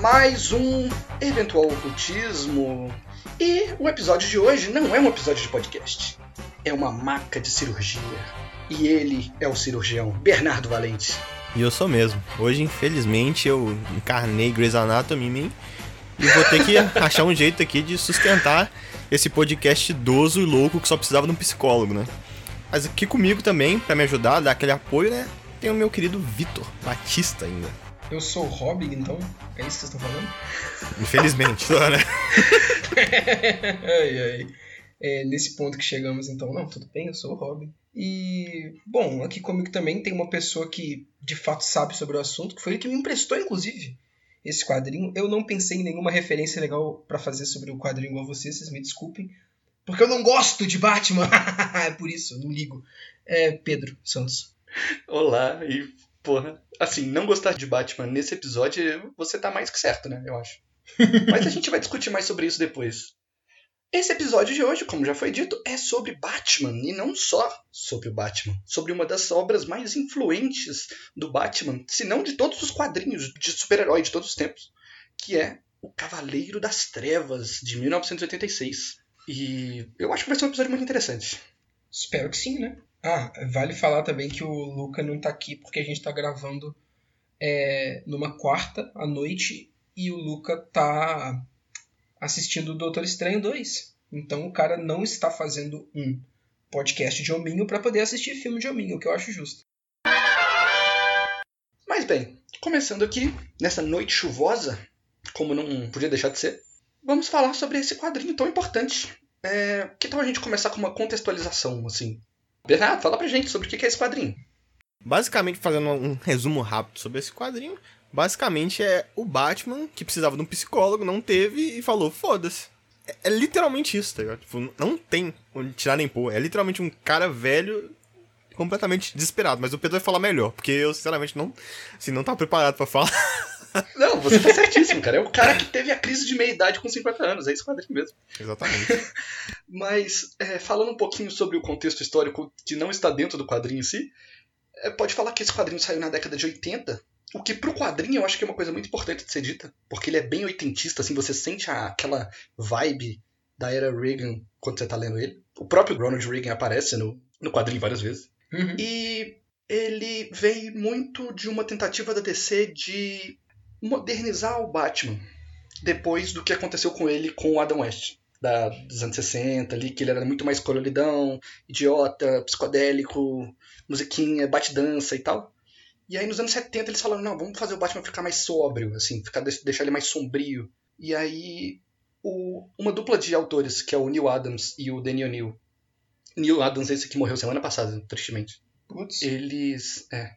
mais um eventual ocultismo. E o episódio de hoje não é um episódio de podcast, é uma maca de cirurgia. E ele é o cirurgião Bernardo Valente. E eu sou mesmo. Hoje, infelizmente, eu encarnei Grey's Anatomy em mim e vou ter que achar um jeito aqui de sustentar esse podcast idoso e louco que só precisava de um psicólogo, né? Mas aqui comigo também, para me ajudar, dar aquele apoio, né? Tem o meu querido Vitor Batista ainda. Eu sou o Robin, então? É isso que vocês estão falando? Infelizmente, né? ai, ai. É nesse ponto que chegamos, então. Não, tudo bem, eu sou o Robin. E, bom, aqui comigo também tem uma pessoa que de fato sabe sobre o assunto, que foi ele que me emprestou, inclusive, esse quadrinho. Eu não pensei em nenhuma referência legal para fazer sobre o quadrinho igual vocês, vocês me desculpem. Porque eu não gosto de Batman! é por isso, eu não ligo. É Pedro Santos. Olá, e porra, assim, não gostar de Batman nesse episódio, você tá mais que certo, né? Eu acho. Mas a gente vai discutir mais sobre isso depois. Esse episódio de hoje, como já foi dito, é sobre Batman e não só sobre o Batman, sobre uma das obras mais influentes do Batman, se não de todos os quadrinhos de super-herói de todos os tempos, que é O Cavaleiro das Trevas de 1986. E eu acho que vai ser um episódio muito interessante. Espero que sim, né? Ah, vale falar também que o Luca não tá aqui porque a gente tá gravando é, numa quarta à noite e o Luca tá assistindo o Doutor Estranho 2. Então o cara não está fazendo um podcast de hominho para poder assistir filme de hominho, o que eu acho justo. Mas bem, começando aqui, nessa noite chuvosa, como não podia deixar de ser, vamos falar sobre esse quadrinho tão importante. É, que tal a gente começar com uma contextualização, assim? Bernardo, fala pra gente sobre o que é esse quadrinho. Basicamente, fazendo um resumo rápido sobre esse quadrinho, basicamente é o Batman que precisava de um psicólogo, não teve e falou: foda-se. É, é, literalmente isso, tá ligado? Tipo, não tem onde tirar nem pôr. É literalmente um cara velho completamente desesperado. Mas o Pedro vai falar melhor, porque eu, sinceramente, não, assim, não tava preparado para falar. Não, você tá certíssimo, cara. É o cara que teve a crise de meia-idade com 50 anos. É esse quadrinho mesmo. Exatamente. Mas, é, falando um pouquinho sobre o contexto histórico que não está dentro do quadrinho em si, é, pode falar que esse quadrinho saiu na década de 80. O que pro quadrinho eu acho que é uma coisa muito importante de ser dita. Porque ele é bem oitentista, assim, você sente a, aquela vibe da era Reagan quando você tá lendo ele. O próprio Ronald Reagan aparece no, no quadrinho várias vezes. Uhum. E ele veio muito de uma tentativa da DC de modernizar o Batman depois do que aconteceu com ele com o Adam West. Da, dos anos 60 ali, que ele era muito mais coloridão, idiota, psicodélico, musiquinha, bate-dança e tal. E aí nos anos 70 eles falaram, não, vamos fazer o Batman ficar mais sóbrio, assim, ficar, deixar ele mais sombrio. E aí o, uma dupla de autores, que é o Neil Adams e o Danny O'Neill. Neil Adams, esse que morreu semana passada, tristemente. Putz. Eles. É,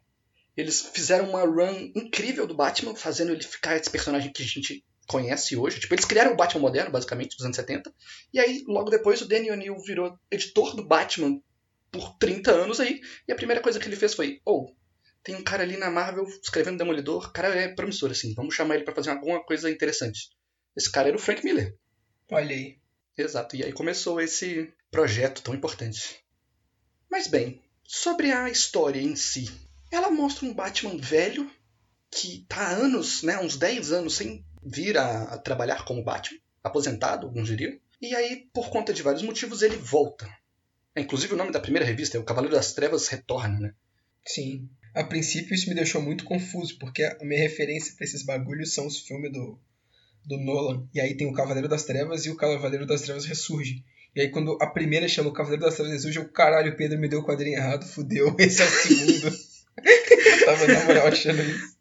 eles fizeram uma run incrível do Batman, fazendo ele ficar esse personagem que a gente conhece hoje. Tipo, eles criaram o Batman moderno, basicamente, dos anos 70. E aí, logo depois, o Danny O'Neill virou editor do Batman por 30 anos aí. E a primeira coisa que ele fez foi: Oh, tem um cara ali na Marvel escrevendo Demolidor. O cara é promissor, assim. Vamos chamar ele para fazer alguma coisa interessante. Esse cara era o Frank Miller. Olha aí. Exato. E aí começou esse projeto tão importante. Mas bem, sobre a história em si. Ela mostra um Batman velho que tá há anos, né, uns 10 anos sem vir a, a trabalhar como Batman, aposentado, alguns diriam. E aí, por conta de vários motivos, ele volta. É, inclusive o nome da primeira revista é O Cavaleiro das Trevas Retorna, né? Sim. A princípio isso me deixou muito confuso, porque a minha referência para esses bagulhos são os filmes do, do Nolan. E aí tem o Cavaleiro das Trevas e o Cavaleiro das Trevas Ressurge. E aí quando a primeira chama o Cavaleiro das Trevas Ressurge, eu, caralho, Pedro me deu o quadrinho errado, fudeu, esse é o segundo. Eu tava na moral achando isso.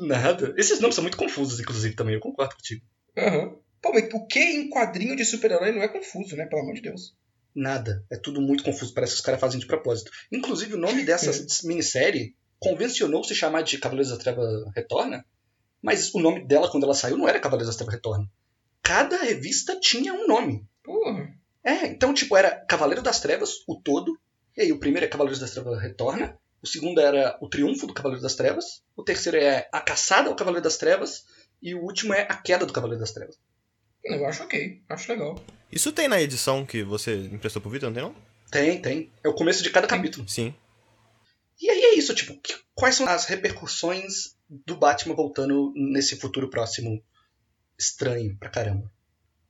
Nada. Esses nomes são muito confusos, inclusive, também, eu concordo contigo. Aham. Uhum. Pô, mas o que em quadrinho de super-herói não é confuso, né? Pelo amor de Deus. Nada. É tudo muito confuso. Parece que os caras fazem de propósito. Inclusive, o nome dessa minissérie convencionou se chamar de Cavaleiros da Treva Retorna, mas o nome dela, quando ela saiu, não era Cavaleiros da Treva Retorna. Cada revista tinha um nome. Porra. É, então, tipo, era Cavaleiro das Trevas, o todo. E aí, o primeiro é Cavaleiros das Trevas Retorna. O segundo era O Triunfo do Cavaleiro das Trevas. O terceiro é A Caçada ao Cavaleiro das Trevas. E o último é A Queda do Cavaleiro das Trevas. Eu acho ok, acho legal. Isso tem na edição que você emprestou pro Vitor, não tem não? Tem, tem. É o começo de cada capítulo. Sim. E aí é isso, isso, tipo, que, quais são as repercussões do Batman voltando nesse futuro próximo estranho pra caramba.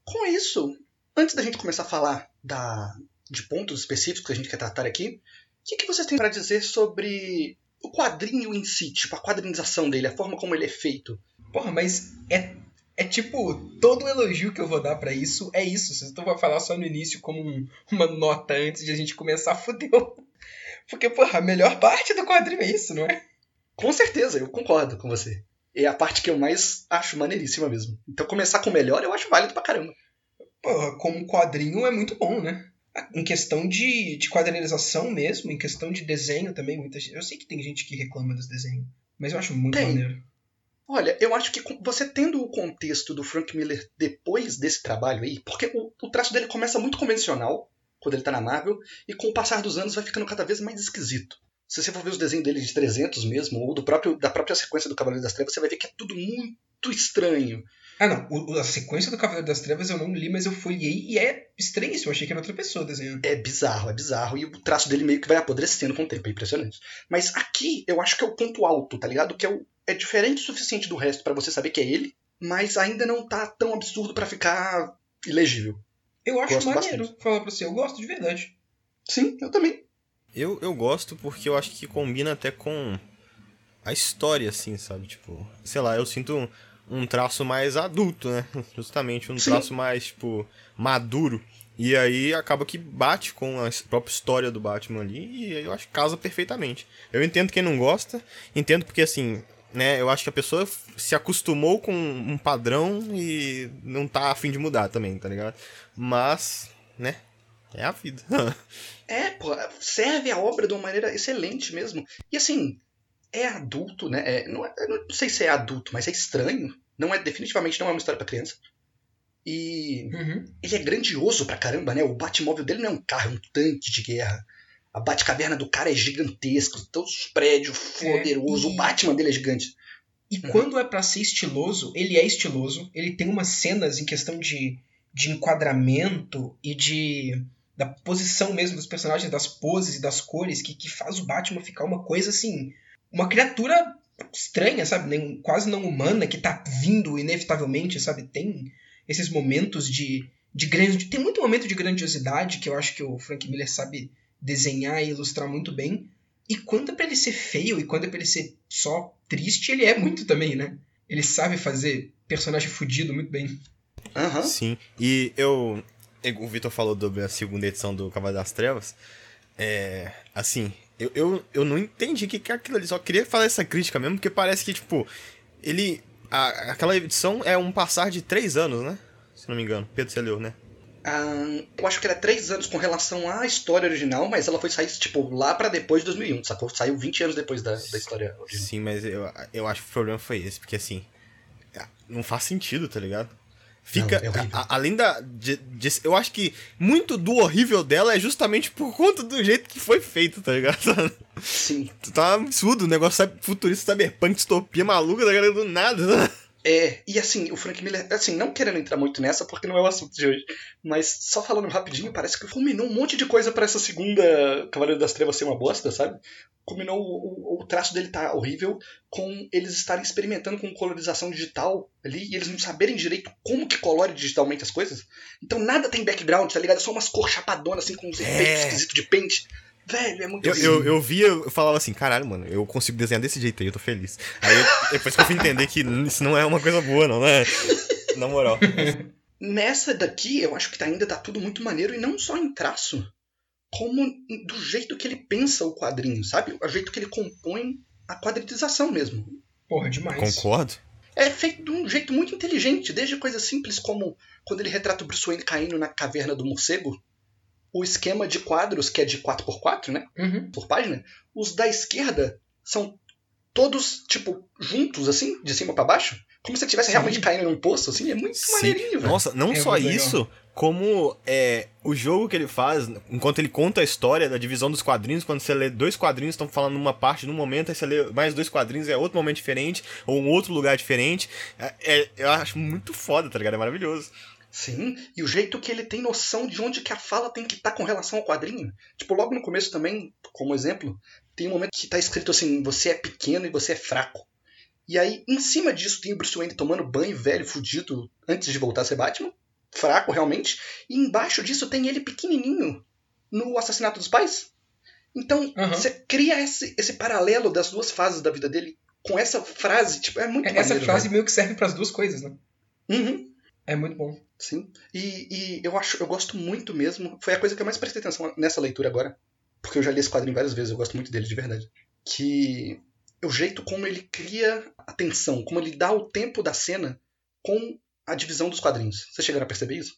Com isso, antes da gente começar a falar da, de pontos específicos que a gente quer tratar aqui, o que, que vocês têm para dizer sobre o quadrinho em si, tipo, a quadrinização dele, a forma como ele é feito? Porra, mas é, é tipo, todo elogio que eu vou dar para isso é isso. Tu vai falar só no início como um, uma nota antes de a gente começar, fodeu. Porque, porra, a melhor parte do quadrinho é isso, não é? Com certeza, eu concordo com você. É a parte que eu mais acho maneiríssima mesmo. Então começar com o melhor eu acho válido pra caramba. Porra, como quadrinho é muito bom, né? Em questão de, de mesmo, em questão de desenho também, muita gente, eu sei que tem gente que reclama dos desenhos, mas eu acho muito Tem. maneiro. Olha, eu acho que você tendo o contexto do Frank Miller depois desse trabalho aí, porque o, o traço dele começa muito convencional, quando ele tá na Marvel, e com o passar dos anos vai ficando cada vez mais esquisito. Se você for ver os desenhos dele de 300 mesmo, ou do próprio, da própria sequência do Cavaleiro das Trevas, você vai ver que é tudo muito estranho. Ah, não, o- a sequência do Cavaleiro das Trevas eu não li, mas eu folhei e é estranhíssimo, eu achei que era outra pessoa desenhando. É bizarro, é bizarro. E o traço dele meio que vai apodrecendo com o tempo, é impressionante. Mas aqui eu acho que é o ponto alto, tá ligado? Que é, o, é diferente o suficiente do resto pra você saber que é ele, mas ainda não tá tão absurdo pra ficar ilegível. Eu acho Gosto maneiro, bastante. falar pra você, eu gosto de verdade. Sim, eu também. Eu, eu gosto porque eu acho que combina até com a história, assim, sabe? Tipo, sei lá, eu sinto um, traço mais adulto, né? Justamente, um Sim. traço mais, tipo, maduro. E aí acaba que bate com a própria história do Batman ali e aí eu acho que casa perfeitamente. Eu entendo quem não gosta, entendo porque, assim, né, eu acho que a pessoa se acostumou com um padrão e não tá afim de mudar também, tá ligado? Mas, né, é a vida. É, pô, serve a obra de uma maneira excelente mesmo. E assim, é adulto, né? É, não, é- não sei se é adulto, mas é estranho. Não é definitivamente não é uma história pra criança. E Uhum. ele é grandioso pra caramba, né? O Batmóvel dele não é um carro, é um tanque de guerra. A Batcaverna do cara é gigantesca, todos os prédios poderosos, e- o Batman dele é gigante. E quando é pra ser estiloso, ele é estiloso. Ele tem umas cenas em questão de, de enquadramento e de da posição mesmo dos personagens, das poses e das cores, que, que faz o Batman ficar uma coisa assim. Uma criatura estranha, sabe? Nem, quase não humana, que tá vindo inevitavelmente, sabe? Tem esses momentos de, de grande. Tem muito momento de grandiosidade que eu acho que o Frank Miller sabe desenhar e ilustrar muito bem. E quando é pra ele ser feio e quando é pra ele ser só triste, ele é muito também, né? Ele sabe fazer personagem fudido muito bem. Aham. Sim, e eu. O Vitor falou sobre a segunda edição do Cavaleiro das Trevas. É. Assim, eu, eu, eu não entendi o que, que é aquilo ali. Só queria fazer essa crítica mesmo, porque parece que, tipo, ele. a- aquela edição é um passar de três anos, né? Se não me engano. Pedro, você leu, né? Ah, eu acho que era três anos com relação à história original, mas ela foi sair, tipo, lá pra depois de 2001, sacou? Saiu 20 anos depois da, da história original. Sim, mas eu, eu acho que o problema foi esse, porque assim. Não faz sentido, tá ligado? Fica. Não, é a- além da. de- de- eu acho que muito do horrível dela é justamente por conta do jeito que foi feito, tá ligado? Sim. Tá um absurdo, o negócio sabe, futurista, cyberpunk, distopia maluca, tá ligado? Do nada. É, e assim, o Frank Miller, assim, não querendo entrar muito nessa, porque não é o assunto de hoje, mas só falando rapidinho, parece que culminou um monte de coisa pra essa segunda Cavaleiro das Trevas ser uma bosta, sabe? Culminou o, o, o traço dele tá horrível, com eles estarem experimentando com colorização digital ali, e eles não saberem direito como que colore digitalmente as coisas. Então nada tem background, tá ligado? É só umas cores chapadonas, assim, com uns É. efeitos esquisitos de pente. Velho, é muito Eu, horrível. eu, eu via, eu falava assim, caralho, mano, eu consigo desenhar desse jeito aí, eu tô feliz. Aí eu- depois que eu fui entender que isso não é uma coisa boa, não, né? Na moral. Nessa daqui, eu acho que tá- ainda tá tudo muito maneiro, e não só em traço, como do jeito que ele pensa o quadrinho, sabe? O jeito que ele compõe a quadrinização mesmo. Porra, demais. Concordo. É feito de um jeito muito inteligente, desde coisas simples como quando ele retrata o Bruce Wayne caindo na caverna do morcego, o esquema de quadros, que é de 4x4, né? Uhum. Por página, os da esquerda são todos, tipo, juntos, assim, de cima pra baixo. Como se estivesse realmente caindo num poço, assim. É muito Sim. maneirinho, velho. Nossa, não É só muito legal. isso, como é, o jogo que ele faz, enquanto ele conta a história da divisão dos quadrinhos, quando você lê dois quadrinhos, estão falando numa parte num momento, aí você lê mais dois quadrinhos, é outro momento diferente, ou um outro lugar diferente. É, é- eu acho muito foda, tá ligado? É maravilhoso. Sim, e o jeito que ele tem noção de onde que a fala tem que estar com relação ao quadrinho. Tipo, logo no começo também, como exemplo, tem um momento que tá escrito assim: você é pequeno e você é fraco. E aí, em cima disso, tem o Bruce Wayne tomando banho, velho, fudido, antes de voltar a ser Batman. Fraco, realmente. E embaixo disso tem ele pequenininho no assassinato dos pais. Então, Aham. você cria esse, esse paralelo das duas fases da vida dele com essa frase. Tipo, é muito Essa maneiro, frase velho. meio que serve pras duas coisas, né? Uhum. É muito bom. Sim. E, e eu acho, eu gosto muito mesmo. Foi a coisa que eu mais prestei atenção nessa leitura agora. Porque eu já li esse quadrinho várias vezes, eu gosto muito dele de verdade. Que o jeito como ele cria a tensão, como ele dá o tempo da cena com a divisão dos quadrinhos. Vocês chegaram a perceber isso?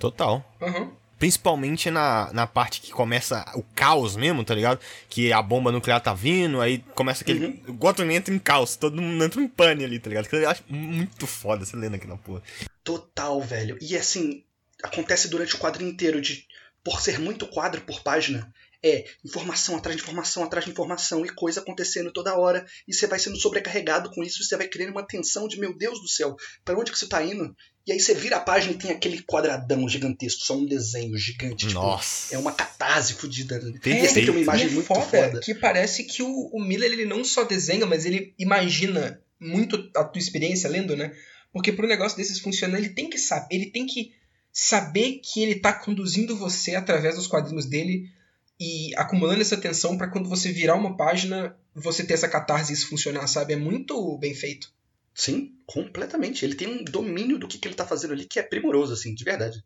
Total. Aham. Principalmente na, na parte que começa o caos mesmo, tá ligado? Que a bomba nuclear tá vindo, aí começa aquele. O Gotham entra em caos, todo mundo entra em pane ali, tá ligado? Que eu acho muito foda você lendo aqui na porra. Total, velho. E assim, acontece durante o quadrinho inteiro de por ser muito quadro por página, é informação atrás de informação atrás de informação e coisa acontecendo toda hora, e você vai sendo sobrecarregado com isso, e você vai criando uma tensão de meu Deus do céu, pra onde que você tá indo? E aí você vira a página e tem aquele quadradão gigantesco, só um desenho gigante, tipo, Nossa. é uma catarse fodida. né? Tem é uma imagem é muito foda, foda. que parece que o, o Miller ele não só desenha, mas ele imagina muito a tua experiência lendo, né? Porque pro negócio desses funcionar, ele tem que saber, ele tem que saber que ele tá conduzindo você através dos quadrinhos dele e acumulando essa tensão pra quando você virar uma página, você ter essa catarse e isso funcionar, sabe? É muito bem feito. Sim, completamente. Ele tem um domínio do que, que ele tá fazendo ali que é primoroso, assim, de verdade.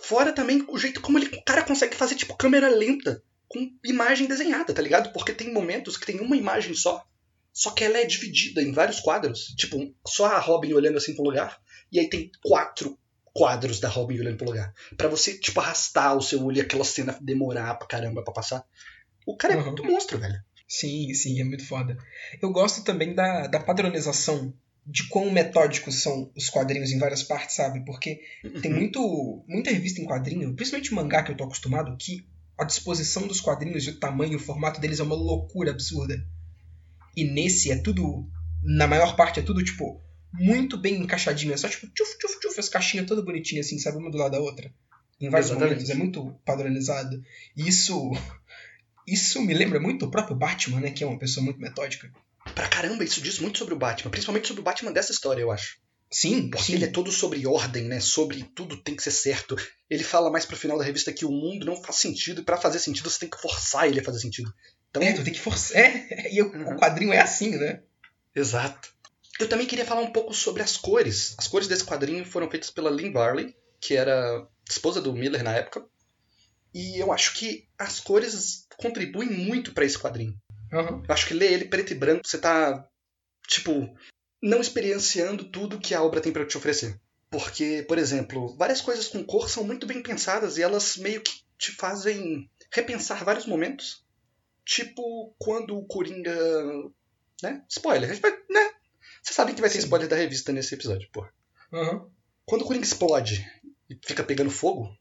Fora também o jeito como ele, o cara consegue fazer, tipo, câmera lenta com imagem desenhada, tá ligado? Porque tem momentos que tem uma imagem só, só que ela é dividida em vários quadros. Tipo, só a Robin olhando assim pro lugar, e aí tem quatro quadros da Robin olhando pro lugar. Pra você, tipo, arrastar o seu olho e aquela cena demorar pra caramba pra passar. O cara é Uhum. muito monstro, velho. Sim, sim, é muito foda. Eu gosto também da, da padronização de quão metódicos são os quadrinhos em várias partes, sabe? Porque tem Uhum. muito, muita revista em quadrinho, principalmente mangá que eu tô acostumado, que a disposição dos quadrinhos e o tamanho, o formato deles é uma loucura absurda. E nesse é tudo, na maior parte é tudo, tipo, muito bem encaixadinho. É só tipo, tchuf, tchuf, tchuf, as caixinhas todas bonitinhas assim, sabe? Uma do lado da outra. Em vários Exatamente. momentos, é muito padronizado. E isso, isso me lembra muito o próprio Batman, né? Que é uma pessoa muito metódica. Pra caramba, isso diz muito sobre o Batman. Principalmente sobre o Batman dessa história, eu acho. Sim, Porque sim. ele é todo sobre ordem, né? Sobre tudo tem que ser certo. Ele fala mais pro final da revista que o mundo não faz sentido e pra fazer sentido você tem que forçar ele a fazer sentido. Então, É, tu tem que forçar. É, e o, Uhum. o quadrinho é assim, né? exato. Eu também queria falar um pouco sobre as cores. As cores desse quadrinho foram feitas pela Lynn Varley, que era esposa do Miller na época. E eu acho que as cores contribuem muito pra esse quadrinho. Aham. Eu acho que ler ele preto e branco, você tá, tipo, não experienciando tudo que a obra tem pra te oferecer. Porque, por exemplo, várias coisas com cor são muito bem pensadas e elas meio que te fazem repensar vários momentos. Tipo, quando o Coringa. Né? Spoiler. A gente vai, né? Vocês sabem que vai ter Sim. spoiler da revista nesse episódio, porra. Aham. Quando o Coringa explode e fica pegando fogo,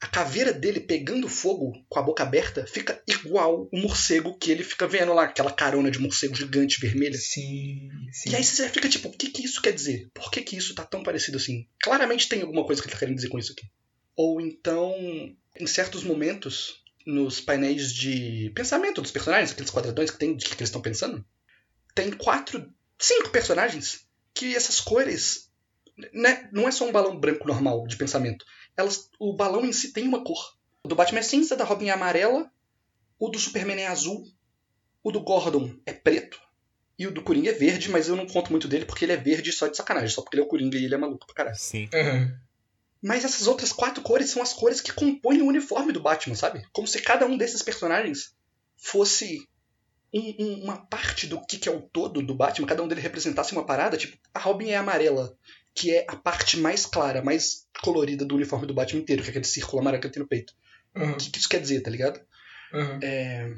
a caveira dele pegando fogo com a boca aberta fica igual o morcego que ele fica vendo lá, aquela carona de morcego gigante vermelha. Sim, sim. E aí você fica tipo, o que, que isso quer dizer? Por que, que isso tá tão parecido assim? Claramente tem alguma coisa que ele tá querendo dizer com isso aqui. Ou então, em certos momentos, nos painéis de pensamento dos personagens, aqueles quadradões que tem de que eles estão pensando, tem quatro, cinco personagens que essas cores. Né, não é só um balão branco normal de pensamento. Elas, o balão em si tem uma cor. O do Batman é cinza, da Robin é amarela, o do Superman é azul, o do Gordon é preto, e o do Coringa é verde, mas eu não conto muito dele porque ele é verde só de sacanagem, só porque ele é o Coringa e ele é maluco pra caralho. Sim. Aham. Mas essas outras quatro cores são as cores que compõem o uniforme do Batman, sabe? Como se cada um desses personagens fosse um- um- uma parte do que, que é o todo do Batman, cada um deles representasse uma parada. Tipo, a Robin é amarela, que é a parte mais clara, mais colorida do uniforme do Batman inteiro, que é aquele círculo amarelo que ele tem no peito. Aham. O que, que isso quer dizer, tá ligado? Aham. É,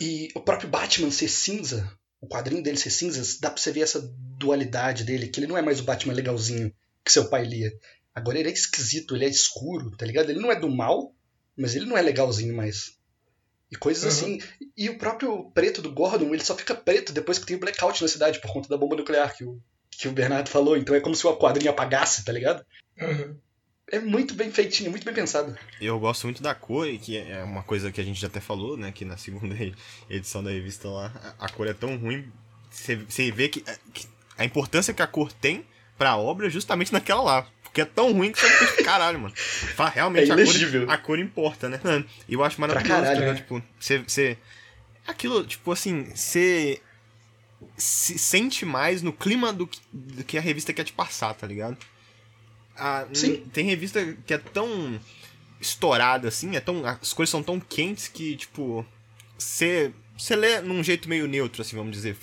E o próprio Batman ser cinza, o quadrinho dele ser cinza, dá pra você ver essa dualidade dele, que ele não é mais o Batman legalzinho que seu pai lia. Agora ele é esquisito, ele é escuro, tá ligado? Ele não é do mal, mas ele não é legalzinho mais. E coisas Uhum. assim. E o próprio preto do Gordon, ele só fica preto depois que tem o blackout na cidade por conta da bomba nuclear que o, que o Bernardo falou. Então é como se o quadrinho apagasse, tá ligado? Aham. é muito bem feitinho, muito bem pensado. Eu gosto muito da cor, que é uma coisa que a gente já até falou, né? Que na segunda edição da revista lá, a cor é tão ruim. Você vê que, que a importância que a cor tem pra obra é justamente naquela lá. Porque é tão ruim que você fica, caralho, mano. Realmente é a, cor, a cor importa, né? E eu acho maravilhoso, tá caralho, tá Tipo, você, você. Aquilo, tipo assim, você se sente mais no clima do que, do que a revista quer te passar, tá ligado? A, Sim. Tem revista que é tão estourada assim, é tão, as coisas são tão quentes que, tipo, você lê num jeito meio neutro, assim, vamos dizer.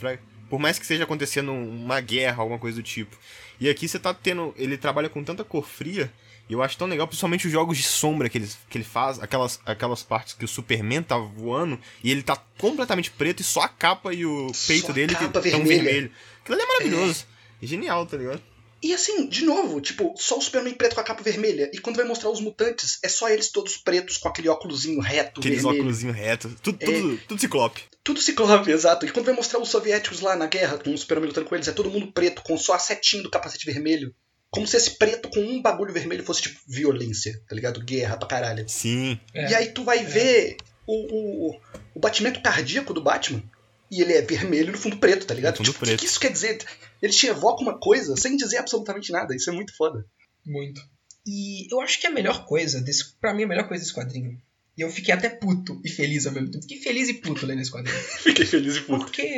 Por mais que esteja acontecendo uma guerra, alguma coisa do tipo. E aqui você tá tendo. Ele trabalha com tanta cor fria. E eu acho tão legal, principalmente os jogos de sombra que ele, que ele faz, aquelas, aquelas partes que o Superman tá voando e ele tá completamente preto e só a capa e o peito só dele que estão vermelho. Aquilo ali é maravilhoso. É. Genial, tá ligado? E assim, de novo, tipo, só o Superman preto com a capa vermelha. E quando vai mostrar os mutantes, é só eles todos pretos com aquele óculosinho reto. Aqueles óculosinho reto. Tudo, tudo, é, tudo ciclope. Tudo ciclope, exato. E quando vai mostrar os soviéticos lá na guerra, com o Superman lutando com eles, é todo mundo preto, com só a setinha do capacete vermelho. Como se esse preto com um bagulho vermelho fosse, tipo, violência, tá ligado? Guerra pra caralho. Sim. É. E aí tu vai ver o, o, o batimento cardíaco do Batman e ele é vermelho no fundo preto, tá ligado? fundo tipo, preto. O que, que, isso quer dizer? Ele te evoca uma coisa sem dizer absolutamente nada. Isso é muito foda. Muito. E eu acho que a melhor coisa, desse, pra mim, a melhor coisa desse quadrinho. E eu fiquei até puto e feliz ao mesmo tempo. Fiquei feliz e puto lendo esse quadrinho. Fiquei feliz e puto. Porque,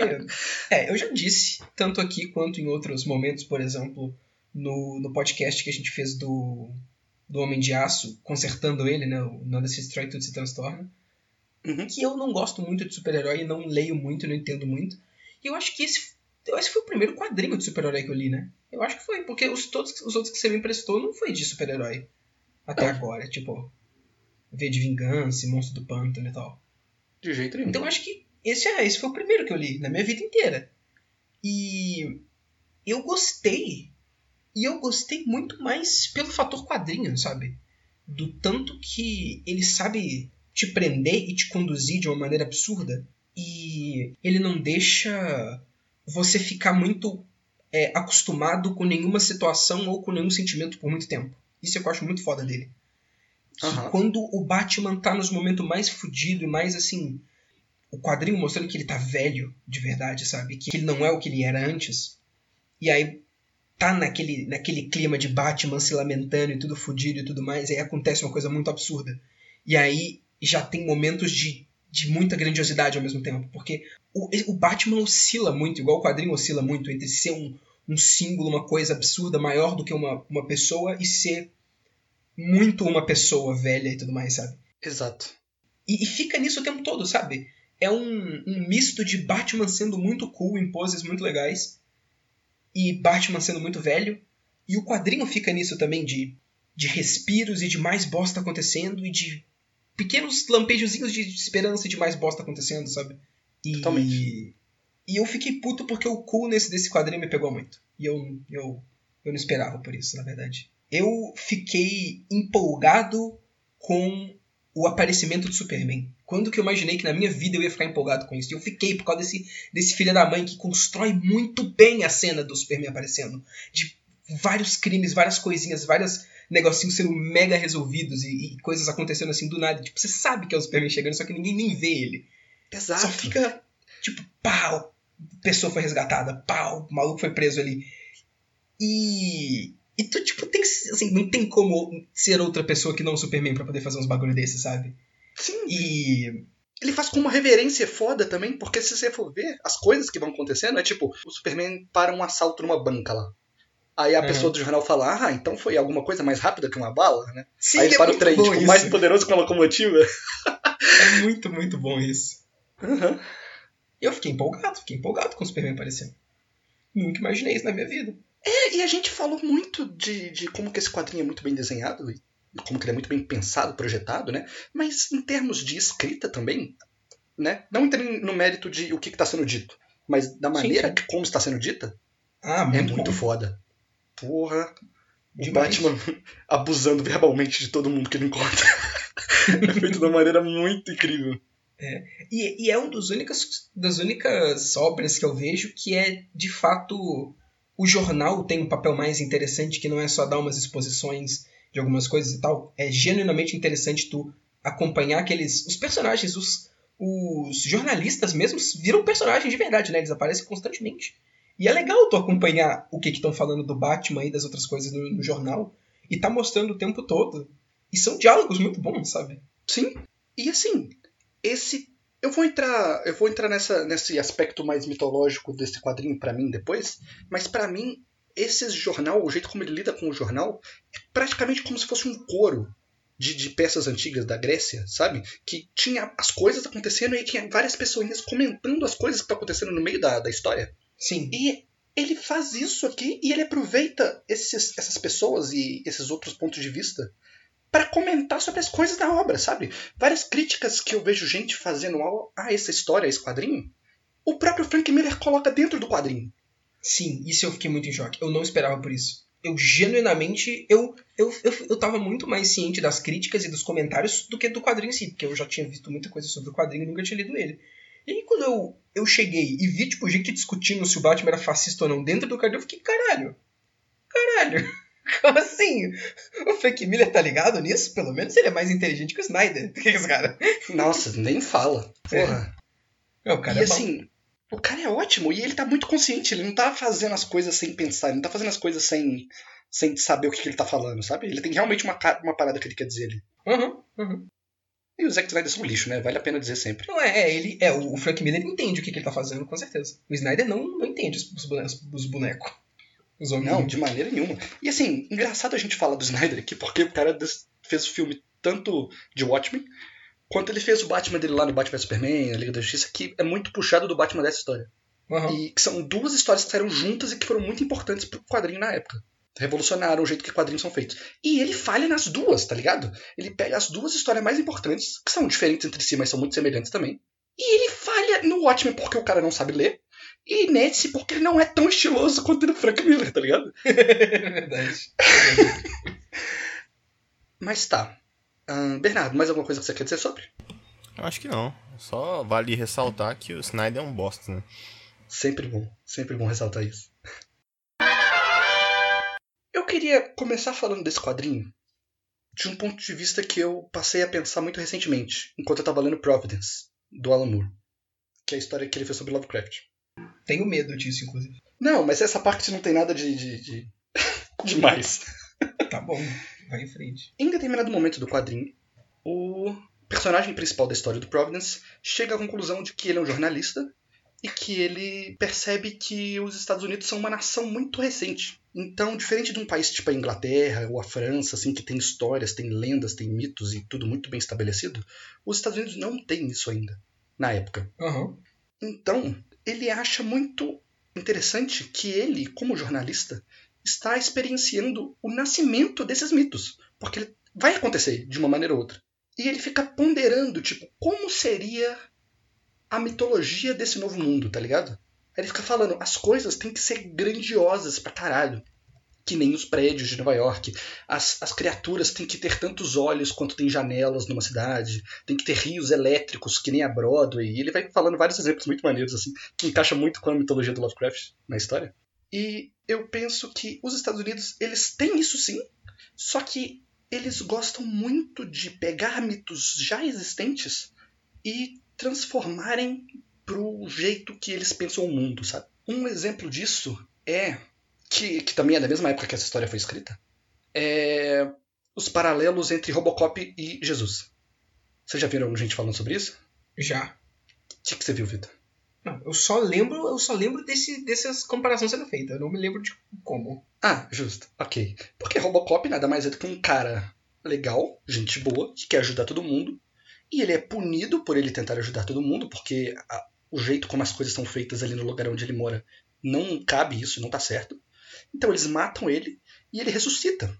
é, eu já disse, tanto aqui quanto em outros momentos, por exemplo, no, no podcast que a gente fez do, do Homem de Aço, consertando ele, né? O Nada se destrói, tudo se transtorna Uhum. Que eu não gosto muito de super-herói, não leio muito, não entendo muito. E eu acho que esse, eu acho que foi o primeiro quadrinho de super-herói que eu li, né? Eu acho que foi, porque os, todos os outros que você me emprestou não foi de super-herói. Até é. agora, tipo. V de Vingança, Monstro do Pântano e tal. De jeito nenhum. Então eu acho que esse, é, esse foi o primeiro que eu li na minha vida inteira. E eu gostei. E eu gostei muito mais pelo fator quadrinho, sabe? Do tanto que ele sabe te prender e te conduzir de uma maneira absurda. E ele não deixa você ficar muito é, acostumado com nenhuma situação ou com nenhum sentimento por muito tempo. Isso eu acho muito foda dele. Uhum. quando o Batman tá nos momentos mais fudido e mais assim. O quadrinho mostrando que ele tá velho de verdade, sabe? Que ele não é o que ele era antes. E aí tá naquele, naquele clima de Batman se lamentando e tudo fudido e tudo mais. E aí acontece uma coisa muito absurda. E aí já tem momentos de, de muita grandiosidade ao mesmo tempo. Porque o, o Batman oscila muito, igual o quadrinho oscila muito, entre ser um, um símbolo, uma coisa absurda, maior do que uma, uma pessoa, e ser muito uma pessoa velha e tudo mais, sabe? Exato. E, e fica nisso o tempo todo, sabe? É um, um misto de Batman sendo muito cool em poses muito legais e Batman sendo muito velho. E o quadrinho fica nisso também de, de respiros e de mais bosta acontecendo e de pequenos lampejozinhos de esperança e de mais bosta acontecendo, sabe? E, Totalmente. E eu fiquei puto porque o cool nesse, desse quadrinho me pegou muito. E eu, eu, eu não esperava por isso, na verdade. Eu fiquei empolgado com o aparecimento do Superman. Quando que eu imaginei que na minha vida eu ia ficar empolgado com isso? E eu fiquei por causa desse, desse filho da mãe que constrói muito bem a cena do Superman aparecendo. De vários crimes, várias coisinhas, várias negocinhos sendo mega resolvidos e, e, coisas acontecendo assim do nada. Tipo, você sabe que é o Superman chegando, só que ninguém nem vê ele. Exato. Só fica, tipo, pau, pessoa foi resgatada, pau, o maluco foi preso ali. E. E tu, tipo, tem assim, não tem como ser outra pessoa que não o Superman pra poder fazer uns bagulho desses, sabe? Sim. E. Ele faz com uma reverência foda também, porque se você for ver, as coisas que vão acontecendo é tipo, o Superman para um assalto numa banca lá. Aí a pessoa do jornal fala, ah, então foi alguma coisa mais rápida que uma bala, né? Sim, Aí ele é para o trem, tipo, isso. mais poderoso que uma locomotiva. É muito, muito bom isso. Uhum. Eu fiquei empolgado, fiquei empolgado com o Superman aparecendo. Nunca imaginei isso na minha vida. É, e a gente falou muito de, de como que esse quadrinho é muito bem desenhado, e como que ele é muito bem pensado, projetado, né? Mas em termos de escrita também, né? Não entrem no mérito de o que está sendo dito, mas da maneira sim. que como está sendo dita, Ah, é muito, muito bom. foda. Porra. O Demais. Batman abusando verbalmente de todo mundo que ele encontra. é feito de uma maneira muito incrível. E, e é uma das únicas, das únicas obras que eu vejo que é, de fato, o jornal tem um papel mais interessante, que não é só dar umas exposições de algumas coisas e tal, é genuinamente interessante tu acompanhar aqueles. Os personagens, os, os jornalistas mesmos viram personagens de verdade, né? Eles aparecem constantemente. E é legal tu acompanhar o que estão falando do Batman e das outras coisas no, no, jornal. E tá mostrando o tempo todo. E são diálogos muito bons, sabe? Sim. E assim, esse. Eu vou entrar. Eu vou entrar nessa, nesse aspecto mais mitológico desse quadrinho para mim depois. Mas para mim, esse jornal, o jeito como ele lida com o jornal, é praticamente como se fosse um coro de, de, peças antigas da Grécia, sabe? Que tinha as coisas acontecendo e tinha várias pessoas comentando as coisas que estão acontecendo no meio da, da história. Sim. E ele faz isso aqui e ele aproveita esses, essas pessoas e esses outros pontos de vista para comentar sobre as coisas da obra, sabe? Várias críticas que eu vejo gente fazendo a essa história, a esse quadrinho, o próprio Frank Miller coloca dentro do quadrinho. Sim, isso eu fiquei muito em choque. Eu não esperava por isso eu genuinamente eu, eu, eu, eu tava muito mais ciente das críticas e dos comentários do que do quadrinho em si, porque eu já tinha visto muita coisa sobre o quadrinho e nunca tinha lido ele. E aí quando eu, eu cheguei e vi, tipo, gente discutindo se o Batman era fascista ou não dentro do quadrinho, eu fiquei, caralho, caralho, como assim? O Frank Miller tá ligado nisso? Pelo menos ele é mais inteligente que o Snyder. que é esse cara? Nossa, nem fala. Porra. É. o cara e é assim, o cara é ótimo e ele tá muito consciente. Ele não tá fazendo as coisas sem pensar, ele não tá fazendo as coisas sem, sem saber o que, que ele tá falando, sabe? Ele tem realmente uma, uma parada que ele quer dizer ali. Uhum, uhum. E o Zack Snyder é um lixo, né? Vale a pena dizer sempre. Não, é, é ele, é, o Frank Miller entende o que, que ele tá fazendo, com certeza. O Snyder não, não entende os bonecos. Os bonecos. Os não, de maneira nenhuma. E assim, engraçado a gente falar do Snyder aqui, porque o cara fez o filme tanto de Watchmen, quanto ele fez o Batman dele lá no Batman Superman, a Liga da Justiça, que é muito puxado do Batman dessa história. Uhum. E que são duas histórias que saíram juntas e que foram muito importantes pro quadrinho na época. Revolucionaram o jeito que quadrinhos são feitos. E ele falha nas duas, tá ligado? Ele pega as duas histórias mais importantes, que são diferentes entre si, mas são muito semelhantes também. E ele falha no Watchmen porque o cara não sabe ler. E nesse porque ele não é tão estiloso quanto no Frank Miller, tá ligado? Verdade. mas tá. Bernardo, mais alguma coisa que você quer dizer sobre? Eu acho que não. Só vale ressaltar que o Snyder é um bosta, né? Sempre bom, sempre bom ressaltar isso. Eu queria começar falando desse quadrinho de um ponto de vista que eu passei a pensar muito recentemente, enquanto eu estava lendo Providence, do Alan Moore, que é a história que ele fez sobre Lovecraft. Tenho medo disso, inclusive. Não, mas essa parte não tem nada de, de, de... demais. Tá bom, vai em frente. Em determinado momento do quadrinho, o personagem principal da história do Providence chega à conclusão de que ele é um jornalista e que ele percebe que os Estados Unidos são uma nação muito recente. Então, diferente de um país tipo a Inglaterra ou a França, assim, que tem histórias, tem lendas, tem mitos e tudo muito bem estabelecido, os Estados Unidos não têm isso ainda, na época. Uhum. Então, ele acha muito interessante que ele, como jornalista, está experienciando o nascimento desses mitos. Porque ele vai acontecer de uma maneira ou outra. E ele fica ponderando, tipo, como seria a mitologia desse novo mundo, tá ligado? Ele fica falando, as coisas têm que ser grandiosas pra caralho. Que nem os prédios de Nova York. As, as criaturas têm que ter tantos olhos quanto tem janelas numa cidade. Tem que ter rios elétricos, que nem a Broadway. E ele vai falando vários exemplos muito maneiros, assim, que encaixa muito com a mitologia do Lovecraft na história. E eu penso que os Estados Unidos, eles têm isso sim, só que eles gostam muito de pegar mitos já existentes e transformarem pro jeito que eles pensam o mundo, sabe? Um exemplo disso é que, que também é da mesma época que essa história foi escrita, é os paralelos entre Robocop e Jesus. Vocês já viram gente falando sobre isso? Já. O que, que você viu, Vitor? Não, eu só lembro, eu só lembro desse, dessas comparações sendo feitas. Eu não me lembro de como. Ah, justo. Ok. Porque Robocop nada mais é do que um cara legal, gente boa, que quer ajudar todo mundo, e ele é punido por ele tentar ajudar todo mundo, porque a, o jeito como as coisas são feitas ali no lugar onde ele mora não cabe isso, não tá certo. Então eles matam ele e ele ressuscita.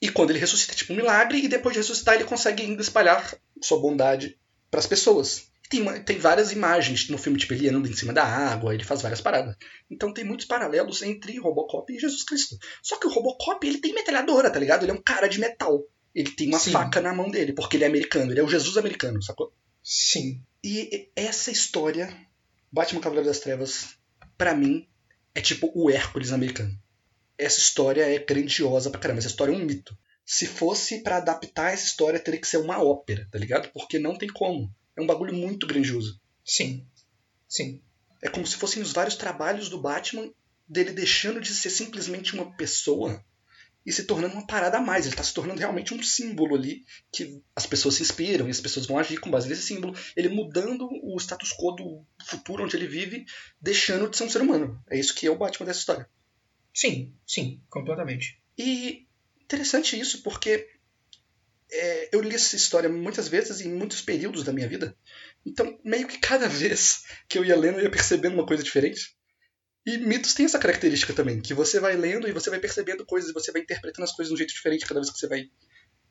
E quando ele ressuscita, é tipo um milagre, e depois de ressuscitar, ele consegue ainda espalhar sua bondade para as pessoas. Tem, tem várias imagens no filme, tipo, ele anda em cima da água, ele faz várias paradas. Então tem muitos paralelos entre Robocop e Jesus Cristo. Só que o Robocop, ele tem metralhadora, tá ligado? Ele é um cara de metal. Ele tem uma Sim. faca na mão dele, porque ele é americano. Ele é o Jesus americano, sacou? Sim. E essa história, Batman Cavaleiro das Trevas, para mim, é tipo o Hércules americano. Essa história é grandiosa pra caramba. Essa história é um mito. se fosse para adaptar essa história, teria que ser uma ópera, tá ligado? Porque não tem como. É um bagulho muito grandioso. Sim. Sim. É como se fossem os vários trabalhos do Batman dele deixando de ser simplesmente uma pessoa e se tornando uma parada a mais. Ele está se tornando realmente um símbolo ali que as pessoas se inspiram e as pessoas vão agir com base nesse símbolo. Ele mudando o status quo do futuro onde ele vive, deixando de ser um ser humano. É isso que é o Batman dessa história. Sim, sim, completamente. E interessante isso, porque é, eu li essa história muitas vezes em muitos períodos da minha vida. Então, meio que cada vez que eu ia lendo, eu ia percebendo uma coisa diferente. E mitos tem essa característica também, que você vai lendo e você vai percebendo coisas, e você vai interpretando as coisas de um jeito diferente cada vez que você vai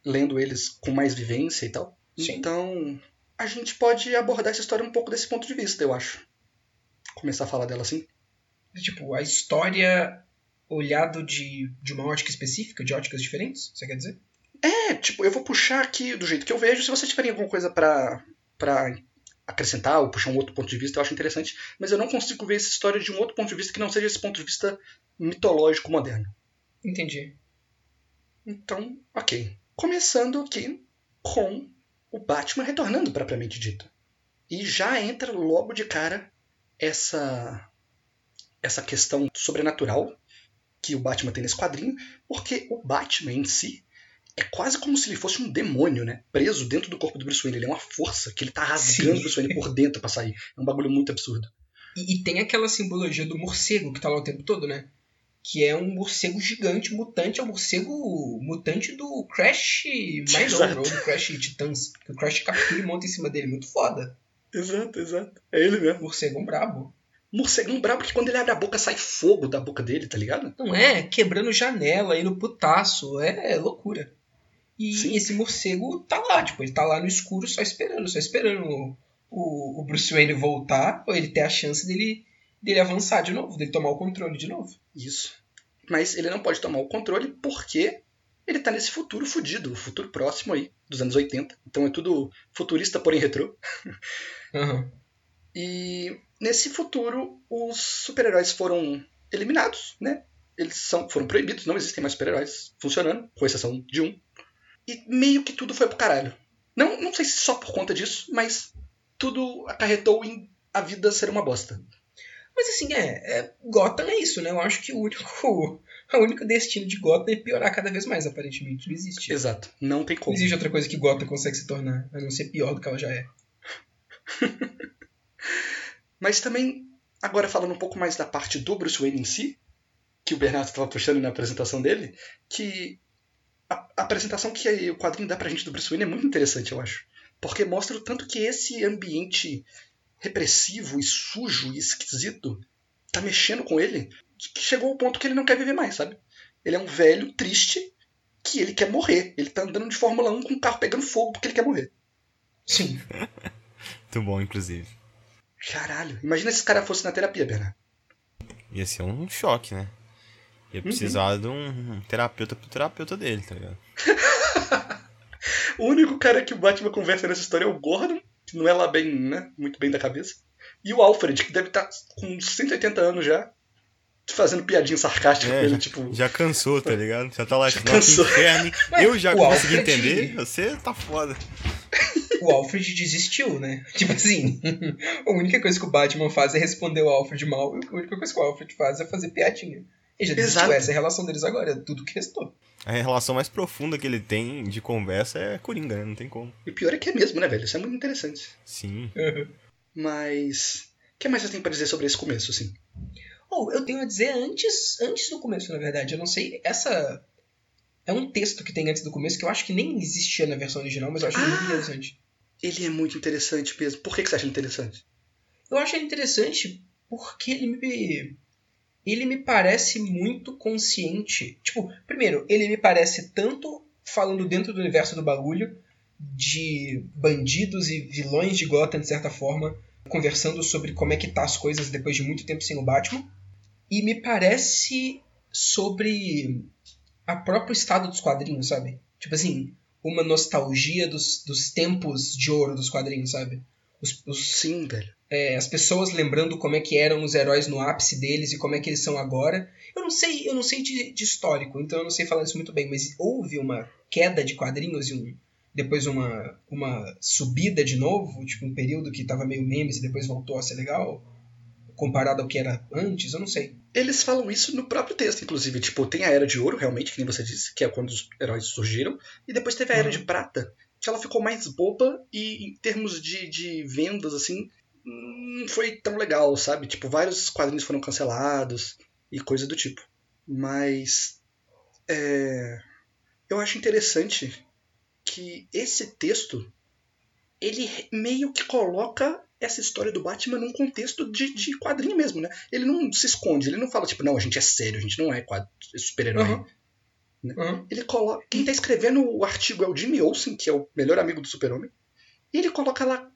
lendo eles com mais vivência e tal. Sim. Então, a gente pode abordar essa história um pouco desse ponto de vista, eu acho. Começar a falar dela assim. Tipo, a história olhado de, de uma ótica específica, de óticas diferentes, você quer dizer? É, tipo, eu vou puxar aqui do jeito que eu vejo. Se vocês tiverem alguma coisa pra acrescentar ou puxar um outro ponto de vista, eu acho interessante. Mas eu não consigo ver essa história de um outro ponto de vista que não seja esse ponto de vista mitológico moderno. Entendi. Então, ok. Começando aqui com o Batman retornando propriamente dito. E já entra logo de cara essa essa questão sobrenatural que o Batman tem nesse quadrinho, porque o Batman em si é quase como se ele fosse um demônio, né? Preso dentro do corpo do Bruce Wayne. Ele é uma força que ele tá rasgando Sim. o Bruce Wayne por dentro pra sair. É um bagulho muito absurdo. E, e tem aquela simbologia do morcego que tá lá o tempo todo, né? Que é um morcego gigante, mutante, é o morcego mutante do Crash mais ou do Crash Titãs. Que o Crash captura e monta em cima dele, muito foda. Exato, exato. É ele mesmo. Morcegão brabo. Morcegão brabo que quando ele abre a boca sai fogo da boca dele, tá ligado? Não é? Quebrando janela, indo putaço. É, é loucura. E Sim. esse morcego tá lá, tipo, ele tá lá no escuro só esperando, só esperando o, o, o Bruce Wayne voltar, ou ele ter a chance dele, dele avançar de novo, dele tomar o controle de novo. Isso. Mas ele não pode tomar o controle porque ele tá nesse futuro fudido, o futuro próximo aí, dos anos 80. Então é tudo futurista, porém retrô. Aham. E nesse futuro, os super-heróis foram eliminados, né? Eles são, foram proibidos, não existem mais super-heróis funcionando, com exceção de um. E meio que tudo foi pro caralho. Não, não sei se só por conta disso, mas tudo acarretou em a vida ser uma bosta. Mas assim, é, é, Gotham é isso, né? Eu acho que o único, o único destino de Gotham é piorar cada vez mais, aparentemente. Não existe. Exato. Não tem Não como. existe outra coisa que Gotham consegue se tornar, a não ser pior do que ela já é. Mas também, agora falando um pouco mais da parte do Bruce Wayne em si, que o Bernardo estava puxando na apresentação dele, que a, a apresentação que o quadrinho dá pra gente do Bruce Wayne é muito interessante, eu acho. Porque mostra o tanto que esse ambiente repressivo e sujo e esquisito tá mexendo com ele, que chegou ao ponto que ele não quer viver mais, sabe? Ele é um velho triste que ele quer morrer. Ele tá andando de Fórmula 1 com o carro pegando fogo porque ele quer morrer. Sim. Muito bom, inclusive. Caralho, imagina se esse cara fosse na terapia, Bernardo. Ia ser um choque, né? Ia precisar de um terapeuta pro terapeuta dele, tá ligado? O único cara que o Batman conversa nessa história é o Gordon, que não é lá bem, né? Muito bem da cabeça. E o Alfred, que deve estar com 180 anos já, fazendo piadinha sarcástica É, com ele, já, tipo. já cansou, tá ligado? Já tá lá, tipo, cansou. inferno. Eu já o consegui Alfred- entender, você tá foda. o Alfred desistiu, né? Tipo assim, a única coisa que o Batman faz é responder o Alfred mal, e a única coisa que o Alfred faz é fazer piadinha. Ele já desistiu, Exato. essa é a relação deles agora, é tudo que restou. A relação mais profunda que ele tem de conversa é Coringa, né? Não tem como. E o pior é que é mesmo, né, velho? Isso é muito interessante. Sim. Mas. O que mais você tem pra dizer sobre esse começo, assim? Ou eu tenho a dizer antes, antes do começo, na verdade. Eu não sei, essa é um texto que tem antes do começo que eu acho que nem existia na versão original, mas eu acho Ah! muito interessante. Ele é muito interessante mesmo. Por que, que você acha interessante? Eu acho ele interessante porque ele me. Ele me parece muito consciente. Tipo, primeiro, ele me parece tanto falando dentro do universo do bagulho de bandidos e vilões de Gotham, de certa forma, conversando sobre como é que tá as coisas depois de muito tempo sem o Batman. E me parece sobre a próprio estado dos quadrinhos, sabe? Tipo assim, uma nostalgia dos, dos tempos de ouro dos quadrinhos, sabe? Os, os, Sim, velho. é, as pessoas lembrando como é que eram os heróis no ápice deles e como é que eles são agora. Eu não sei, eu não sei de, de histórico, então eu não sei falar isso muito bem, mas houve uma queda de quadrinhos e um, depois uma, uma subida de novo, tipo um período que tava meio memes e depois voltou a ser legal, comparado ao que era antes, eu não sei. Eles falam isso no próprio texto, inclusive. Tipo, tem a Era de Ouro, realmente, que nem você disse, que é quando os heróis surgiram. E depois teve a Era Uhum. de Prata, que ela ficou mais boba e, em termos de, de vendas, assim, não foi tão legal, sabe? Tipo, vários quadrinhos foram cancelados e coisa do tipo. Mas. É, eu acho interessante que esse texto ele meio que coloca essa história do Batman num contexto de, de quadrinho mesmo, né? Ele não se esconde, ele não fala, tipo, não, a gente é sério, a gente não é super-herói. Uhum. Uhum. Ele coloca. Quem tá escrevendo o artigo é o Jimmy Olsen, que é o melhor amigo do Super-Homem. E ele coloca lá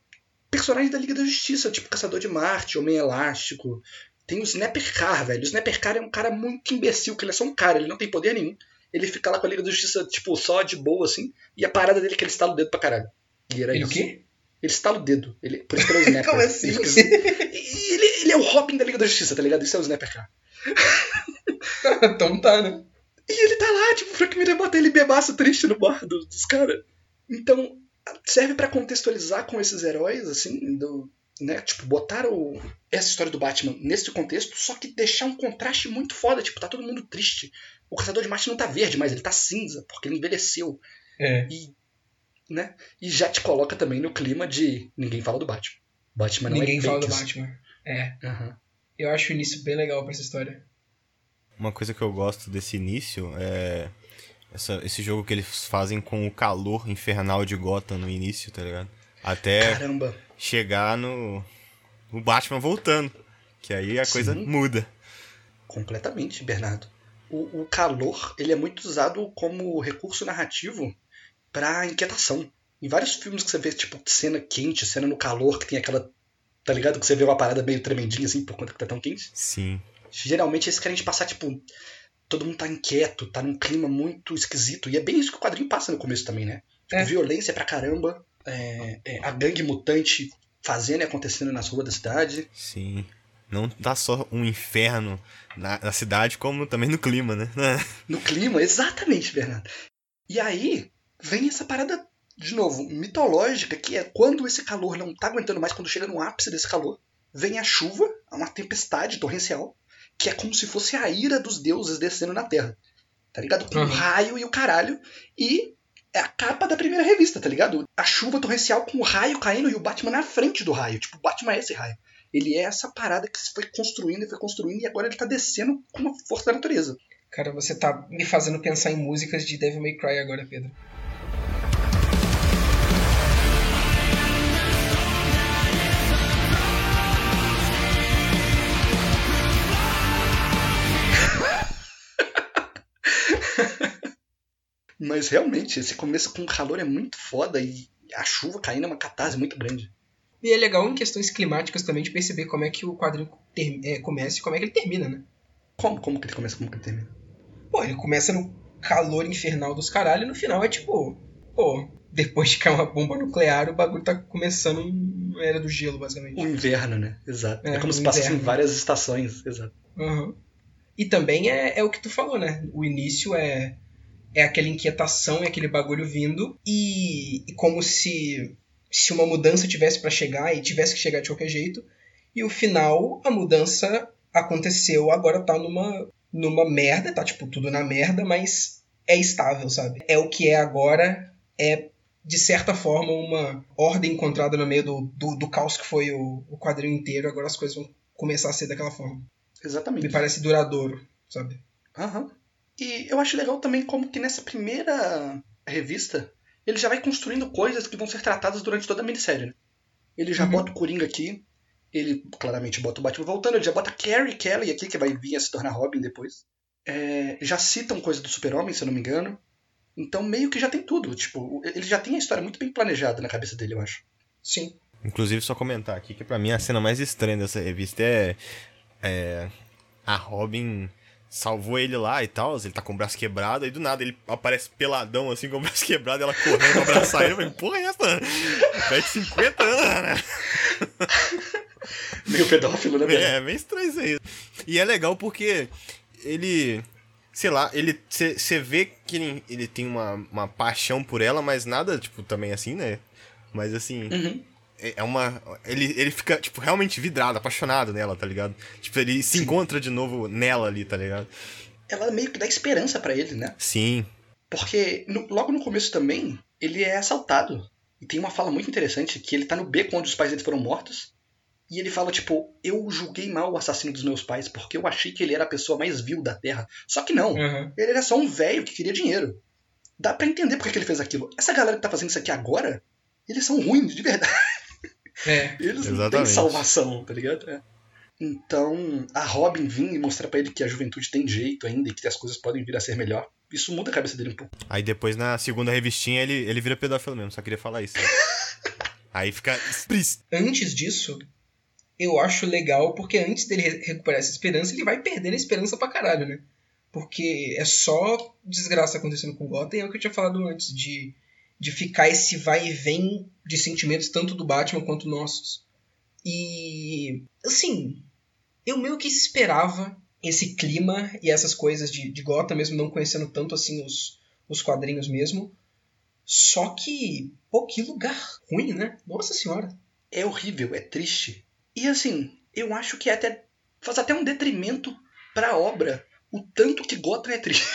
personagens da Liga da Justiça, tipo Caçador de Marte, Homem Elástico. Tem o Snapper Car, velho. O Snapper Car é um cara muito imbecil, que ele é só um cara, ele não tem poder nenhum. Ele fica lá com a Liga da Justiça, tipo, só de boa, assim. E a parada dele é que ele estala o dedo pra caralho. E era Ele o isso. quê? Ele estala o dedo. Ele, por isso que ele é o Snapper. Como assim? Ele, E ele, ele é o Robin da Liga da Justiça, tá ligado? Isso é o Snapper Car. então tá, né? E ele tá lá, tipo, o Frank Miller bota ele bebaço triste no bar do- dos caras. Então, serve pra contextualizar com esses heróis, assim, do, né? Tipo, botar o, essa história do Batman nesse contexto, só que deixar um contraste muito foda. Tipo, tá todo mundo triste. O Caçador de Marte não tá verde mais, ele tá cinza, porque ele envelheceu. É. E, né? E já te coloca também no clima de ninguém fala do Batman. Batman não Ninguém é fala do fakes. Batman. É. Aham. Eu acho o início bem legal pra essa história. Uma coisa que eu gosto desse início é essa- esse jogo que eles fazem com o calor infernal de Gotham no início, tá ligado? Até Caramba. chegar no, no Batman voltando. Que aí a Sim. coisa muda. Completamente, Bernardo. O, o calor ele é muito usado como recurso narrativo pra inquietação. Em vários filmes que você vê, tipo, cena quente, cena no calor, que tem aquela. Tá ligado? Que você vê uma parada meio tremendinha assim, por conta que tá tão quente. Sim. Geralmente eles querem te passar, tipo. Todo mundo tá inquieto, tá num clima muito esquisito. E é bem isso que o quadrinho passa no começo também, né? Tipo, É. violência pra caramba. é, é, a gangue mutante fazendo e acontecendo nas ruas da cidade. Sim. Não tá só um inferno na, na cidade, como também no clima, né? No clima, exatamente, Bernardo. E aí vem essa parada, de novo, mitológica, que é quando esse calor não tá aguentando mais, quando chega no ápice desse calor, vem a chuva, uma tempestade torrencial, que é como se fosse a ira dos deuses descendo na Terra. Tá ligado? Com o Uhum. raio e o caralho. E é a capa da primeira revista, tá ligado? A chuva torrencial com o raio caindo e o Batman na frente do raio. Tipo, o Batman é esse raio. Ele é essa parada que se foi construindo e foi construindo e agora ele tá descendo com uma força da natureza. Cara, você tá me fazendo pensar em músicas de Devil May Cry agora, Pedro. Mas realmente, esse começo com calor é muito foda e a chuva caindo é uma catarse muito grande. E é legal em questões climáticas também de perceber como é que o quadrinho é, começa e como é que ele termina, né? Como, como que ele começa, como que ele termina? Pô, ele começa no calor infernal dos caralho e no final é tipo, pô, depois de cair uma bomba nuclear, o bagulho tá começando uma era do gelo, basicamente. O inverno, né? Exato. É, É, como se passasse em várias estações. Exato. Uhum. E também é, é o que tu falou, né? O início é, é aquela inquietação, é aquele bagulho vindo, e, e como se, se uma mudança tivesse pra chegar e tivesse que chegar de qualquer jeito, e o final, a mudança aconteceu, agora tá numa, numa merda, tá tipo tudo na merda, mas é estável, sabe? É o que é agora, é de certa forma uma ordem encontrada no meio do, do, do caos que foi o, o quadrinho inteiro, agora as coisas vão começar a ser daquela forma Exatamente. me parece duradouro, sabe? Aham. E eu acho legal também como que nessa primeira revista ele já vai construindo coisas que vão ser tratadas durante toda a minissérie. né? Ele já Uhum. bota o Coringa aqui, ele claramente bota o Batman voltando, ele já bota Carrie Kelly aqui, que vai vir a se tornar Robin depois. É, já citam coisa do Super-Homem, se eu não me engano. Então meio que já tem tudo. Tipo, ele já tem a história muito bem planejada na cabeça dele, eu acho. Sim. Inclusive, só comentar aqui que pra mim a cena mais estranha dessa revista é, é a Robin salvou ele lá e tal, ele tá com o braço quebrado, aí do nada ele aparece peladão assim com o braço quebrado, ela correndo pra abraçar ele. Eu falei, porra, é essa? Vai de 50 anos, né? Meio pedófilo, né? É, é, meio estranho isso aí. E é legal porque ele. Sei lá, ele. Você vê que ele, ele tem uma, uma paixão por ela, mas nada, tipo, também assim, né? Mas assim. Uhum. É, é uma. Ele, ele fica, tipo, realmente vidrado, apaixonado nela, tá ligado? Tipo, ele se Sim. encontra de novo nela ali, tá ligado? Ela meio que dá esperança para ele, né? Sim. Porque no, logo no começo também, ele é assaltado. E tem uma fala muito interessante que ele tá no beco onde os pais dele foram mortos. E ele fala, tipo, eu julguei mal o assassino dos meus pais porque eu achei que ele era a pessoa mais vil da Terra. Só que não. Uhum. Ele era só um velho que queria dinheiro. Dá para entender por que ele fez aquilo. Essa galera que tá fazendo isso aqui agora, eles são ruins, de verdade. É, eles exatamente. não têm salvação, tá ligado? É. Então, a Robin vir e mostrar para ele que a juventude tem jeito ainda e que as coisas podem vir a ser melhor, isso muda a cabeça dele um pouco. Aí depois, na segunda revistinha, ele, ele vira pedófilo mesmo, só queria falar isso. Aí fica. Antes disso, eu acho legal, porque antes dele recuperar essa esperança, ele vai perdendo a esperança pra caralho, né? Porque é só desgraça acontecendo com Gotham, e é o que eu tinha falado antes, de, de ficar esse vai e vem de sentimentos tanto do Batman quanto nossos. E, assim, eu meio que esperava esse clima e essas coisas de, de Gotham, mesmo não conhecendo tanto assim os, os quadrinhos mesmo. Só que, pô, que lugar ruim, né? Nossa senhora. É horrível, é triste. E assim, eu acho que é até faz até um detrimento para a obra o tanto que Gotham é triste.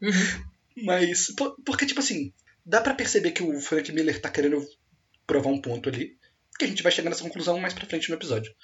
Uhum. Mas porque tipo assim, dá para perceber que o Frank Miller tá querendo provar um ponto ali, que a gente vai chegar nessa conclusão mais para frente no episódio.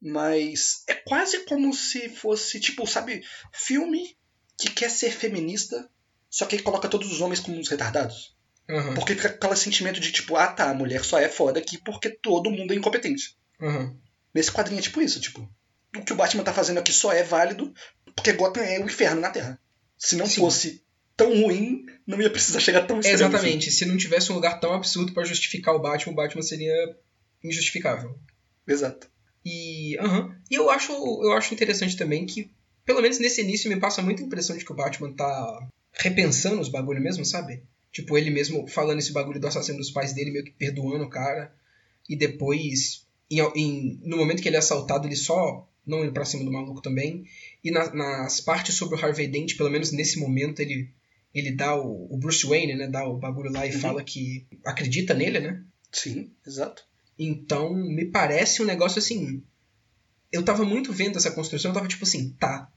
Mas é quase como se fosse tipo, sabe, filme que quer ser feminista, só que coloca todos os homens como uns retardados. Uhum. Porque fica aquele sentimento de tipo, ah tá, a mulher só é foda aqui porque todo mundo é incompetente. Uhum. Nesse quadrinho é tipo isso, tipo, o que o Batman tá fazendo aqui só é válido porque Gotham é o inferno na Terra. Se não Sim. fosse tão ruim, não ia precisar chegar tão extremo. Exatamente. Assim. Se não tivesse um lugar tão absurdo para justificar o Batman, o Batman seria injustificável. Exato. E, uhum. e eu acho eu acho interessante também que, pelo menos nesse início, me passa muita impressão de que o Batman tá repensando os bagulho mesmo, sabe? Tipo, ele mesmo falando esse bagulho do assassino dos pais dele, meio que perdoando o cara. E depois em, em, no momento que ele é assaltado, ele só não indo pra cima do maluco também. E na, nas partes sobre o Harvey Dent, pelo menos nesse momento, ele, ele dá o, o Bruce Wayne, né? Dá o bagulho lá e uhum. fala que acredita nele, né? Sim, exato. Então, me parece um negócio assim. Eu tava muito vendo essa construção, eu tava tipo assim, tá.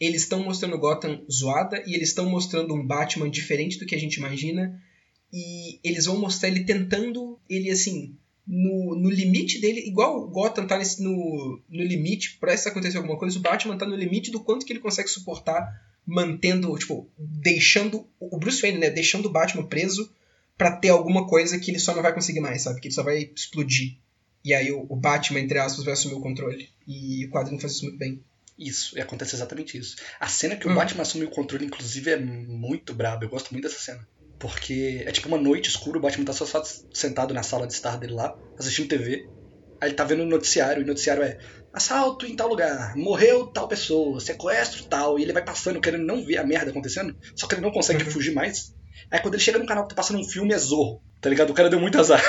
Eles estão mostrando Gotham zoada e eles estão mostrando um Batman diferente do que a gente imagina. E eles vão mostrar ele tentando, ele assim, no, no limite dele, igual o Gotham tá nesse, no, no limite, pra isso acontecer alguma coisa, o Batman tá no limite do quanto que ele consegue suportar, mantendo, tipo, deixando o Bruce Wayne, né, deixando o Batman preso para ter alguma coisa que ele só não vai conseguir mais, sabe? Que ele só vai explodir. E aí o, o Batman, entre aspas, vai assumir o controle. E o quadrinho faz isso muito bem. Isso, e acontece exatamente isso. A cena que hum. o Batman assume o controle, inclusive, é muito braba. Eu gosto muito dessa cena. Porque é tipo uma noite escura, o Batman tá só, só sentado na sala de estar dele lá, assistindo TV. Aí ele tá vendo o noticiário, e o noticiário é assalto em tal lugar, morreu tal pessoa, sequestro tal, e ele vai passando querendo não ver a merda acontecendo, só que ele não consegue uhum. fugir mais. Aí quando ele chega no canal que tá passando um filme é Zorro, tá ligado? O cara deu muito azar.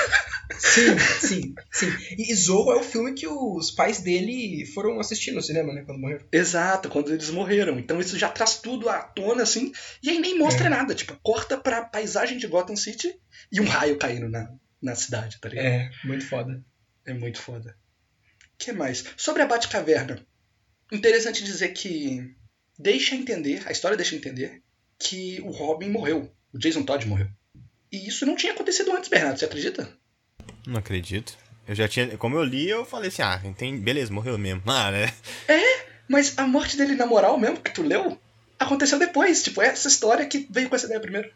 Sim, sim, sim. E Zorro é o filme que os pais dele foram assistir no cinema, né? Quando morreram. Exato, quando eles morreram. Então isso já traz tudo à tona, assim, e aí nem mostra é. nada. Tipo, corta pra paisagem de Gotham City e um raio caindo na, na cidade, tá ligado? É, muito foda. É muito foda. O que mais? Sobre a Batcaverna. Interessante dizer que deixa entender, a história deixa entender, que o Robin morreu. O Jason Todd morreu. E isso não tinha acontecido antes, Bernardo, você acredita? Não acredito. Eu já tinha. Como eu li, eu falei assim, ah, tem, beleza, morreu mesmo. Ah, né? É, mas a morte dele na moral mesmo, que tu leu, aconteceu depois. Tipo, é essa história que veio com essa ideia primeiro.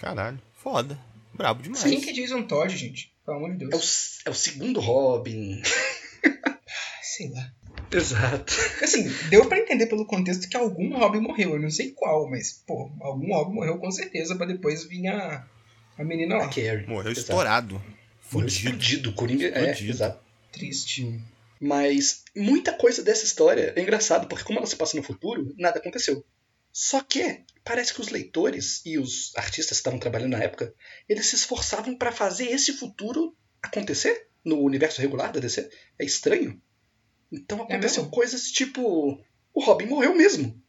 Caralho, foda. Brabo demais. Quem que é Jason Todd, gente? Pelo amor de Deus. É o, é o segundo Robin. Sei lá. Exato. Assim, deu para entender pelo contexto que algum Robin morreu. Eu não sei qual, mas, pô, algum Robin morreu com certeza pra depois vir a, a menina lá. A Carrie. Morreu Exato. estourado. Fudido. Explodido. Coringa. É, exato. Triste. Mas muita coisa dessa história é engraçado, porque como ela se passa no futuro, nada aconteceu. Só que parece que os leitores e os artistas que estavam trabalhando na época, eles se esforçavam para fazer esse futuro acontecer no universo regular da DC. É estranho. Então aconteceu mesmo? coisas tipo o Robin morreu mesmo.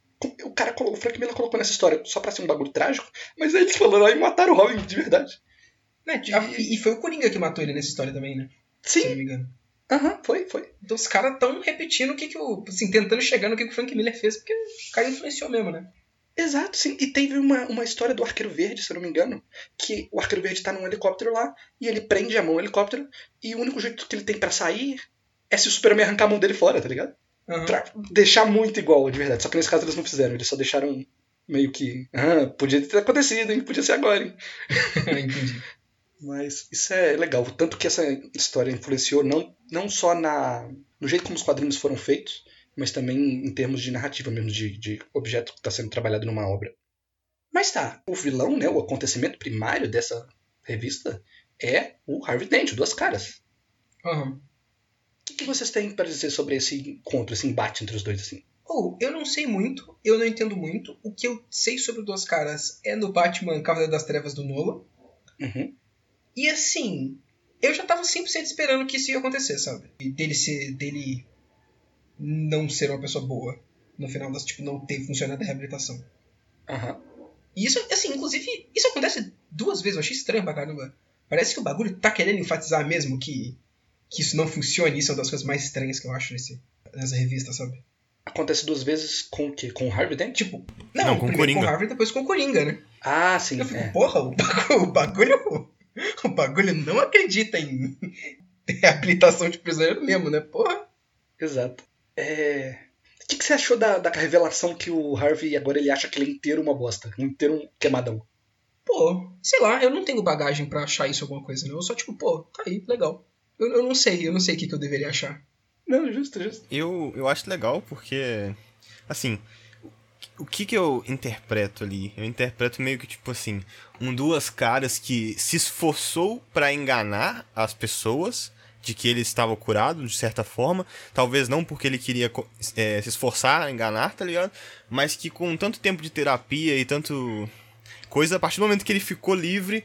O cara colocou, o Frank Miller colocou nessa história só pra ser um bagulho trágico, mas aí eles falaram aí mataram o Robin de verdade. Né, E, e foi o Coringa que matou ele nessa história também, né? Se não Sim, me engano. aham, foi, foi. Então os caras estão repetindo o que, que o. Assim, tentando chegar no que, que o Frank Miller fez, porque o cara influenciou mesmo, né? Exato, sim. E teve uma, uma história do Arqueiro Verde, se eu não me engano, que o Arqueiro Verde tá num helicóptero lá e ele prende a mão no helicóptero e o único jeito que ele tem pra sair é se o Superman arrancar a mão dele fora, tá ligado? Aham. Pra deixar muito igual, de verdade. Só que nesse caso eles não fizeram, eles só deixaram meio que. Ah, podia ter acontecido, hein? Podia ser agora, hein? Entendi. Mas isso é legal. Tanto que essa história influenciou não, não só na, no jeito como os quadrinhos foram feitos, mas também em termos de narrativa mesmo, de, de objeto que está sendo trabalhado numa obra. Mas tá, o vilão, né, o acontecimento primário dessa revista é o Harvey Dent, o Duas Caras. Aham. O que, que vocês têm para dizer sobre esse encontro, esse embate entre os dois, assim? Ou, eu não sei muito, eu não entendo muito. O que eu sei sobre Duas Caras é no Batman Cavaleiro das Trevas do Nolan. Uhum. E assim, eu já tava 100% esperando que isso ia acontecer, sabe? Dele ser. dele não ser uma pessoa boa. No final das, tipo, não ter funcionado a reabilitação. Aham. E isso, assim, inclusive, isso acontece duas vezes, eu achei estranho pra caramba. Parece que o bagulho tá querendo enfatizar mesmo que, que isso não funcione. Isso é uma das coisas mais estranhas que eu acho nesse, nessa revista, sabe? Acontece duas vezes com o quê? Com o Harvey Dent? Tipo, não, Não, com o Coringa. com o Harvey depois com o Coringa, né? Ah, sim. Eu fico, É. porra, o bagulho, o bagulho. O bagulho não acredita em reabilitação de prisioneiro mesmo, né? Porra. Exato. É... O que, que você achou da, da revelação que o Harvey agora ele acha que ele é inteiro uma bosta? Um inteiro um queimadão. Pô, sei lá, eu não tenho bagagem pra achar isso alguma coisa, não. Eu só, tipo, pô, tá aí, legal. Eu, eu não sei, eu não sei o que, que eu deveria achar. Não, justo, justo. Eu, eu acho legal porque, assim, o que que eu interpreto ali? Eu interpreto meio que tipo assim, um duas caras que se esforçou pra enganar as pessoas de que ele estava curado, de certa forma. Talvez não porque ele queria é, se esforçar a enganar, tá ligado? Mas que com tanto tempo de terapia e tanto coisa, a partir do momento que ele ficou livre,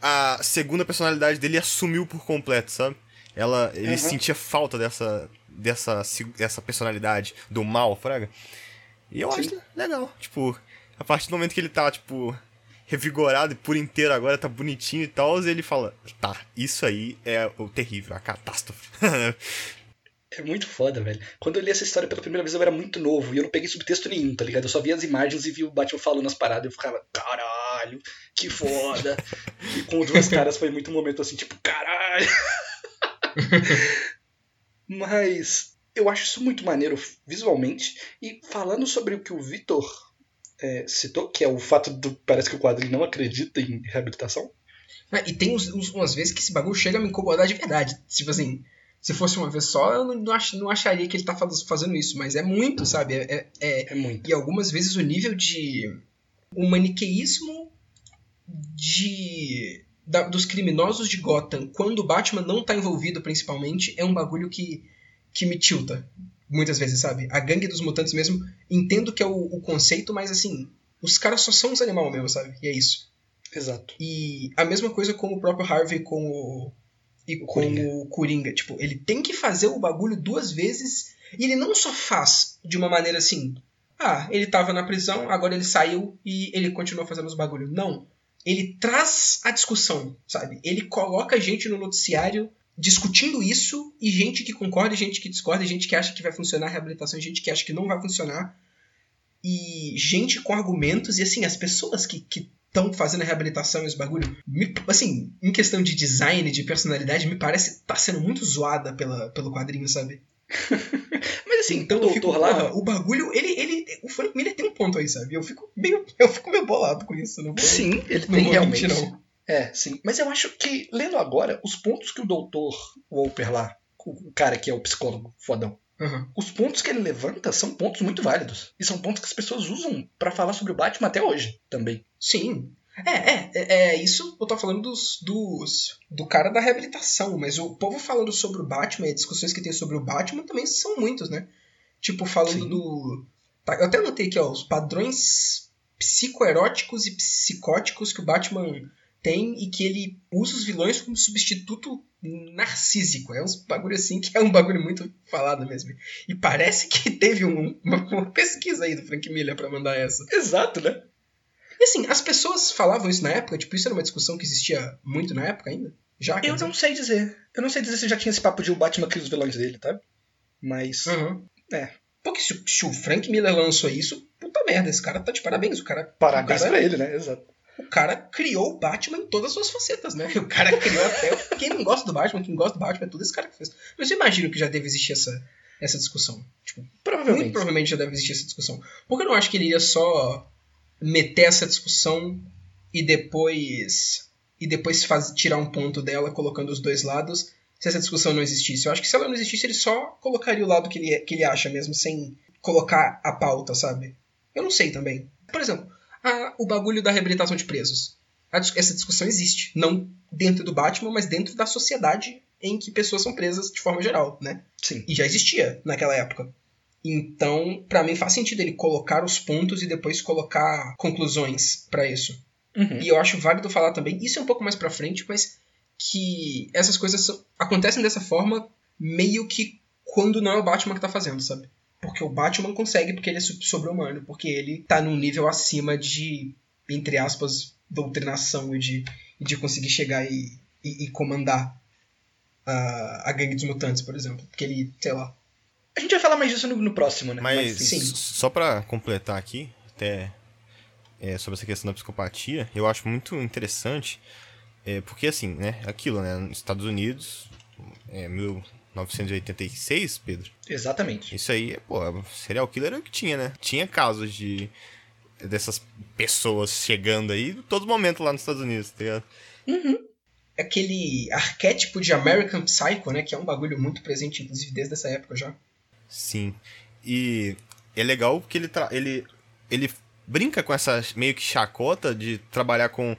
a segunda personalidade dele assumiu por completo, sabe? Ela, ele Uhum. sentia falta dessa, dessa, dessa personalidade do mal, fraga. E eu Sim. acho legal, tipo, a partir do momento que ele tá, tipo, revigorado e por inteiro agora, tá bonitinho e tal, ele fala, tá, isso aí é o terrível, a catástrofe. É muito foda, velho. Quando eu li essa história pela primeira vez, eu era muito novo e eu não peguei subtexto nenhum, tá ligado? Eu só via as imagens e vi o Batman falando as paradas e eu ficava, caralho, que foda. e com duas caras foi muito momento assim, tipo, caralho. Mas eu acho isso muito maneiro visualmente. E falando sobre o que o Vitor é, citou, que é o fato do. Parece que o quadrinho não acredita em reabilitação. Ah, E tem uns, uns- umas vezes que esse bagulho chega a me incomodar de verdade. Tipo assim, se fosse uma vez só, eu não, não, ach- não acharia que ele tá faz- fazendo isso, mas é muito, sabe? É, é- é- É muito. e algumas vezes o nível de. O maniqueísmo de. da- dos criminosos de Gotham, quando o Batman não tá envolvido, principalmente, é um bagulho que, que me tilta. Muitas vezes, sabe? A gangue dos mutantes mesmo, entendo que é o, o conceito, mas assim, os caras só são uns animal mesmo, sabe? E é isso. Exato. E a mesma coisa com o próprio Harvey com o. E com Coringa. o Coringa. Tipo, ele tem que fazer o bagulho duas vezes. E ele não só faz de uma maneira assim. Ah, ele tava na prisão, agora ele saiu e ele continua fazendo os bagulhos. Não. Ele traz a discussão, sabe? Ele coloca gente no noticiário discutindo isso e gente que concorda, e gente que discorda, e gente que acha que vai funcionar a reabilitação, e gente que acha que não vai funcionar. E gente com argumentos, e assim, as pessoas que estão fazendo a reabilitação e os bagulho, me- assim, em questão de design, de personalidade, me parece tá sendo muito zoada pela, pelo quadrinho, sabe? Mas assim, Então o eu fico, doutor lá. porra, o bagulho, ele, ele, o Frank Miller tem um ponto aí, sabe? Eu fico meio, eu fico meio bolado com isso, não vou, Sim, ele não tem realmente. mentir, não. É, sim. Mas eu acho que, lendo agora, os pontos que o doutor Wolper lá, o cara que é o psicólogo fodão, Aham. os pontos que ele levanta são pontos muito válidos. E são pontos que as pessoas usam pra falar sobre o Batman até hoje também. Sim. É, é, é, é, isso eu tô falando dos, dos do cara da reabilitação, mas o povo falando sobre o Batman e as discussões que tem sobre o Batman também são muitos, né? Tipo, falando Sim. do. Tá, eu até anotei aqui, ó, os padrões psicoeróticos e psicóticos que o Batman tem e que ele usa os vilões como substituto narcísico. É uns bagulho assim que é um bagulho muito falado mesmo. E parece que teve um- uma, uma pesquisa aí do Frank Miller pra mandar essa. Exato, né? E assim, as pessoas falavam isso na época, tipo, isso era uma discussão que existia muito na época ainda? Já? Eu dizer? não sei dizer. Eu não sei dizer se já tinha esse papo de o Batman cria os vilões dele, tá? Mas. Uhum. É. Porque se, o- se o Frank Miller lançou isso, puta merda, esse cara tá de parabéns. O cara, Parabéns o cara, pra ele, né? Exato. O cara criou o Batman em todas as suas facetas, né? O cara criou até quem não gosta do Batman, quem gosta do Batman, é tudo esse cara que fez. Mas eu imagino que já deve existir essa, essa discussão. Tipo, muito Provavelmente. provavelmente já deve existir essa discussão. Porque eu não acho que ele iria só meter essa discussão e depois e depois faz, tirar um ponto dela colocando os dois lados se essa discussão não existisse. Eu acho que se ela não existisse, ele só colocaria o lado que ele, que ele acha mesmo, sem colocar a pauta, sabe? Eu não sei também. Por exemplo, a- o bagulho da reabilitação de presos. A essa discussão existe. Não dentro do Batman, mas dentro da sociedade em que pessoas são presas de forma geral, né? Sim. E já existia naquela época. Então, pra mim faz sentido ele colocar os pontos e depois colocar conclusões pra isso. Uhum. E eu acho válido falar também, isso é um pouco mais pra frente, mas que essas coisas são- acontecem dessa forma meio que quando não é o Batman que tá fazendo, sabe? Porque o Batman consegue porque ele é sobre-humano, porque ele tá num nível acima de, entre aspas, doutrinação e de, de conseguir chegar e, e, e comandar a, a gangue dos mutantes, por exemplo. Porque ele, sei lá, A gente vai falar mais disso no, no próximo, né? Mas, sim. s- só pra completar aqui, até é, sobre essa questão da psicopatia, eu acho muito interessante, é, porque assim, né, aquilo, né, nos Estados Unidos, é, 1986, Pedro, Exatamente. isso aí, pô, serial killer era o que tinha, né? Tinha casos de dessas pessoas chegando aí em todo momento lá nos Estados Unidos, tá ligado? aquele arquétipo de American Psycho, né? Que é um bagulho muito presente, inclusive, desde essa época já. Sim. E é legal que ele, tra- ele, ele brinca com essa meio que chacota de trabalhar com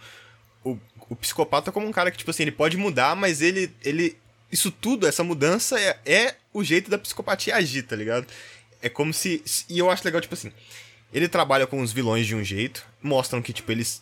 o, o psicopata como um cara que, tipo assim, ele pode mudar, mas ele. ele isso tudo, essa mudança é, é o jeito da psicopatia agir, tá ligado? É como se. E eu acho legal, tipo assim. Ele trabalha com os vilões de um jeito, mostram que, tipo, eles.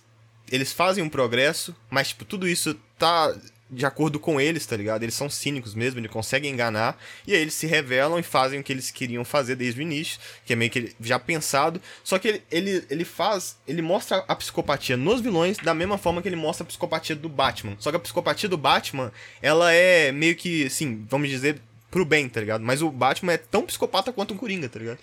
Eles fazem um progresso, mas, tipo, tudo isso tá de acordo com eles, tá ligado? Eles são cínicos mesmo, eles conseguem enganar, e aí eles se revelam e fazem o que eles queriam fazer desde o início, que é meio que já pensado. Só que ele, ele, ele faz. Ele mostra a psicopatia nos vilões da mesma forma que ele mostra a psicopatia do Batman. Só que a psicopatia do Batman, ela é meio que, assim, vamos dizer, pro bem, tá ligado? Mas o Batman é tão psicopata quanto um Coringa, tá ligado?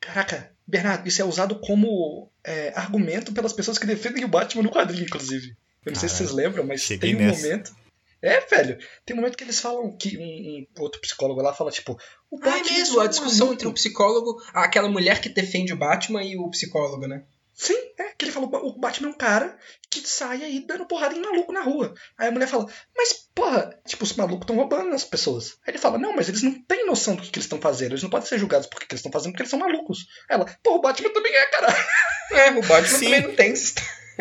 Caraca, Bernardo, isso é usado como é, argumento pelas pessoas que defendem o Batman no quadrinho, inclusive. Eu não sei se vocês lembram, mas tem um nessa. momento. É, velho. Tem um momento que eles falam que um, um outro psicólogo lá fala, tipo, o Ah, é Batman mesmo, a discussão entre o psicólogo, aquela mulher que defende o Batman e o psicólogo, né? Sim, é que ele falou, o Batman é um cara que sai aí dando porrada em maluco na rua. Aí a mulher fala, mas porra, tipo, os malucos estão roubando as pessoas. Aí ele fala, não, mas eles não têm noção do que, que eles estão fazendo, eles não podem ser julgados por que, que eles estão fazendo, porque eles são malucos. Aí ela, porra, o Batman também é, cara. É, o Batman Sim. também não tem.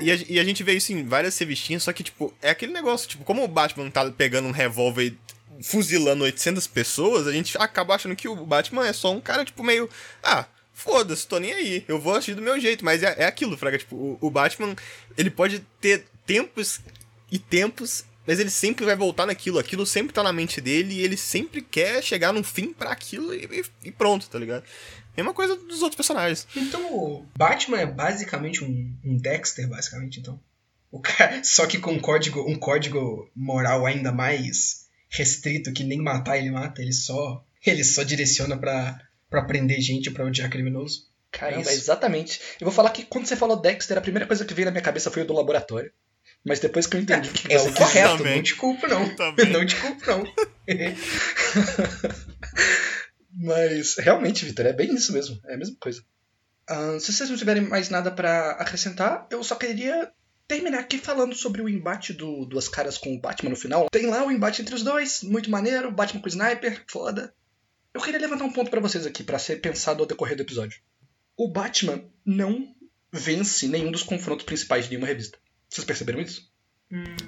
E a, e a gente vê isso em várias revistinhas, só que, tipo, é aquele negócio, tipo, como o Batman tá pegando um revólver e fuzilando 800 pessoas, a gente acaba achando que o Batman é só um cara, tipo, meio. Ah, foda-se, tô nem aí, eu vou agir do meu jeito. Mas é, é aquilo, Fraga, tipo, o, o Batman, ele pode ter tempos e tempos. Mas ele sempre vai voltar naquilo, aquilo sempre tá na mente dele e ele sempre quer chegar num fim pra aquilo e- e pronto, tá ligado? Mesma coisa dos outros personagens. Então o Batman é basicamente um, um Dexter, basicamente, então. O cara, só que com um código, um código moral ainda mais restrito que nem matar ele mata, ele só ele só direciona pra, pra prender gente pra odiar criminoso. Caramba, Isso. exatamente. Eu vou falar que quando você falou Dexter, a primeira coisa que veio na minha cabeça foi o do laboratório. Mas depois que eu entendi que É você o correto, também. não te culpo não. Também. Não te culpo não. Mas realmente, Vitor, é bem isso mesmo. É a mesma coisa. Ah, se vocês não tiverem mais nada pra acrescentar, eu só queria terminar aqui falando sobre o embate do Duas Caras com o Batman no final. Tem lá o embate entre os dois, muito maneiro, Batman com o Sniper, foda. Eu queria levantar um ponto pra vocês aqui, pra ser pensado ao decorrer do episódio. O Batman não vence nenhum dos confrontos principais de nenhuma revista. Vocês perceberam isso?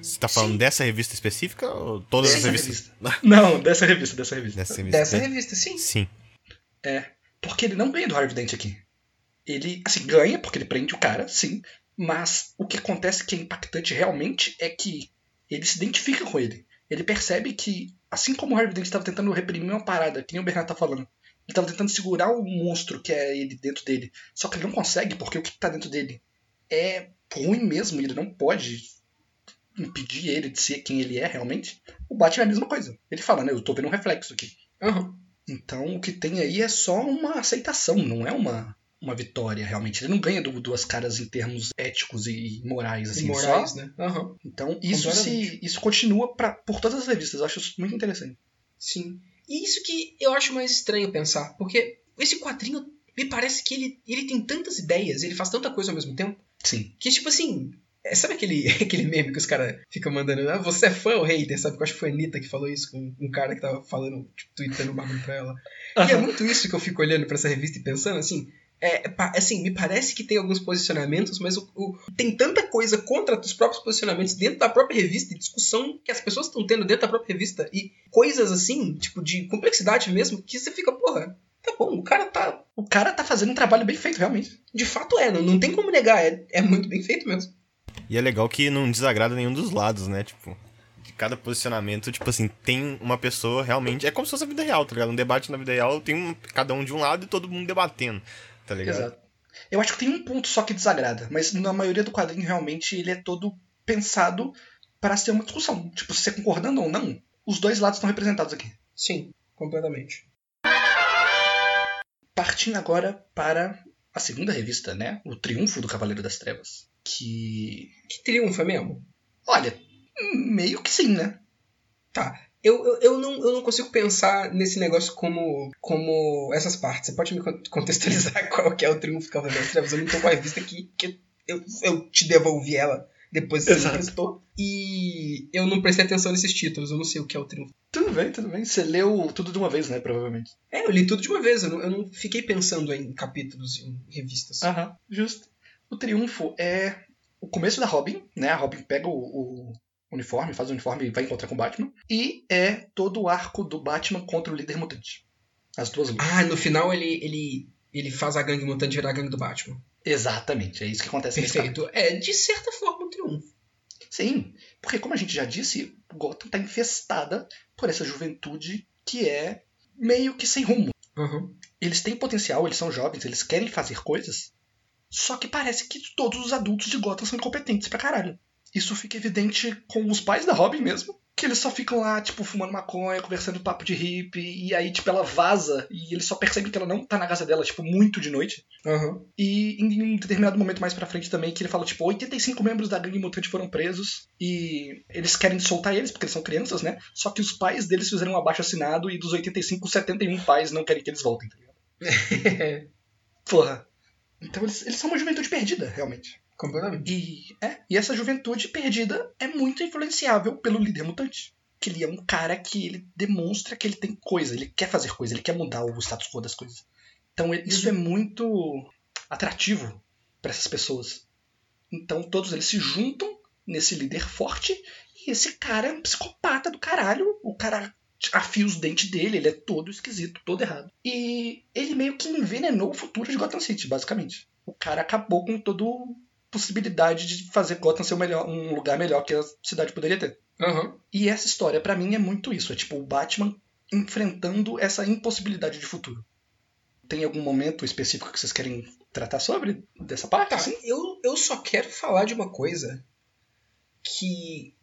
Você tá falando Sim. dessa revista específica ou todas as revistas? Não, dessa revista, dessa revista. Dessa revista. Dessa é. revista, sim. Sim. Porque ele não ganha do Harvey Dent aqui. Ele, assim, ganha porque ele prende o cara, sim. Mas o que acontece que é impactante realmente é que ele se identifica com ele. Ele percebe que, assim como o Harvey Dent estava tentando reprimir uma parada, que nem o Bernardo tá falando, ele estava tentando segurar o monstro que é ele dentro dele. Só que ele não consegue, porque o que tá dentro dele é ruim mesmo, ele não pode impedir ele de ser quem ele é realmente. O Batman é a mesma coisa. Ele fala, né? Eu tô vendo um reflexo aqui. Aham. Então o que tem aí é só uma aceitação, não é uma, uma vitória realmente. Ele não ganha do duas caras em termos éticos e morais, assim. E morais, só. né? Aham. Então isso se, isso continua pra, por todas as revistas. Eu acho isso muito interessante. Sim. E isso que eu acho mais estranho pensar, porque esse quadrinho me parece que ele, ele tem tantas ideias, ele faz tanta coisa ao mesmo tempo, Sim. que tipo assim. É, Sabe aquele, aquele meme que os caras ficam mandando, ah, você é fã ou hater? Sabe? Eu acho que foi a Anitta que falou isso com um cara que tava falando, tipo, tweetando um bagulho pra ela. E é muito isso que eu fico olhando pra essa revista e pensando assim. É, assim, me parece que tem alguns posicionamentos, mas o, o- tem tanta coisa contra os próprios posicionamentos dentro da própria revista, e discussão que as pessoas estão tendo dentro da própria revista, e coisas assim, tipo, de complexidade mesmo, que você fica, porra, tá bom, o cara tá. O cara tá fazendo um trabalho bem feito, realmente. De fato é, não, não tem como negar, é, é muito bem feito mesmo. E é legal que não desagrada nenhum dos lados, né? Tipo, de cada posicionamento, tipo assim, tem uma pessoa realmente. É como se fosse a vida real, tá ligado? Um debate na vida real, tem um, cada um de um lado e todo mundo debatendo, tá ligado? Exato. Eu acho que tem um ponto só que desagrada, mas na maioria do quadrinho realmente ele é todo pensado para ser uma discussão. Tipo, se você concordando ou não, os dois lados estão representados aqui. Sim, completamente. Partindo agora para a segunda revista, né? O Triunfo do Cavaleiro das Trevas. Que. Que triunfo é mesmo? Olha, meio que sim, né? Tá. Eu, eu, eu, não, eu não consigo pensar nesse negócio como, como essas partes. Você pode me con- contextualizar qual que é o Triunfo do Cavaleiro das Trevas? Eu não tô com a revista aqui, que eu, eu te devolvi ela depois que você me Exato. emprestou. E eu não prestei atenção nesses títulos, eu não sei o que é o Triunfo. Tudo bem, tudo bem. Você leu tudo de uma vez, né? Provavelmente. É, eu li tudo de uma vez, eu não, eu não fiquei pensando em capítulos, em revistas. Aham, justo. O Triunfo é o começo da Robin, né? A Robin pega o, o uniforme, faz o uniforme e vai encontrar com o Batman. E é todo o arco do Batman contra o líder mutante. As duas lutas. Ah, no final ele, ele, ele faz a gangue mutante virar a gangue do Batman. Exatamente, é isso que acontece. Perfeito. É, de certa forma, um triunfo. Sim, porque como a gente já disse, Gotham tá infestada por essa juventude que é meio que sem rumo. Uhum. Eles têm potencial, eles são jovens, eles querem fazer coisas, só que parece que todos os adultos de Gotham são incompetentes pra caralho. Isso fica evidente com os pais da Robin mesmo, que eles só ficam lá, tipo, fumando maconha, conversando papo de hippie, e aí, tipo, ela vaza, e eles só percebem que ela não tá na casa dela, tipo, muito de noite. Uhum. E em um determinado momento mais pra frente também, que ele fala, tipo, 85 membros da gangue mutante foram presos e eles querem soltar eles, porque eles são crianças, né? Só que os pais deles fizeram um abaixo assinado e dos 85, 71 pais não querem que eles voltem, tá ligado? Porra. Então eles, eles são uma juventude perdida, realmente. Completamente. E, é, e essa juventude perdida é muito influenciável pelo líder mutante. Que ele é um cara que ele demonstra que ele tem coisa, ele quer fazer coisa, ele quer mudar o status quo das coisas. Então ele- isso é muito atrativo para essas pessoas. Então todos eles se juntam nesse líder forte e esse cara é um psicopata do caralho. O cara afia os dentes dele, ele é todo esquisito, todo errado. E ele meio que envenenou o futuro de Gotham City, basicamente. O cara acabou com toda possibilidade de fazer Gotham ser um, melhor, um lugar melhor que a cidade poderia ter. Uhum. E essa história, pra mim, é muito isso. É tipo o Batman enfrentando essa impossibilidade de futuro. Tem algum momento específico que vocês querem tratar sobre dessa parte? Tá, assim? eu, eu só quero falar de uma coisa que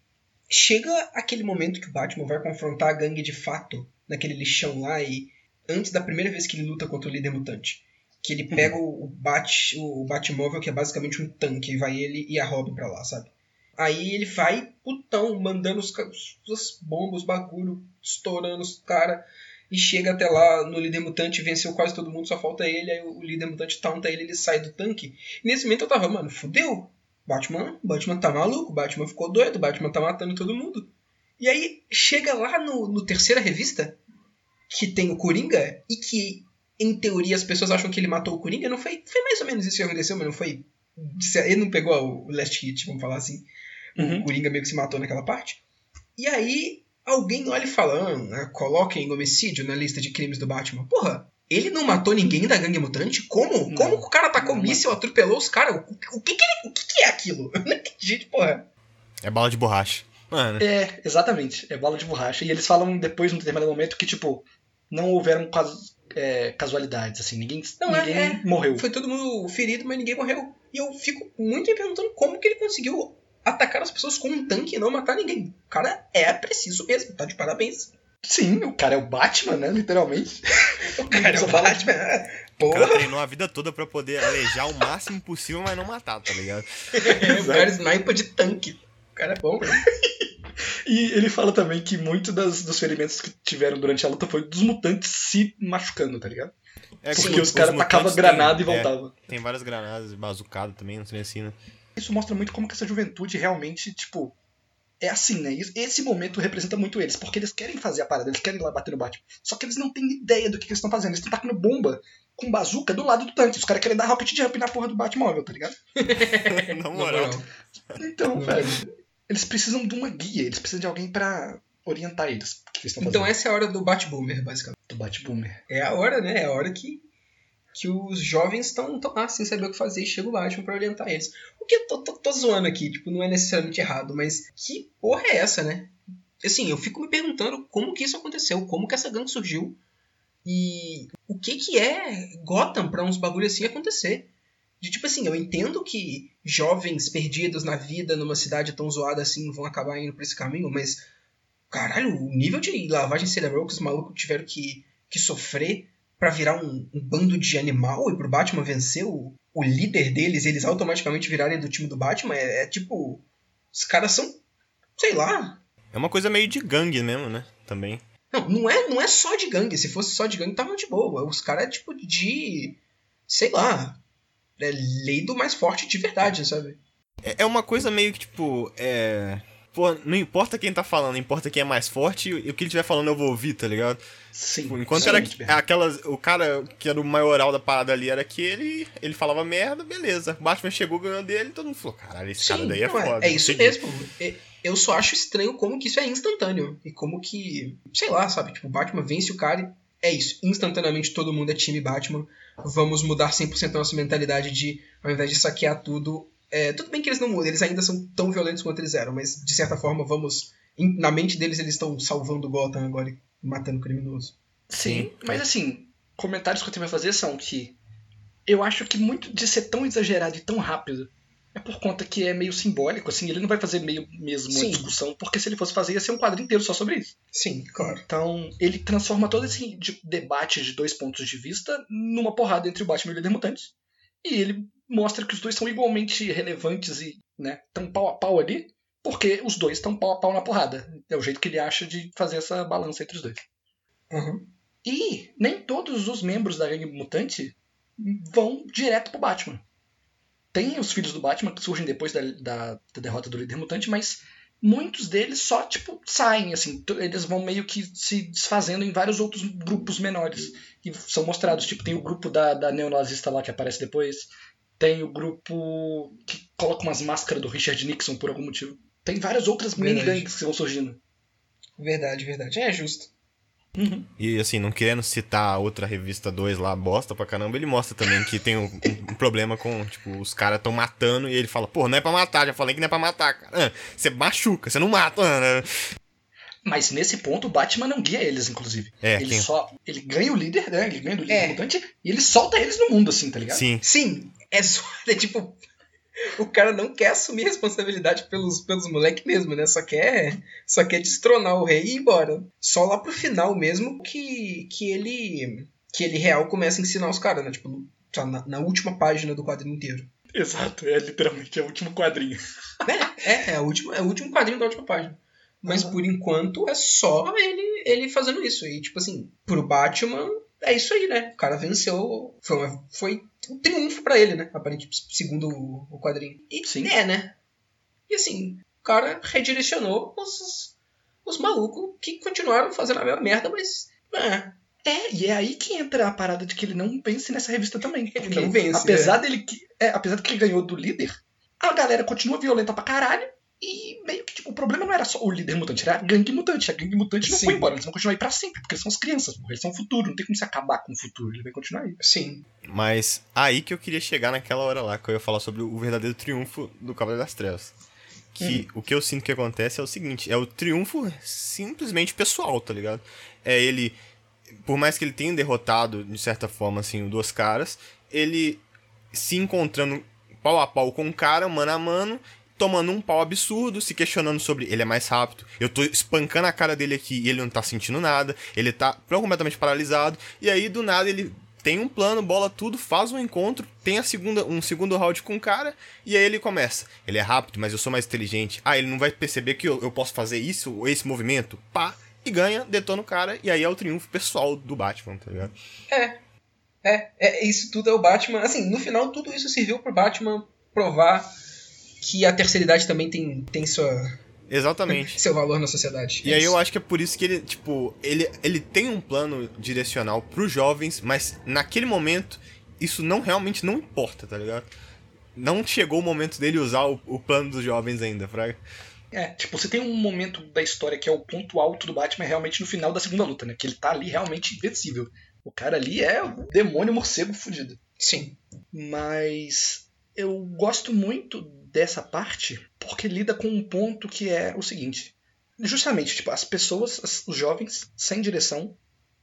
chega aquele momento que o Batman vai confrontar a gangue de fato naquele lixão lá e antes da primeira vez que ele luta contra o líder mutante, que ele pega o, Bat, o Batmóvel que é basicamente um tanque e vai ele e a Robin pra lá, sabe? Aí ele vai putão, mandando os, as bombas, bagulho, estourando os cara e chega até lá no líder mutante, venceu quase todo mundo, só falta ele, aí o líder mutante taunta ele, ele sai do tanque. E nesse momento eu tava, mano, fudeu. Batman, Batman tá maluco, Batman ficou doido, Batman tá matando todo mundo. E aí chega lá no, no terceira revista, que tem o Coringa, e que, em teoria, as pessoas acham que ele matou o Coringa. Não foi, foi mais ou menos isso que aconteceu, mas não foi Ele não pegou o last hit, vamos falar assim. Uhum. O Coringa meio que se matou naquela parte. E aí, alguém olha e fala: ah, né, coloquem homicídio na lista de crimes do Batman. Porra, ele não matou ninguém da gangue mutante? Como? Não. Como que o cara tacou Não míssil, atropelou os caras? O, o que que ele- o que que é aquilo? Eu não entendi, porra. É bala de borracha. Mano, É, exatamente. É bala de borracha. E eles falam depois, num determinado momento, que, tipo, não houveram é, casualidades, assim. Ninguém, Não, é- ninguém é. morreu. Foi todo mundo ferido, mas ninguém morreu. E eu fico muito me perguntando como que ele conseguiu atacar as pessoas com um tanque e não matar ninguém. O cara é preciso mesmo, tá de parabéns. Sim, o cara é o Batman, né? Literalmente. O cara é Só o fala- Batman. o cara Porra, treinou a vida toda pra poder alejar o máximo possível, mas não matar, tá ligado? o cara é sniper de tanque. O cara é bom, velho. E ele fala também que muito das, dos ferimentos que tiveram durante a luta foi dos mutantes se machucando, tá ligado? É que Porque os caras mutantes tacavam granada e é, voltavam. tem várias granadas, bazucada também, não sei assim, né? Isso mostra muito como que essa juventude realmente, tipo, é assim, né? Esse momento representa muito eles, porque eles querem fazer a parada, eles querem ir lá bater no Batman. Só que eles não têm ideia do que, que eles estão fazendo. Eles estão tacando bomba com bazuca do lado do tanque. Os caras querem dar rocket jump na porra do Batmóvel, tá ligado? Na moral. Então, velho, eles precisam de uma guia, eles precisam de alguém pra orientar eles. Que eles estão Então essa é a hora do Batboomer, basicamente. Do Batboomer. É a hora, né? É a hora que, que os jovens estão lá sem saber o que fazer e chega o Batman pra orientar eles. O que eu tô, tô, tô zoando aqui, tipo, não é necessariamente errado, mas que porra é essa, né? Assim, eu fico me perguntando como que isso aconteceu, como que essa gangue surgiu e o que que é Gotham pra uns bagulho assim acontecer. De tipo assim, eu entendo que jovens perdidos na vida numa cidade tão zoada assim vão acabar indo pra esse caminho, mas caralho, o nível de lavagem cerebral que os malucos tiveram que, que sofrer pra virar um, um bando de animal e pro Batman vencer o, o líder deles, eles automaticamente virarem do time do Batman, é, é tipo. Os caras são. Sei lá. É uma coisa meio de gangue mesmo, né? Também. Não, não é, não é só de gangue. Se fosse só de gangue, tava de boa. Os caras é tipo de. Sei lá. É lei do mais forte de verdade, sabe? É é uma coisa meio que, tipo, é. Pô, não importa quem tá falando, importa quem é mais forte e o que ele estiver falando eu vou ouvir, tá ligado? Sim. Enquanto sim, era aquelas. O cara que era o maioral da parada ali era aquele, ele falava merda, beleza. Batman chegou, ganhou dele, todo mundo falou, caralho, esse cara daí é não, foda. É não isso mesmo. É- Eu só acho estranho como que isso é instantâneo. E como que. Sei lá, sabe? Tipo, o Batman vence o cara e é isso. Instantaneamente todo mundo é time Batman. Vamos mudar 100% a nossa mentalidade de, ao invés de saquear tudo. É, tudo bem que eles não mudam, eles ainda são tão violentos quanto eles eram, mas de certa forma, vamos. em- na mente deles, eles estão salvando Gotham agora e matando criminoso. Sim, Sim. mas assim, comentários que eu tenho a fazer são que eu acho que muito de ser tão exagerado e tão rápido é por conta que é meio simbólico, assim, ele não vai fazer meio mesmo uma Sim. discussão, porque se ele fosse fazer ia ser um quadro inteiro só sobre isso. Sim, claro. Então, ele transforma todo esse de- debate de dois pontos de vista numa porrada entre o Batman e o Líder Mutante. E ele mostra que os dois são igualmente relevantes e, né, tão pau a pau ali, porque os dois estão pau a pau na porrada. É o jeito que ele acha de fazer essa balança entre os dois. Uhum. E nem todos os membros da gangue mutante vão direto pro Batman. Tem os filhos do Batman que surgem depois da, da- da derrota do líder mutante, mas muitos deles só, tipo, saem, assim. Eles vão meio que se desfazendo em vários outros grupos menores. Que são mostrados. Tipo, tem o grupo da, da neonazista lá que aparece depois. Tem o grupo que coloca umas máscaras do Richard Nixon por algum motivo. Tem várias outras Verdade. mini-gangues que vão surgindo. Verdade, verdade. É justo. E assim, não querendo citar a outra revista 2 lá, bosta pra caramba, ele mostra também que tem um, um- um problema com, tipo, os caras tão matando e ele fala, pô, não é pra matar, já falei que não é pra matar, cara. Ah, Você machuca, você não mata. ah, né? Mas nesse ponto o Batman não guia eles, inclusive. É, ele quem- só. Ele ganha o líder, né? Ele ganha do líder É. mutante e ele solta eles no mundo, assim, tá ligado? Sim. Sim, é zoado. É tipo. O cara não quer assumir responsabilidade pelos, pelos moleques mesmo, né? Só quer, só quer destronar o rei e ir embora. Só lá pro final mesmo que, que ele. Que ele real começa a ensinar os caras, né? Tipo, tá na, na última página do quadrinho inteiro. Exato, é literalmente o último quadrinho. É, é, é, o último, é o último quadrinho da última página. Mas Aham. por enquanto é só ele, ele fazendo isso. E, tipo assim, pro Batman, é isso aí, né? O cara venceu. Foi, uma- foi um triunfo pra ele, né? Aparentemente, segundo o, o quadrinho. E Sim. é, né? E assim, o cara redirecionou os, os malucos que continuaram fazendo a mesma merda, mas. É, É, e é aí que entra a parada de que ele não vence nessa revista também. Ele não vence, Apesar dele que. É, apesar de que ele ganhou do líder, a galera continua violenta pra caralho. E meio que, tipo, o problema não era só o líder mutante, era a gangue mutante. A gangue mutante não Sim. foi embora, eles vão continuar aí pra sempre, porque eles são as crianças, porra, eles são o futuro, não tem como se acabar com o futuro, ele vai continuar aí. Sim. Mas aí que eu queria chegar naquela hora lá, que eu ia falar sobre o verdadeiro triunfo do Cavaleiro das Trevas. Que o que eu sinto que acontece é o seguinte, é o triunfo simplesmente pessoal, tá ligado? É ele, por mais que ele tenha derrotado, de certa forma, assim, duas caras, ele se encontrando pau a pau com um cara, mano a mano, tomando um pau absurdo, se questionando sobre ele é mais rápido, eu tô espancando a cara dele aqui e ele não tá sentindo nada, ele tá completamente paralisado, e aí do nada ele tem um plano, bola tudo, faz um encontro, tem a segunda, um segundo round com o cara, e aí ele começa. Ele é rápido, mas eu sou mais inteligente. Ah, ele não vai perceber que eu, eu posso fazer isso, ou esse movimento, pá, e ganha, detona o cara, e aí é o triunfo pessoal do Batman, tá ligado? É. É, é, isso tudo é o Batman. Assim, no final, tudo isso serviu pro Batman provar que a terceira idade também tem, tem sua, Exatamente. seu valor na sociedade. E aí eu acho que é por isso que ele, tipo, ele, ele tem um plano direcional pros jovens, mas naquele momento isso não realmente não importa, tá ligado? Não chegou o momento dele usar o, o plano dos jovens ainda, fraga. É, tipo, você tem um momento da história que é o ponto alto do Batman, é realmente no final da segunda luta, né? Que ele tá ali realmente invencível. O cara ali é o demônio morcego fudido. Sim. Mas eu gosto muito dessa parte porque lida com um ponto que é o seguinte. Justamente, tipo, as pessoas, as- os jovens, sem direção,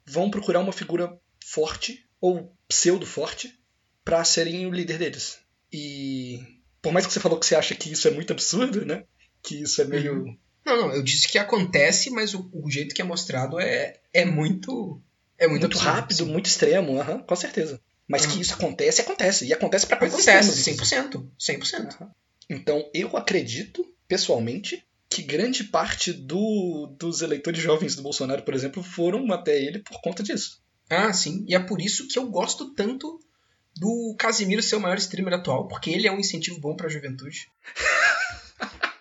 vão procurar uma figura forte ou pseudo-forte pra serem o líder deles. E por mais que você falou que você acha que isso é muito absurdo, né? Que isso é meio. Não, não, eu disse que acontece, mas o, o jeito que é mostrado é, é muito. É muito, muito absurdo, rápido, sim. muito extremo, com certeza. Mas Aham. que isso acontece, acontece. E acontece pra coisas Acontece, extremas. 100%. 100%. Aham. Então, eu acredito, pessoalmente, que grande parte do, dos eleitores jovens do Bolsonaro, por exemplo, foram até ele por conta disso. Ah, sim. E é por isso que eu gosto tanto do Casimiro ser o maior streamer atual, porque ele é um incentivo bom pra juventude.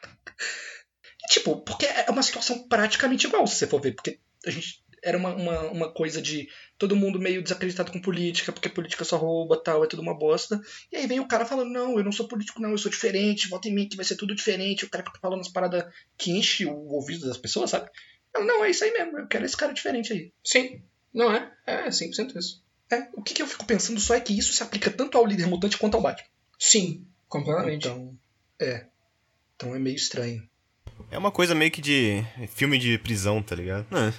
E, tipo, porque é uma situação praticamente igual, se você for ver. Porque a gente era uma, uma, uma coisa de todo mundo meio desacreditado com política, porque política só rouba tal, é tudo uma bosta. E aí vem o cara falando, não, eu não sou político, não, eu sou diferente, vota em mim que vai ser tudo diferente. O cara fica falando as paradas que enche o ouvido das pessoas, sabe? Não, não, é isso aí mesmo, eu quero esse cara diferente aí. Sim. Não é? É 100% isso. É, o que, que eu fico pensando só é que isso se aplica tanto ao líder mutante quanto ao Batman. Sim, completamente. Então, é. Então é meio estranho. É uma coisa meio que de filme de prisão, tá ligado? Ah,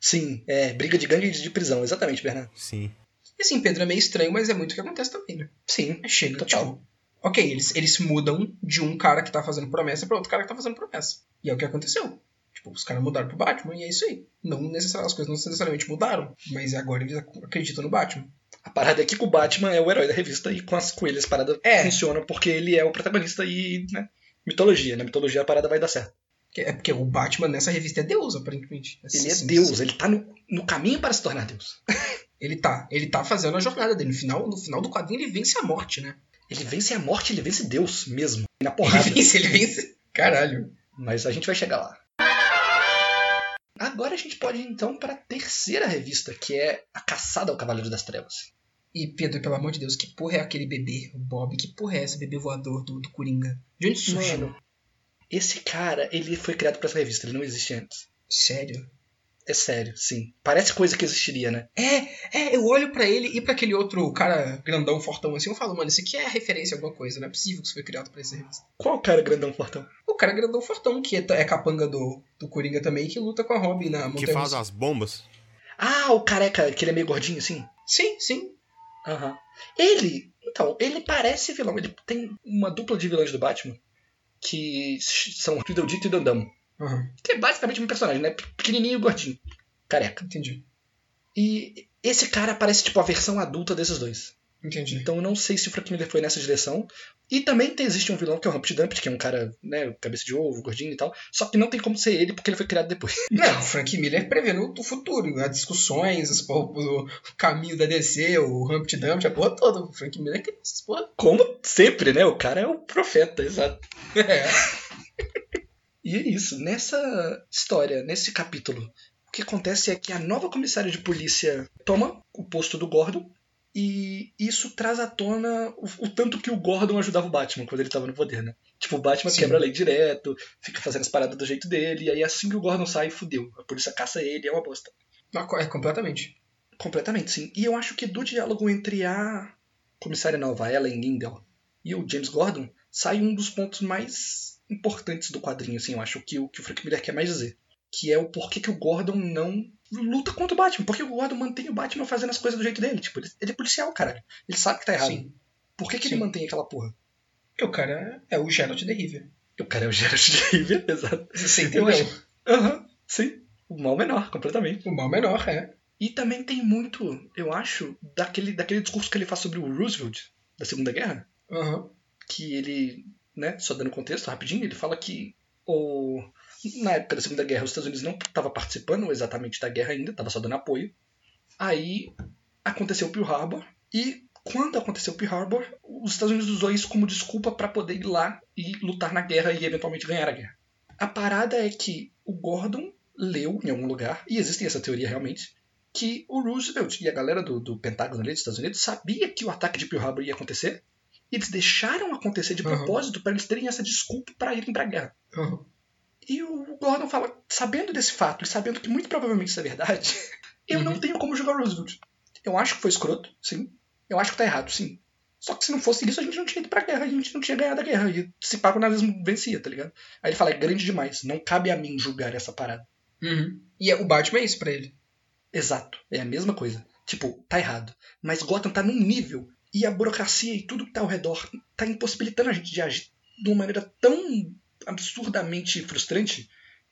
Sim, é, briga de gangue de prisão, exatamente, Bernardo. sim. E assim, Pedro, é meio estranho, mas é muito o que acontece também, né? Sim, É, Chega, Total. tipo... Ok, eles, eles mudam de um cara que tá fazendo promessa pra outro cara que tá fazendo promessa. E é o que aconteceu. Tipo, os caras mudaram pro Batman e é isso aí. Não necessariamente, as coisas não necessariamente mudaram, mas agora eles ac- acreditam no Batman. A parada é que o Batman é o herói da revista e com as coelhas a parada É. funciona porque ele é o protagonista e, né, mitologia. Na mitologia a parada vai dar certo. É porque o Batman nessa revista é Deus, aparentemente. Ele é Sim, Deus, sim. ele tá no, no caminho para se tornar Deus. Ele tá. Ele tá fazendo a jornada dele. No final, no final do quadrinho ele vence a morte, né? Ele vence a morte, ele vence Deus mesmo. Na Ele porrada. vence, ele vence. Caralho. Mas a gente vai chegar lá. Agora a gente pode ir então para a terceira revista, que é A Caçada ao Cavaleiro das Trevas. E Pedro, pelo amor de Deus, que porra é aquele bebê, o Bob? Que porra é esse bebê voador do, do Coringa? De onde surgiu? Mano, esse cara, ele foi criado para essa revista, ele não existe antes. Sério? É sério, sim. Parece coisa que existiria, né? É, é, eu olho pra ele e pra aquele outro cara grandão, fortão assim, eu falo, mano, isso aqui é referência a alguma coisa, não é possível que isso foi criado pra essa revista. Qual cara grandão fortão? O cara grandão, fortão, que é, é capanga do, do Coringa também, que luta com a Robin na montanha. Que faz as bombas. Ah, o careca, que ele é meio gordinho assim? Sim, sim. Aham. Ele, então, ele parece vilão. Ele tem uma dupla de vilões do Batman que são Tweedledee e Dandamo. Aham, Que é basicamente um personagem, né? Pequenininho e gordinho. Careca. entendi. E esse cara parece tipo a versão adulta desses dois. Entendi. Então eu não sei se o Frank Miller foi nessa direção. E também tem, existe um vilão que é o Humpty Dumpty, que é um cara, né, cabeça de ovo, gordinho e tal. Só que não tem como ser ele porque ele foi criado depois. Não, o Frank Miller prevendo o futuro, as discussões, porra, o caminho da DC, o Humpty Dumpty, a porra toda. O Frank Miller cria essas porra. Como sempre, né? O cara é o profeta, exato. É. E é isso. Nessa história, nesse capítulo, o que acontece é que a nova comissária de polícia toma o posto do Gordon e isso traz à tona o, o tanto que o Gordon ajudava o Batman quando ele estava no poder, né? Tipo, o Batman Sim. quebra a lei direto, fica fazendo as paradas do jeito dele, e aí assim que o Gordon sai, fudeu. A polícia caça ele, é uma bosta. Ah, É, completamente. Completamente, sim. E eu acho que do diálogo entre a comissária nova, Ellen Lindell, e o James Gordon, sai um dos pontos mais importantes do quadrinho, assim, eu acho, que o que o Frank Miller quer mais dizer. Que é o porquê que o Gordon não luta contra o Batman. Porque o Gordon mantém o Batman fazendo as coisas do jeito dele. Tipo, ele, ele é policial, caralho. Ele sabe que tá errado. Sim. Por que, que Sim. ele mantém aquela porra? Porque o cara é o Geralt de Rivia. O cara é o Geralt de Rivia, exato. Você Eu entendeu? Aham, sim. O mal menor, completamente. O mal menor, é. E também tem muito, eu acho, daquele, daquele discurso que ele faz sobre o Roosevelt, da Segunda Guerra. Aham. que ele, né, só dando contexto rapidinho, ele fala que o, na época da Segunda Guerra os Estados Unidos não estava participando exatamente da guerra ainda, estava só dando apoio. Aí aconteceu o Pearl Harbor e quando aconteceu o Pearl Harbor, os Estados Unidos usou isso como desculpa para poder ir lá e lutar na guerra e eventualmente ganhar a guerra. A parada é que o Gordon leu em algum lugar, e existe essa teoria realmente, que o Roosevelt e a galera do, do Pentágono ali dos Estados Unidos sabia que o ataque de Pearl Harbor ia acontecer e eles deixaram acontecer de Uhum. propósito para eles terem essa desculpa para irem para a guerra. Aham. E o Gordon fala, sabendo desse fato e sabendo que muito provavelmente isso é verdade, eu não Uhum. tenho como julgar o Roosevelt. Eu acho que foi escroto, sim. Eu acho que tá errado, sim. Só que se não fosse isso, a gente não tinha ido pra guerra, a gente não tinha ganhado a guerra. E se paga o nazismo vencia, tá ligado? Aí ele fala, é grande demais, não cabe a mim julgar essa parada. Uhum. E é- o Batman é isso pra ele. Exato, é a mesma coisa. Tipo, tá errado. Mas Gotham tá num nível e a burocracia e tudo que tá ao redor tá impossibilitando a gente de agir de uma maneira tão absurdamente frustrante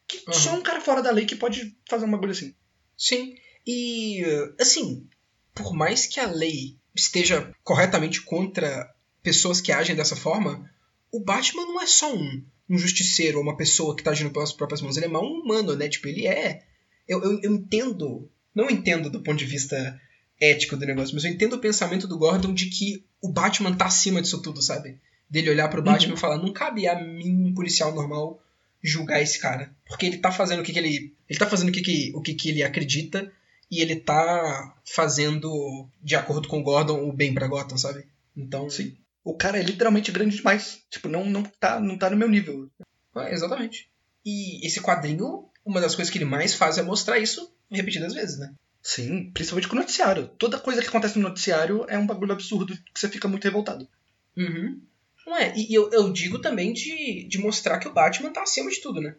que Uhum. só um cara fora da lei que pode fazer um bagulho assim. Sim. E, assim, por mais que a lei esteja corretamente contra pessoas que agem dessa forma, o Batman não é só um, um justiceiro ou uma pessoa que tá agindo pelas próprias mãos. Ele é um humano, né? Tipo, ele é. Eu, eu, eu entendo. Não entendo do ponto de vista ético do negócio, mas eu entendo o pensamento do Gordon de que o Batman tá acima disso tudo, sabe? Dele olhar pro Batman e falar: não cabe a mim, um policial normal, julgar esse cara. Porque ele tá fazendo o que, que ele. Ele tá fazendo o que, que, o que, que ele acredita e ele tá fazendo, de acordo com o Gordon, o bem pra Gotham, sabe? Então. Sim. O cara é literalmente grande demais. Tipo, não, não, tá, não tá no meu nível. É, exatamente. E esse quadrinho, uma das coisas que ele mais faz é mostrar isso repetidas vezes, né? Sim, principalmente com o noticiário. Toda coisa que acontece no noticiário é um bagulho absurdo que você fica muito revoltado. Uhum. Não é, e eu, eu digo também de, de mostrar que o Batman tá acima de tudo, né?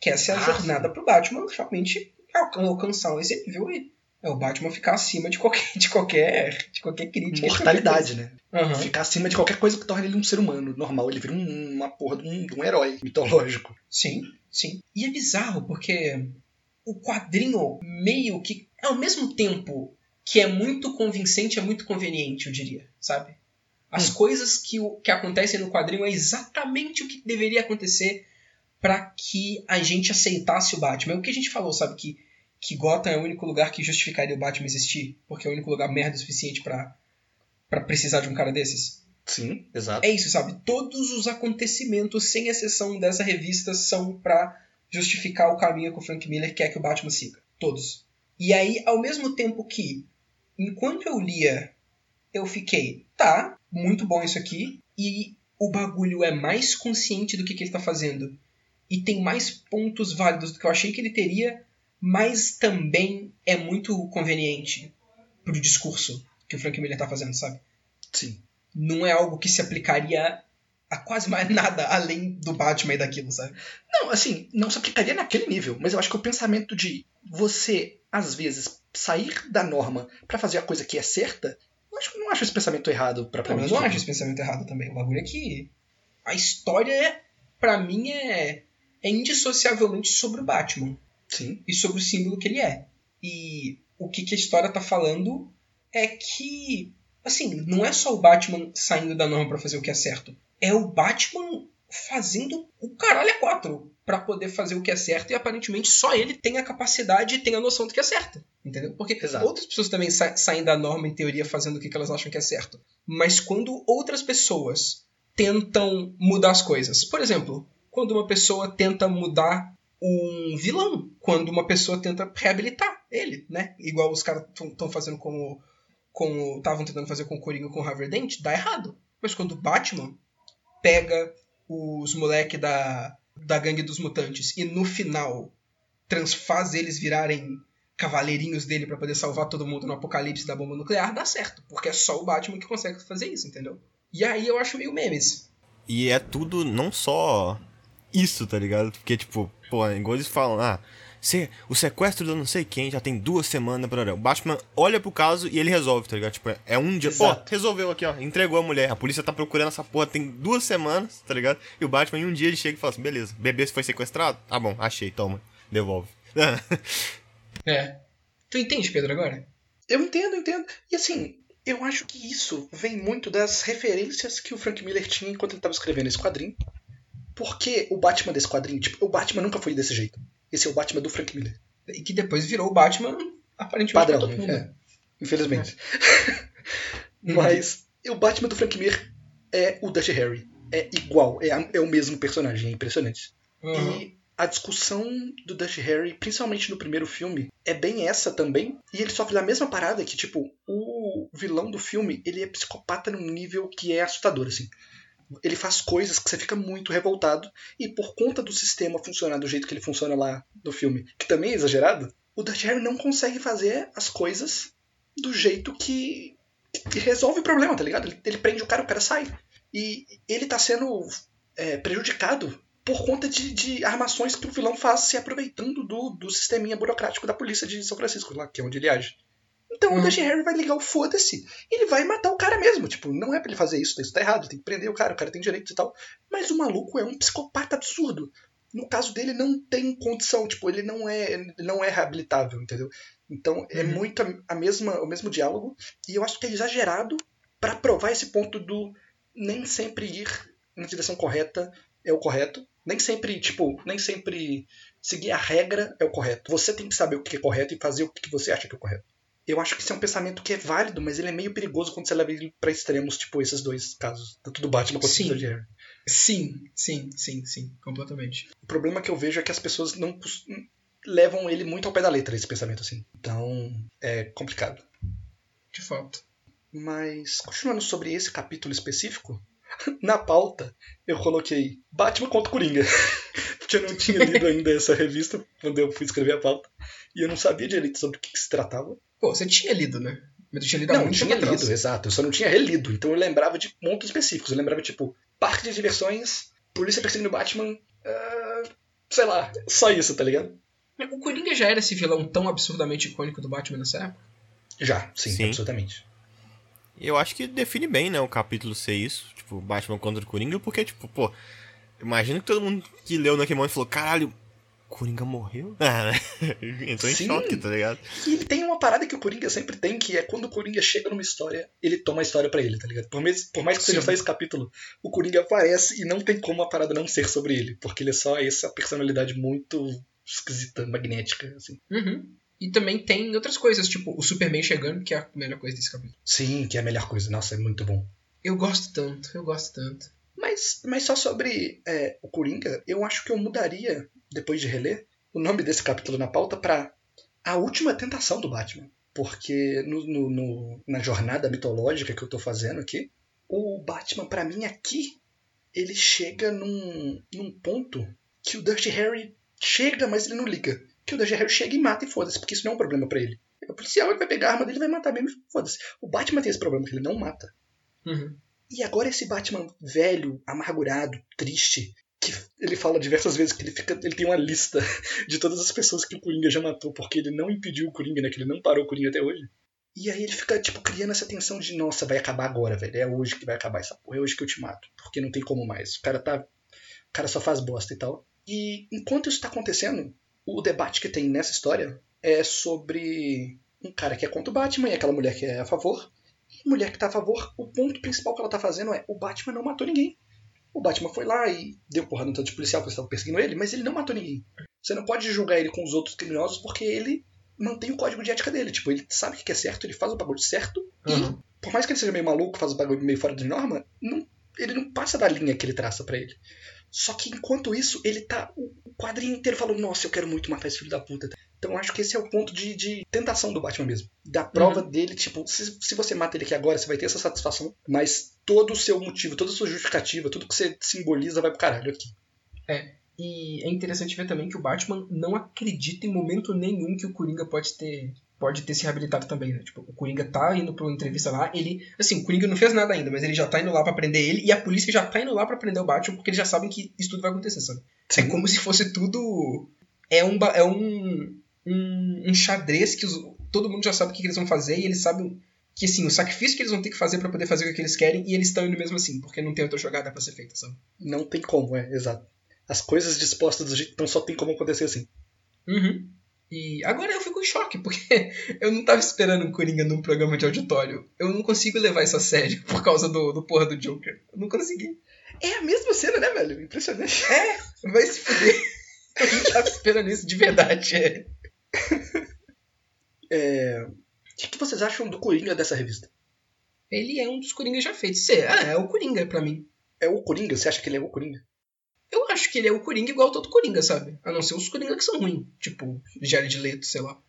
Que essa é a Ah, jornada pro Batman realmente alcan- alcançar esse nível aí. É o Batman ficar acima de qualquer, de qualquer, de qualquer crítica. Mortalidade, né? Aham. Ficar acima de qualquer coisa que torne ele um ser humano normal. Ele vira um- uma porra de um, de um herói mitológico. Sim, sim. E é bizarro, porque o quadrinho meio que, ao mesmo tempo que é muito convincente, é muito conveniente, eu diria, sabe? As Hum. coisas que, que acontecem no quadrinho é exatamente o que deveria acontecer para que a gente aceitasse o Batman. É o que a gente falou, sabe? Que, que Gotham é o único lugar que justificaria o Batman existir, porque é o único lugar merda o suficiente para para precisar de um cara desses. Sim, exato. É isso, sabe? Todos os acontecimentos, sem exceção dessa revista, são pra justificar o caminho que o Frank Miller quer que o Batman siga. Todos. E aí, ao mesmo tempo que, enquanto eu lia, eu fiquei, tá, muito bom isso aqui, e o bagulho é mais consciente do que, que ele tá fazendo, e tem mais pontos válidos do que eu achei que ele teria, mas também é muito conveniente pro discurso que o Frank Miller tá fazendo, sabe? Sim. não é algo que se aplicaria a quase mais nada além do Batman e daquilo, sabe? Não, assim, não se aplicaria naquele nível, mas eu acho que o pensamento de você, às vezes, sair da norma pra fazer a coisa que é certa, acho que não acho esse pensamento errado Não, propriamente. eu não acho esse pensamento errado também. O bagulho é que a história, é, pra mim, é, é indissociavelmente sobre o Batman Sim, e sobre o símbolo que ele é. E o que, que a história tá falando é que, assim, não é só o Batman saindo da norma pra fazer o que é certo. É o Batman fazendo o caralho a quatro pra poder fazer o que é certo e aparentemente só ele tem a capacidade e tem a noção do que é certo. Entendeu? Porque Exato. outras pessoas também sa saem da norma em teoria fazendo o que que elas acham que é certo. Mas quando outras pessoas tentam mudar as coisas, por exemplo, quando uma pessoa tenta mudar um vilão quando uma pessoa tenta reabilitar ele, né? Igual os caras estão fazendo como como estavam tentando fazer com o Coringa com o Harvey Dent, dá errado. Mas quando o Batman pega os moleque da, da gangue dos mutantes e no final transfaz eles virarem cavaleirinhos dele para poder salvar todo mundo no apocalipse da bomba nuclear, dá certo. Porque é só o Batman que consegue fazer isso, entendeu? E aí eu acho meio memes. E é tudo não só isso, tá ligado? Porque, tipo, pô, igual eles falam, ah, se, o sequestro do não sei quem já tem duas semanas para O Batman olha pro caso e ele resolve, tá ligado? Tipo, é um dia. Pô, resolveu aqui, ó. Entregou a mulher. A polícia tá procurando essa porra tem duas semanas, tá ligado? E o Batman em um dia ele chega e fala assim: beleza, bebê foi sequestrado? Tá bom, achei, toma. Devolve. é. Tu entende, Pedro, agora? Eu entendo, entendo. E assim, eu acho que isso vem muito das referências que o Frank Miller tinha enquanto ele estava escrevendo esse quadrinho. Porque o Batman desse quadrinho, tipo, o Batman nunca foi desse jeito. Esse é o Batman do Frank Miller. E que depois virou o Batman aparentemente Padrão, todo mundo. É, infelizmente. É. Mas o Batman do Frank Miller é o Dutch Harry. É igual, é, é o mesmo personagem, é impressionante. Uhum. E a discussão do Dutch Harry, principalmente no primeiro filme, é bem essa também. E ele sofre da mesma parada que, tipo, o vilão do filme, ele é psicopata num nível que é assustador, assim ele faz coisas que você fica muito revoltado. E por conta do sistema funcionar do jeito que ele funciona lá no filme, que também é exagerado, o Dutch Harry não consegue fazer as coisas do jeito que, que resolve o problema, tá ligado? Ele, ele, prende o cara, o cara sai. E ele tá sendo é, prejudicado por conta de, de, armações que o vilão faz se aproveitando do, do sisteminha burocrático da polícia de São Francisco, lá, que é onde ele age. Então hum. o Dutch Harry vai ligar o foda-se. Ele vai matar o cara mesmo. Tipo, não é pra ele fazer isso, isso tá errado, tem que prender o cara, o cara tem direito e tal. Mas o maluco é um psicopata absurdo. No caso dele, não tem condição, tipo, ele não é, não é reabilitável, entendeu? Então é uhum. muito a, a, mesma, o mesmo diálogo. E eu acho que é exagerado para provar esse ponto do nem sempre ir na direção correta é o correto. Nem sempre, tipo, nem sempre seguir a regra é o correto. Você tem que saber o que é correto e fazer o que você acha que é correto eu acho que esse é um pensamento que é válido, mas ele é meio perigoso quando você leva ele pra extremos, tipo esses dois casos, tanto do Batman quanto do Harry. Sim, sim, sim, sim, completamente. O problema que eu vejo é que as pessoas não levam ele muito ao pé da letra, esse pensamento, assim. Então, é complicado. De fato. Mas, continuando sobre esse capítulo específico, na pauta eu coloquei Batman contra Coringa. Porque eu não tinha lido ainda essa revista quando eu fui escrever a pauta. E eu não sabia direito sobre o que se tratava. Pô, você tinha lido, né? Mas eu tinha lido há não, muito tinha lido, atrás. exato. Eu só não tinha relido. Então eu lembrava de pontos específicos. Eu lembrava, tipo, parque de diversões, polícia perseguindo Batman. Uh, sei lá, só isso, tá ligado? O Coringa já era esse vilão tão absurdamente icônico do Batman nessa época? Já, sim, sim. absolutamente. Eu acho que define bem, né, o capítulo ser isso, tipo, Batman contra o Coringa, porque, tipo, pô, imagina que todo mundo que leu naquele momento falou, caralho, Coringa morreu? Ah, né? Entrou em Sim. choque, tá ligado? E tem uma parada que o Coringa sempre tem, que é quando o Coringa chega numa história, ele toma a história para ele, tá ligado? Por mais, por mais que Sim. seja só esse capítulo, o Coringa aparece e não tem como a parada não ser sobre ele, porque ele é só essa personalidade muito esquisita, magnética, assim. Uhum. E também tem outras coisas, tipo o Superman chegando, que é a melhor coisa desse capítulo. Sim, que é a melhor coisa. Nossa, é muito bom. Eu gosto tanto, eu gosto tanto. Mas, mas só sobre é, o Coringa, eu acho que eu mudaria depois de reler, o nome desse capítulo na pauta para A Última Tentação do Batman. Porque no, no, no, na jornada mitológica que eu estou fazendo aqui, o Batman, para mim, aqui, ele chega num, num ponto que o Dirty Harry chega, mas ele não liga. Que o Dirty Harry chega e mata e foda-se, porque isso não é um problema para ele. O policial ele vai pegar a arma dele e vai matar mesmo foda-se. O Batman tem esse problema, que ele não mata. Uhum. E agora esse Batman velho, amargurado, triste, que ele fala diversas vezes que ele fica ele tem uma lista de todas as pessoas que o Coringa já matou porque ele não impediu o Coringa, né, que ele não parou o Coringa até hoje. E aí ele fica tipo criando essa tensão de nossa, vai acabar agora, velho. É hoje que vai acabar essa porra, é hoje que eu te mato, porque não tem como mais. O cara tá o cara só faz bosta e tal. E enquanto isso tá acontecendo, o debate que tem nessa história é sobre um cara que é contra o Batman e aquela mulher que é a favor. E mulher que tá a favor, o ponto principal que ela tá fazendo é o Batman não matou ninguém. O Batman foi lá e deu porrada no tanto de policial que estava perseguindo ele, mas ele não matou ninguém. Você não pode julgar ele com os outros criminosos porque ele mantém o código de ética dele. Tipo, ele sabe o que é certo, ele faz o bagulho certo uhum. e, por mais que ele seja meio maluco, faz o bagulho meio fora de norma, não, ele não passa da linha que ele traça para ele. Só que enquanto isso, ele tá o quadrinho inteiro falando, nossa, eu quero muito matar esse filho da puta. Então acho que esse é o ponto de, de tentação do Batman mesmo. Da prova Uhum. dele, tipo, se, se você mata ele aqui agora, você vai ter essa satisfação, mas todo o seu motivo, toda a sua justificativa, tudo que você simboliza vai pro caralho aqui. E é interessante ver também que o Batman não acredita em momento nenhum que o Coringa pode ter pode ter se reabilitado também, né? Tipo, o Coringa tá indo pra uma entrevista lá, ele, assim, o Coringa não fez nada ainda, mas ele já tá indo lá pra prender ele e a polícia já tá indo lá pra prender o Batman porque eles já sabem que isso tudo vai acontecer, sabe? É como se fosse tudo é um é um um, um xadrez que os- todo mundo já sabe o que, que eles vão fazer e eles sabem que assim, o sacrifício que eles vão ter que fazer pra poder fazer o que eles querem e eles estão indo mesmo assim, porque não tem outra jogada pra ser feita, sabe? Não tem como, é, exato. As coisas dispostas do jeito então só tem como acontecer assim. Uhum. E agora eu fico em choque, porque eu não tava esperando um Coringa num programa de auditório. Eu não consigo levar isso a sério por causa do, do porra do Joker. Eu não consegui. É a mesma cena, né, velho? Impressionante. Vai se fuder. Eu não tava esperando isso de verdade. É. É... O que, que vocês acham do Coringa dessa revista? Ele é um dos Coringas já feitos. Cê, ah, é o Coringa pra mim. É o Coringa? Você acha que ele é o Coringa? Eu acho que ele é o Coringa igual todo Coringa, sabe? A não ser os Coringa que são ruins. Tipo, Jared Leto, sei lá.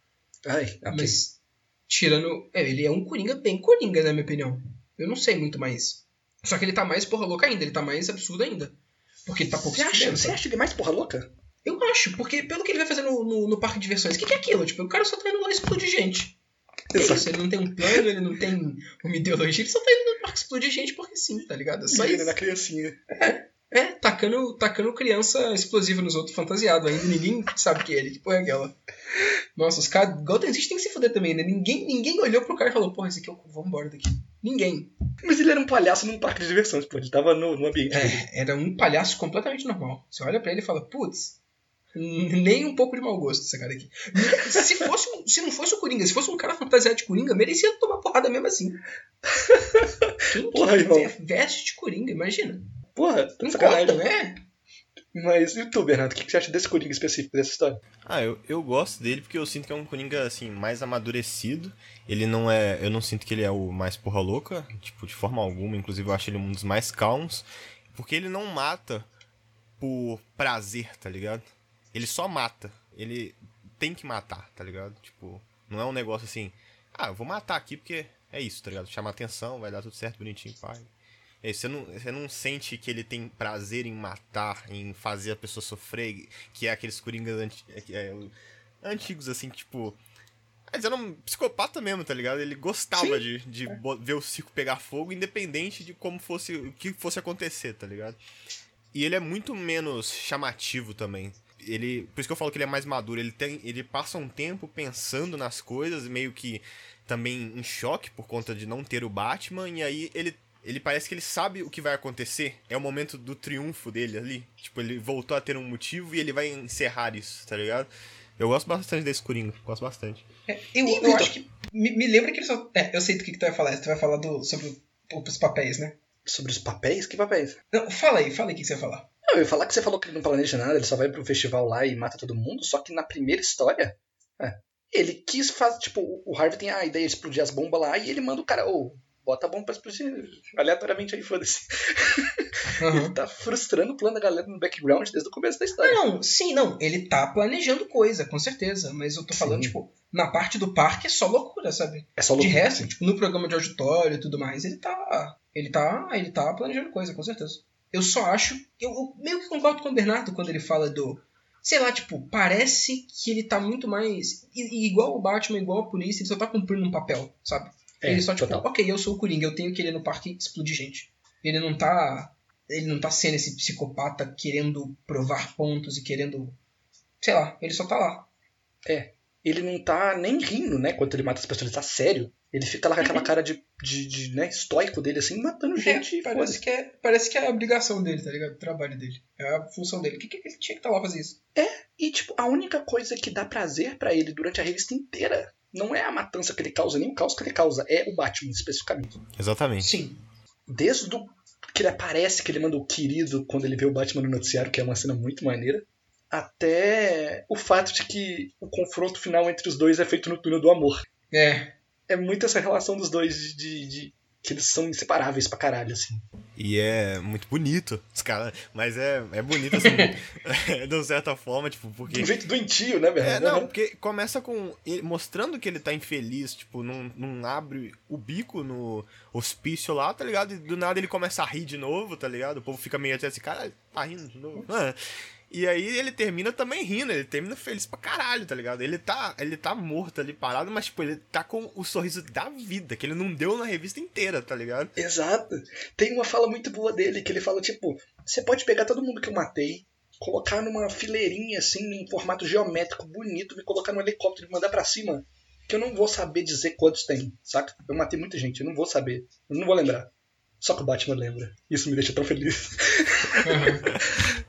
Ai, ok. Mas, tirando. É, ele é um Coringa bem Coringa, na minha opinião. Eu não sei muito mais. Só que ele tá mais porra louca ainda, ele tá mais absurdo ainda. Porque ele tá pouco Você acha, você acha ele mais porra louca? Eu acho, porque pelo que ele vai fazer no, no, no parque de diversões, o que, que é aquilo? Tipo, o cara só tá indo lá explodir gente. É isso, ele não tem um plano, ele não tem uma ideologia, ele só tá indo no parque explodir gente porque sim, tá ligado? É só isso. na criancinha. É, tacando, tacando criança explosiva nos outros, fantasiado ainda, ninguém sabe que é ele, que porra é aquela. Nossa, os caras, Gotham City tem que se fuder também, né? Ninguém, ninguém olhou pro cara e falou, porra, esse aqui eu vou embora daqui. Ninguém. Mas ele era um palhaço num parque de diversões, pô. Ele tava no, no ambiente dele. É, era um palhaço completamente normal. Você olha pra ele e fala, putz, nem um pouco de mau gosto esse cara aqui. Se, fosse, se não fosse o Coringa, se fosse um cara fantasiado de Coringa, merecia tomar porrada mesmo assim. Quem Porra, que veste de Coringa, imagina. Porra, de sacanagem. Gotham, é? Mas e tu, Bernardo? O que que você acha desse Coringa específico, dessa história? Ah, eu, eu gosto dele porque eu sinto que é um Coringa, assim, mais amadurecido. Ele não é. Eu não sinto que ele é o mais porra louca, tipo, de forma alguma. Inclusive, eu acho ele um dos mais calmos. Porque ele não mata por prazer, tá ligado? Ele só mata. Ele tem que matar, tá ligado? Tipo, não é um negócio assim. Ah, eu vou matar aqui porque é isso, tá ligado? Chamar atenção, vai dar tudo certo, bonitinho, pai. É, você, não, você não sente que ele tem prazer em matar, em fazer a pessoa sofrer, que é aqueles coringas anti, é, o- antigos, assim, tipo. Mas era um psicopata mesmo, tá ligado? Ele gostava de, de bo- ver o circo pegar fogo, independente de como fosse, o que fosse acontecer, tá ligado? E ele é muito menos chamativo também. Ele, por isso que eu falo que ele é mais maduro. Ele tem, ele passa um tempo pensando nas coisas, meio que também em choque por conta de não ter o Batman, e aí ele ele parece que ele sabe o que vai acontecer. É o momento do triunfo dele ali. Tipo, ele voltou a ter um motivo e ele vai encerrar isso, tá ligado? Eu gosto bastante desse Coringa, gosto bastante. É, eu, E, eu Vitor? acho que. Me, me lembra que ele só. É, eu sei do que, que tu vai falar. Tu vai falar do, sobre os papéis, né? Sobre os papéis? Que papéis? Não, fala aí, fala aí o que que você vai falar. Não, eu ia falar que você falou que ele não planeja nada, ele só vai pro festival lá e mata todo mundo, só que na primeira história, é, ele quis fazer, tipo, o Harvey tem a ideia de explodir as bombas lá e ele manda o cara, ô, bota a bomba pra explodir aleatoriamente aí, foda-se. Ele tá frustrando o plano da galera no background desde o começo da história. Não, sim, não. Ele tá planejando coisa, com certeza. Mas eu tô falando, Sim. tipo, na parte do parque é só loucura, sabe? É só De loucura. resto, tipo, no programa de auditório e tudo mais, ele tá. Ele tá. Ele tá planejando coisa, com certeza. Eu só acho. Eu, eu meio que concordo com o Bernardo quando ele fala do. Sei lá, tipo, parece que ele tá muito mais. e- e igual o Batman, igual a polícia, ele só tá cumprindo um papel, sabe? É, ele só, tipo, total. ok, eu sou o Coringa, eu tenho que ir no parque explodir gente. Ele não tá. Ele não tá sendo esse psicopata querendo provar pontos e querendo. Sei lá, ele só tá lá. Ele não tá nem rindo, né, quando ele mata as pessoas, ele tá sério. Ele fica lá com Uhum. aquela cara de, de, de, né, estoico dele, assim, matando gente É, e parece, que é, parece que é a obrigação dele, tá ligado? O trabalho dele. É a função dele. O que, que ele tinha que estar lá fazer isso? E, tipo, a única coisa que dá prazer pra ele durante a revista inteira não é a matança que ele causa, nem o caos que ele causa, é o Batman, especificamente. Exatamente. Sim. Desde o que ele aparece, que ele manda o querido quando ele vê o Batman no noticiário, que é uma cena muito maneira, até o fato de que o confronto final entre os dois é feito no túnel do amor. É. É muito essa relação dos dois de, de, de Que eles são inseparáveis pra caralho, assim. E é muito bonito, os caras. Mas é, é bonito, assim, de uma certa forma, tipo, porque. De um jeito doentio, né, velho? É, não, porque começa com ele mostrando que ele tá infeliz, tipo, não, não abre o bico no hospício lá, tá ligado? E do nada ele começa a rir de novo, tá ligado? O povo fica meio assim, cara, tá rindo de novo. Ah. E aí ele termina também rindo, ele termina feliz pra caralho, tá ligado? Ele tá, ele tá morto ali, parado, mas, tipo, ele tá com o sorriso da vida, que ele não deu na revista inteira, tá ligado? Exato. Tem uma fala muito boa dele, que ele fala, tipo, você pode pegar todo mundo que eu matei, colocar numa fileirinha, assim, em formato geométrico bonito, me colocar num helicóptero e mandar para cima, que eu não vou saber dizer quantos tem, saca? Eu matei muita gente, eu não vou saber, eu não vou lembrar. Só que o Batman lembra. Isso me deixa tão feliz.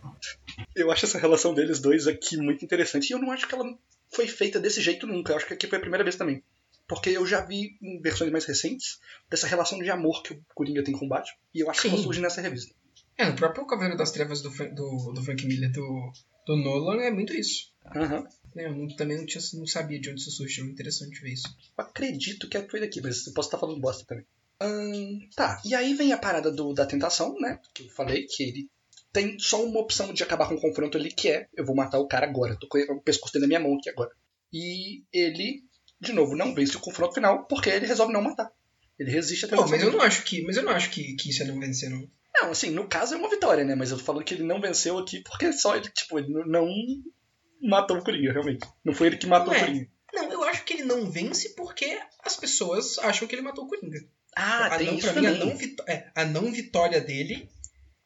eu acho essa relação deles dois aqui muito interessante. E eu não acho que ela foi feita desse jeito nunca. Eu acho que aqui foi a primeira vez também. Porque eu já vi em versões mais recentes dessa relação de amor que o Coringa tem com o Batman. E eu acho Sim. que ela surge nessa revista. É, no próprio Cavaleiro das Trevas do, do, do Frank Miller do, do Nolan é muito isso. Aham. É, Eu não- também não, tinha, não sabia de onde isso surgiu. Interessante ver isso. Eu acredito que foi daqui, mas eu posso estar falando bosta também. Ahn, tá, e aí vem a parada do, da tentação, né? Que eu falei que ele tem só uma opção de acabar com o confronto ali, que é eu vou matar o cara agora. Tô com o pescoço dele na minha mão aqui agora. E ele, de novo, não vence o confronto final porque ele resolve não matar. Ele resiste até o Pô, mas eu não acho que, mas eu não acho que, que isso é não vencer, não. Não, assim, no caso é uma vitória, né? Mas eu tô falando que ele não venceu aqui porque só ele, tipo, ele não matou o Coringa, realmente. Não foi ele que matou é. o Coringa. Não, eu acho que ele não vence porque as pessoas acham que ele matou o Coringa. Ah, a tem não, isso mim, a não, é, a não vitória dele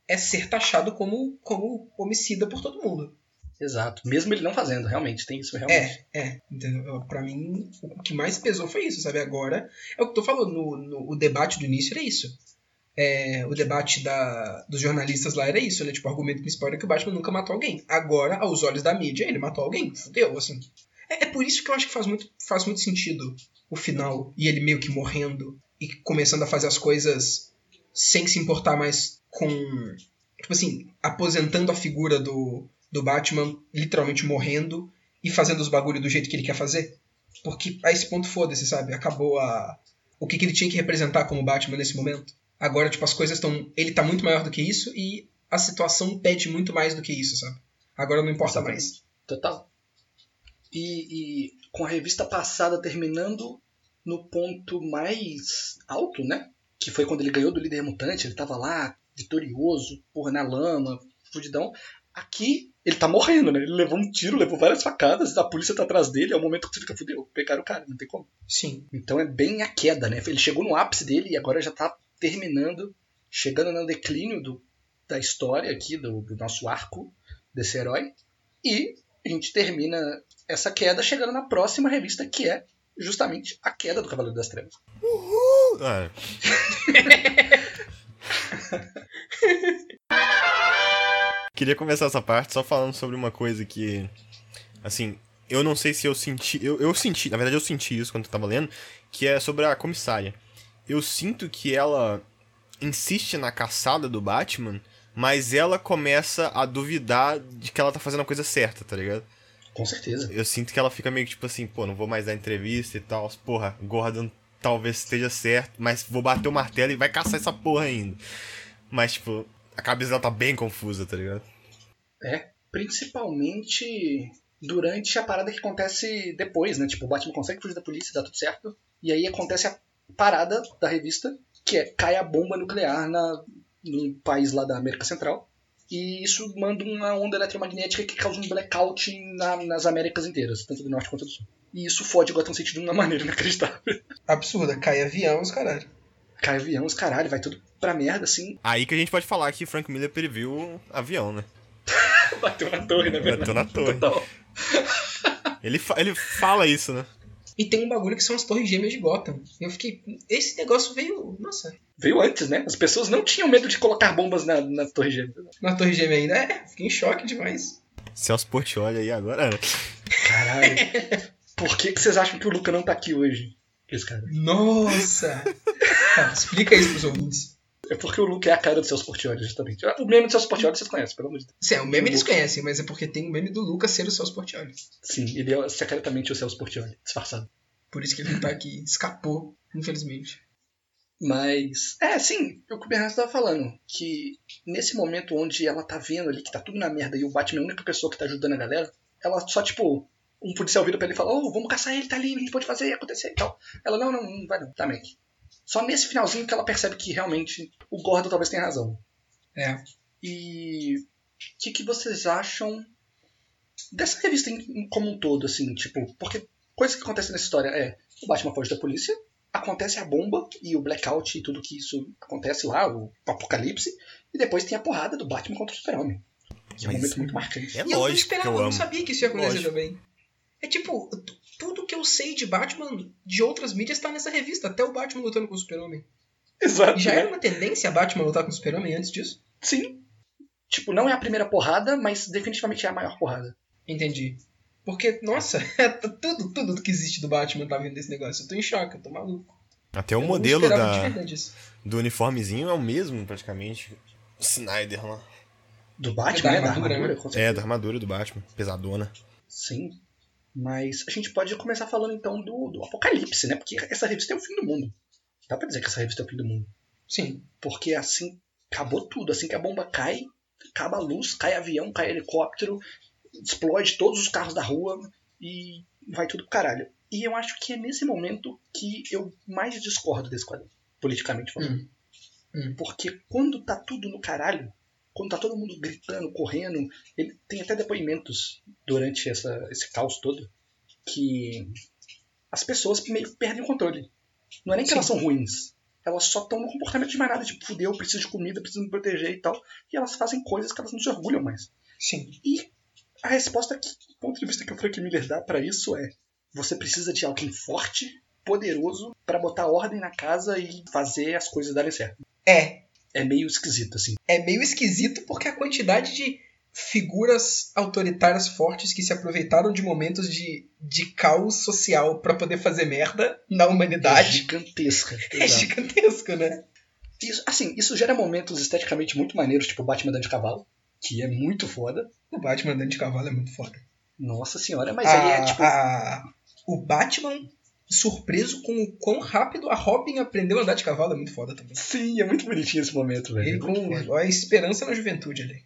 é ser taxado como, como homicida por todo mundo. Exato. Mesmo ele não fazendo, realmente, tem isso realmente. É, é. Entendeu? Pra mim, o que mais pesou foi isso, sabe? Agora, é o que eu tô falando, no, no- o debate do início era isso. É, o debate da, dos jornalistas lá era isso, né? Tipo, o argumento principal era que o Batman nunca matou alguém. Agora, aos olhos da mídia, ele matou alguém. Fudeu, assim. É, é por isso que eu acho que faz muito, faz muito sentido o final e ele meio que morrendo e começando a fazer as coisas sem se importar mais com. Tipo assim, aposentando a figura do, do Batman, literalmente morrendo e fazendo os bagulho do jeito que ele quer fazer. Porque a esse ponto, foda-se, sabe? Acabou a. O que, que ele tinha que representar como Batman nesse momento. Agora, tipo, as coisas estão. Ele tá muito maior do que isso e a situação pede muito mais do que isso, sabe? Agora não importa Exatamente. mais. Total. E, e com a revista passada terminando no ponto mais alto, né? Que foi quando ele ganhou do líder mutante, ele tava lá, vitorioso, porra, na lama, fudidão. Aqui, ele tá morrendo, né? Ele levou um tiro, levou várias facadas, a polícia tá atrás dele, é o momento que você fica, fudeu, pegaram o cara, não tem como. Sim. Então é bem a queda, né? Ele chegou no ápice dele e agora já tá terminando, chegando no declínio do, da história aqui, do, do nosso arco desse herói. E a gente termina essa queda chegando na próxima revista, que é justamente a queda do Cavaleiro das Trevas. Ah. Queria começar essa parte só falando sobre uma coisa que. Assim, eu não sei se eu senti. Eu, eu senti, na verdade eu senti isso quando eu tava lendo, que é sobre a comissária. Eu sinto que ela insiste na caçada do Batman, mas ela começa a duvidar de que ela tá fazendo a coisa certa, tá ligado? Com certeza. Eu sinto que ela fica meio que tipo assim, pô, não vou mais dar entrevista e tal. Porra, Gordon talvez esteja certo, mas vou bater o martelo e vai caçar essa porra ainda. Mas, tipo, a cabeça dela tá bem confusa, tá ligado? É, principalmente durante a parada que acontece depois, né? Tipo, o Batman consegue fugir da polícia, dá tudo certo. E aí acontece a parada da revista, que é cai a bomba nuclear na, num país lá da América Central. E isso manda uma onda eletromagnética que causa um blackout na- nas Américas inteiras, tanto do norte quanto do sul. E isso fode Gotham City de uma maneira inacreditável. Absurda. Cai avião, os caralho. Cai avião, os caralho, vai tudo pra merda, assim. Aí que a gente pode falar que Frank Miller previu avião, né? Bateu na torre, né, velho? Bateu na torre. Total. Ele, fa ele fala isso, né? E tem um bagulho que são as torres gêmeas de Gotham. Eu fiquei. Esse negócio veio. Nossa. Veio antes, né? As pessoas não tinham medo de colocar bombas na, na torre gêmea. Na torre gêmea ainda. É, fiquei em choque demais. Celso Portioli aí agora, né? Caralho. Por que, que vocês acham que o Luca não tá aqui hoje? Esse cara. Nossa! Explica isso pros ouvintes. É porque o Luca é a cara do seus Portioli, justamente. O meme do seus Portioli vocês conhecem, pelo amor de Deus. Sim, é, o meme eles conhecem, mas é porque tem o meme do Lucas ser o Celso Portioli. Sim, ele é secretamente o Celso Portioli, disfarçado. Por isso que ele não tá aqui. Escapou, infelizmente. Mas, é, sim, o que o Bernardo estava falando, que nesse momento onde ela tá vendo ali que tá tudo na merda e o Batman é a única pessoa que tá ajudando a galera, ela só, tipo, um policial vira pra ele e fala, oh, vamos caçar ele, tá ali, a gente pode fazer acontecer e tal. Ela, não, não, não vai não, tá, Mac. Só nesse finalzinho que ela percebe que realmente o Gordon talvez tenha razão. É. E o que, que vocês acham dessa revista em- como um todo, assim, tipo, porque coisa que acontece nessa história é o Batman foge da polícia, acontece a bomba e o blackout e tudo que isso acontece lá, o apocalipse, e depois tem a porrada do Batman contra o Super-Homem. Que é um momento muito marcante. É e eu não lógico que esperava, eu eu não amo. sabia que isso ia acontecer Lógico. também. É tipo, tudo que eu sei de Batman de outras mídias tá nessa revista, até o Batman lutando com o Super-Homem. Exato. E já era uma tendência a Batman lutar com o Super-Homem antes disso? Sim. Tipo, não é a primeira porrada, mas definitivamente é a maior porrada. Entendi. Porque, nossa, tudo, tudo que existe do Batman tá vindo desse negócio. Eu tô em choque, eu tô maluco. Até o Eu não modelo da, do uniformezinho é o mesmo, praticamente. O Snyder lá. Do Batman, Da né? Da armadura, armadura, né? É, da armadura do Batman. Pesadona. Sim. Mas a gente pode começar falando então do, do Apocalipse, né? Porque essa revista é o fim do mundo. Dá pra dizer que essa revista é o fim do mundo. Sim. Porque assim, acabou tudo. Assim que a bomba cai, acaba a luz, cai avião, cai helicóptero, explode todos os carros da rua e vai tudo pro caralho. E eu acho que é nesse momento que eu mais discordo desse quadrinho, politicamente falando. Hum. Hum. Porque quando tá tudo no caralho, quando tá todo mundo gritando, correndo, ele tem até depoimentos durante essa, esse caos todo que as pessoas meio que perdem o controle. Não é nem que Sim. elas são ruins. Elas só estão no comportamento de manada, tipo, fudeu, eu preciso de comida, preciso me proteger e tal. E elas fazem coisas que elas não se orgulham mais. Sim. E a resposta, que, do ponto de vista que o Frank Miller dá pra isso é: você precisa de alguém forte, poderoso, pra botar ordem na casa e fazer as coisas darem certo. É. É meio esquisito, assim. É meio esquisito porque a quantidade de figuras autoritárias fortes que se aproveitaram de momentos de, de caos social pra poder fazer merda na É humanidade gigantesca. é Exato. gigantesco, né? Isso, assim, isso gera momentos esteticamente muito maneiros, tipo o Batman andando de cavalo, que é muito foda. O Batman andando de cavalo é muito foda. Nossa senhora, mas aí é A- tipo. a- o Batman surpreso com o quão rápido a Robin aprendeu a andar de cavalo é muito foda também. Sim, é muito bonitinho esse momento, velho. Ele É com a esperança na juventude ali.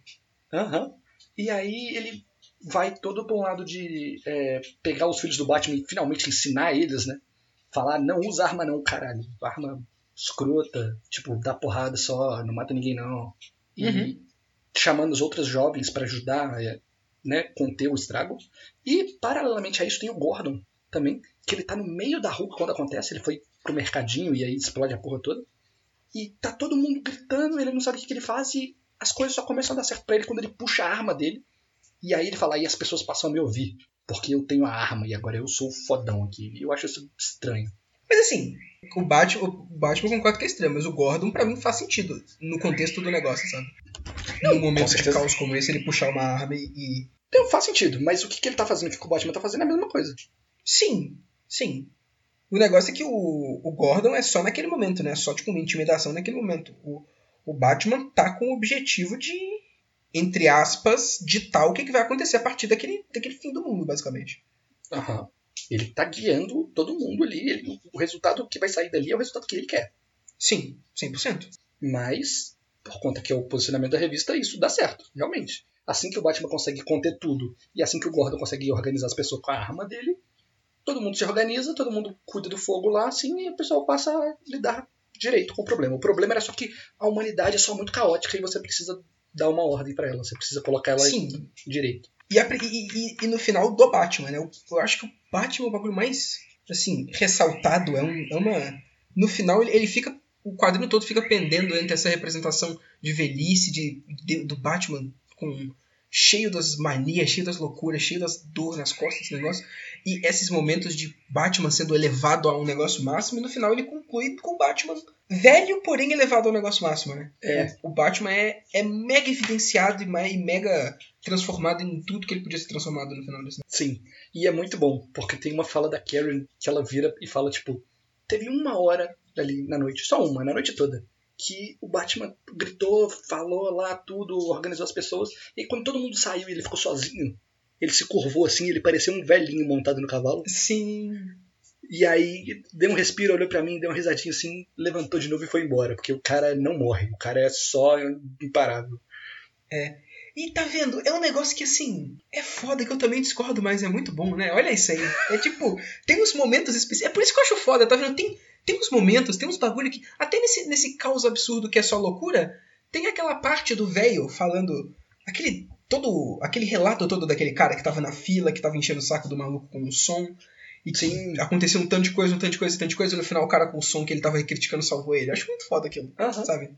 Aham. E aí ele vai todo pra um lado de é, pegar os filhos do Batman e finalmente ensinar eles, né? Falar, não usa arma não, caralho. Arma escrota, tipo, dá porrada só, não mata ninguém não. E Uhum. chamando os outros jovens pra ajudar, é, né, conter o estrago. E paralelamente a isso tem o Gordon também, que ele tá no meio da rua quando acontece, ele foi pro mercadinho e aí explode a porra toda. E tá todo mundo gritando, ele não sabe o que, que ele faz e as coisas só começam a dar certo pra ele quando ele puxa a arma dele. E aí ele fala, e as pessoas passam a me ouvir, porque eu tenho a arma e agora eu sou o fodão aqui. E eu acho isso estranho. Mas assim, o Batman, o Batman concordo que é estranho, mas o Gordon pra mim faz sentido no contexto do negócio, sabe? Num momento de caos como esse, ele puxar uma arma e. e- Então faz sentido, mas o que, que ele tá fazendo, o que o Batman tá fazendo é a mesma coisa. Sim, sim. O negócio é que o, o Gordon é só naquele momento, né? Só tipo uma intimidação naquele momento. O, o Batman tá com o objetivo de, entre aspas, ditar o que, que vai acontecer a partir daquele, daquele fim do mundo, basicamente. Aham. Ele tá guiando todo mundo ali. ele- o resultado que vai sair dali é o resultado que ele quer. Sim, 100%. Mas, por conta que é o posicionamento da revista, isso dá certo, realmente. Assim que o Batman consegue conter tudo e assim que o Gordon consegue organizar as pessoas com a arma dele, todo mundo se organiza, todo mundo cuida do fogo lá, assim, e o pessoal passa a lidar direito com o problema. O problema era só que a humanidade é só muito caótica e você precisa dar uma ordem pra ela, você precisa colocar ela Sim. direito. E, a- e- e- e no final do Batman, né? Eu, eu acho que o Batman é o bagulho mais, assim, ressaltado. É, um- é uma. No final, ele, ele fica. O quadrinho todo fica pendendo entre essa representação de velhice, de, de- do Batman com. Cheio das manias, cheio das loucuras, cheio das dores nas costas desse negócio. E esses momentos de Batman sendo elevado a um negócio máximo, e no final ele conclui com o Batman velho, porém elevado ao negócio máximo, né? É. O Batman é, é mega evidenciado e e mega transformado em tudo que ele podia ser transformado no final desse Sim. E é muito bom, porque tem uma fala da Karen que ela vira e fala, tipo, teve uma hora ali na noite, só uma, na noite toda, que o Batman gritou, falou lá tudo, organizou as pessoas, e quando todo mundo saiu e ele ficou sozinho, ele se curvou assim, ele parecia um velhinho montado no cavalo. Sim. E aí deu um respiro, olhou pra mim, deu uma risadinha assim, levantou de novo e foi embora. Porque o cara não morre, o cara é só imparável. É. E tá vendo? É um negócio que, assim, é foda que eu também discordo, mas é muito bom, né? Olha isso aí. É tipo, tem uns momentos específicos. É por isso que eu acho foda, tá vendo? Tem, tem uns momentos, tem uns bagulho que. Até nesse, nesse caos absurdo que é só loucura, tem aquela parte do velho falando. Aquele. Todo. Aquele relato todo daquele cara que tava na fila, que tava enchendo o saco do maluco com o som. E que Sim. aconteceu um tanto de coisa, um tanto de coisa, um tanto de coisa, e no final o cara com o som que ele tava criticando salvou ele. Acho muito foda aquilo, sabe?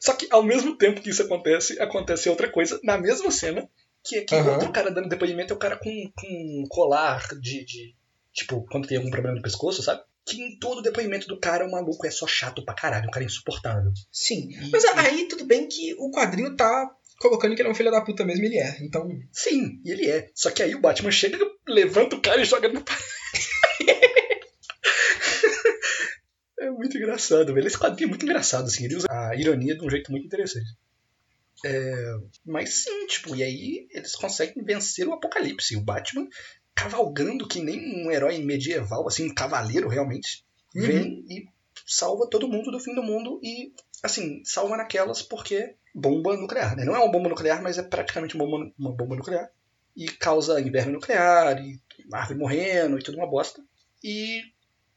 Só que ao mesmo tempo que isso acontece, acontece outra coisa na mesma cena, que é que uhum. outro cara dando depoimento é o cara com, com um colar de, de. Tipo, quando tem algum problema no pescoço, sabe? Que em todo depoimento do cara, o maluco é só chato pra caralho, um cara insuportável. Sim. E, Mas aí tudo bem que o quadrinho tá colocando que ele é um filho da puta mesmo, ele é. Então. Sim, ele é. Só que aí o Batman chega, levanta o cara e joga no É muito engraçado, velho. Esse quadrinho é muito engraçado, assim. Ele usa a ironia de um jeito muito interessante. É... Mas sim, tipo, e aí eles conseguem vencer o apocalipse. O Batman cavalgando que nem um herói medieval, assim, um cavaleiro realmente, uhum. vem e salva todo mundo do fim do mundo e, assim, salva naquelas porque bomba nuclear, né? Não é uma bomba nuclear, mas é praticamente uma bomba, uma bomba nuclear. E causa inverno nuclear, e árvore morrendo, e tudo uma bosta. E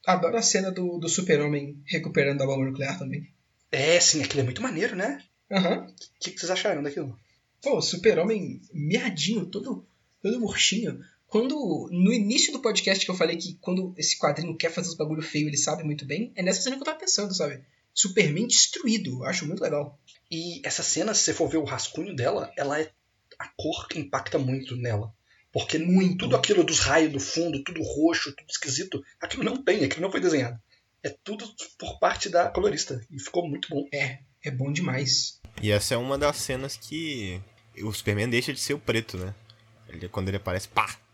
Adoro a cena do, do super-homem recuperando a bomba nuclear também. É, sim, aquilo é muito maneiro, né? Aham. Uhum. O que, que, vocês acharam daquilo? Pô, super-homem miadinho, todo, todo murchinho. Quando, no início do podcast que eu falei que quando esse quadrinho quer fazer os bagulho feio, ele sabe muito bem, é nessa cena que eu tava pensando, sabe? Superman destruído, acho muito legal. E essa cena, se você for ver o rascunho dela, ela é. A cor impacta muito nela. Porque muito. tudo aquilo dos raios do fundo, tudo roxo, tudo esquisito, aquilo não tem, aquilo não foi desenhado. É tudo por parte da colorista. E ficou muito bom. É, é bom demais. E essa é uma das cenas que o Superman deixa de ser o preto, né? Ele, quando ele aparece, pá!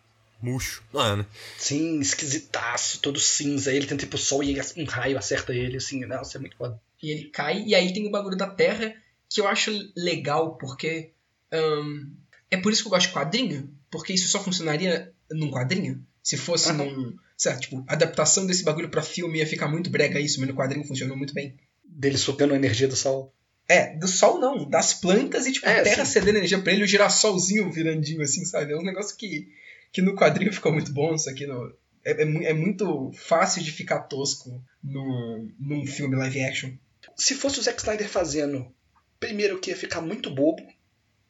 Murcho. Mano. Sim, esquisitaço, todo cinza. Ele tenta ir pro sol e um raio acerta ele, assim. Nossa, é muito foda. E ele cai, e aí tem o bagulho da terra que eu acho legal, porque. Um, é por isso que eu gosto de quadrinho, porque isso só funcionaria num quadrinho. Se fosse uhum. num. Certo, tipo, adaptação desse bagulho pra filme ia ficar muito brega isso, mas no quadrinho funcionou muito bem. Dele sugando a energia do sol. É, do sol não, das plantas e tipo, é, a terra sim. cedendo energia pra ele, o girassolzinho virandinho assim, sabe? É um negócio que, que no quadrinho ficou muito bom, isso aqui no. É, é, é muito fácil de ficar tosco no, num filme live action. Se fosse o Zack Snyder fazendo, primeiro que ia ficar muito bobo,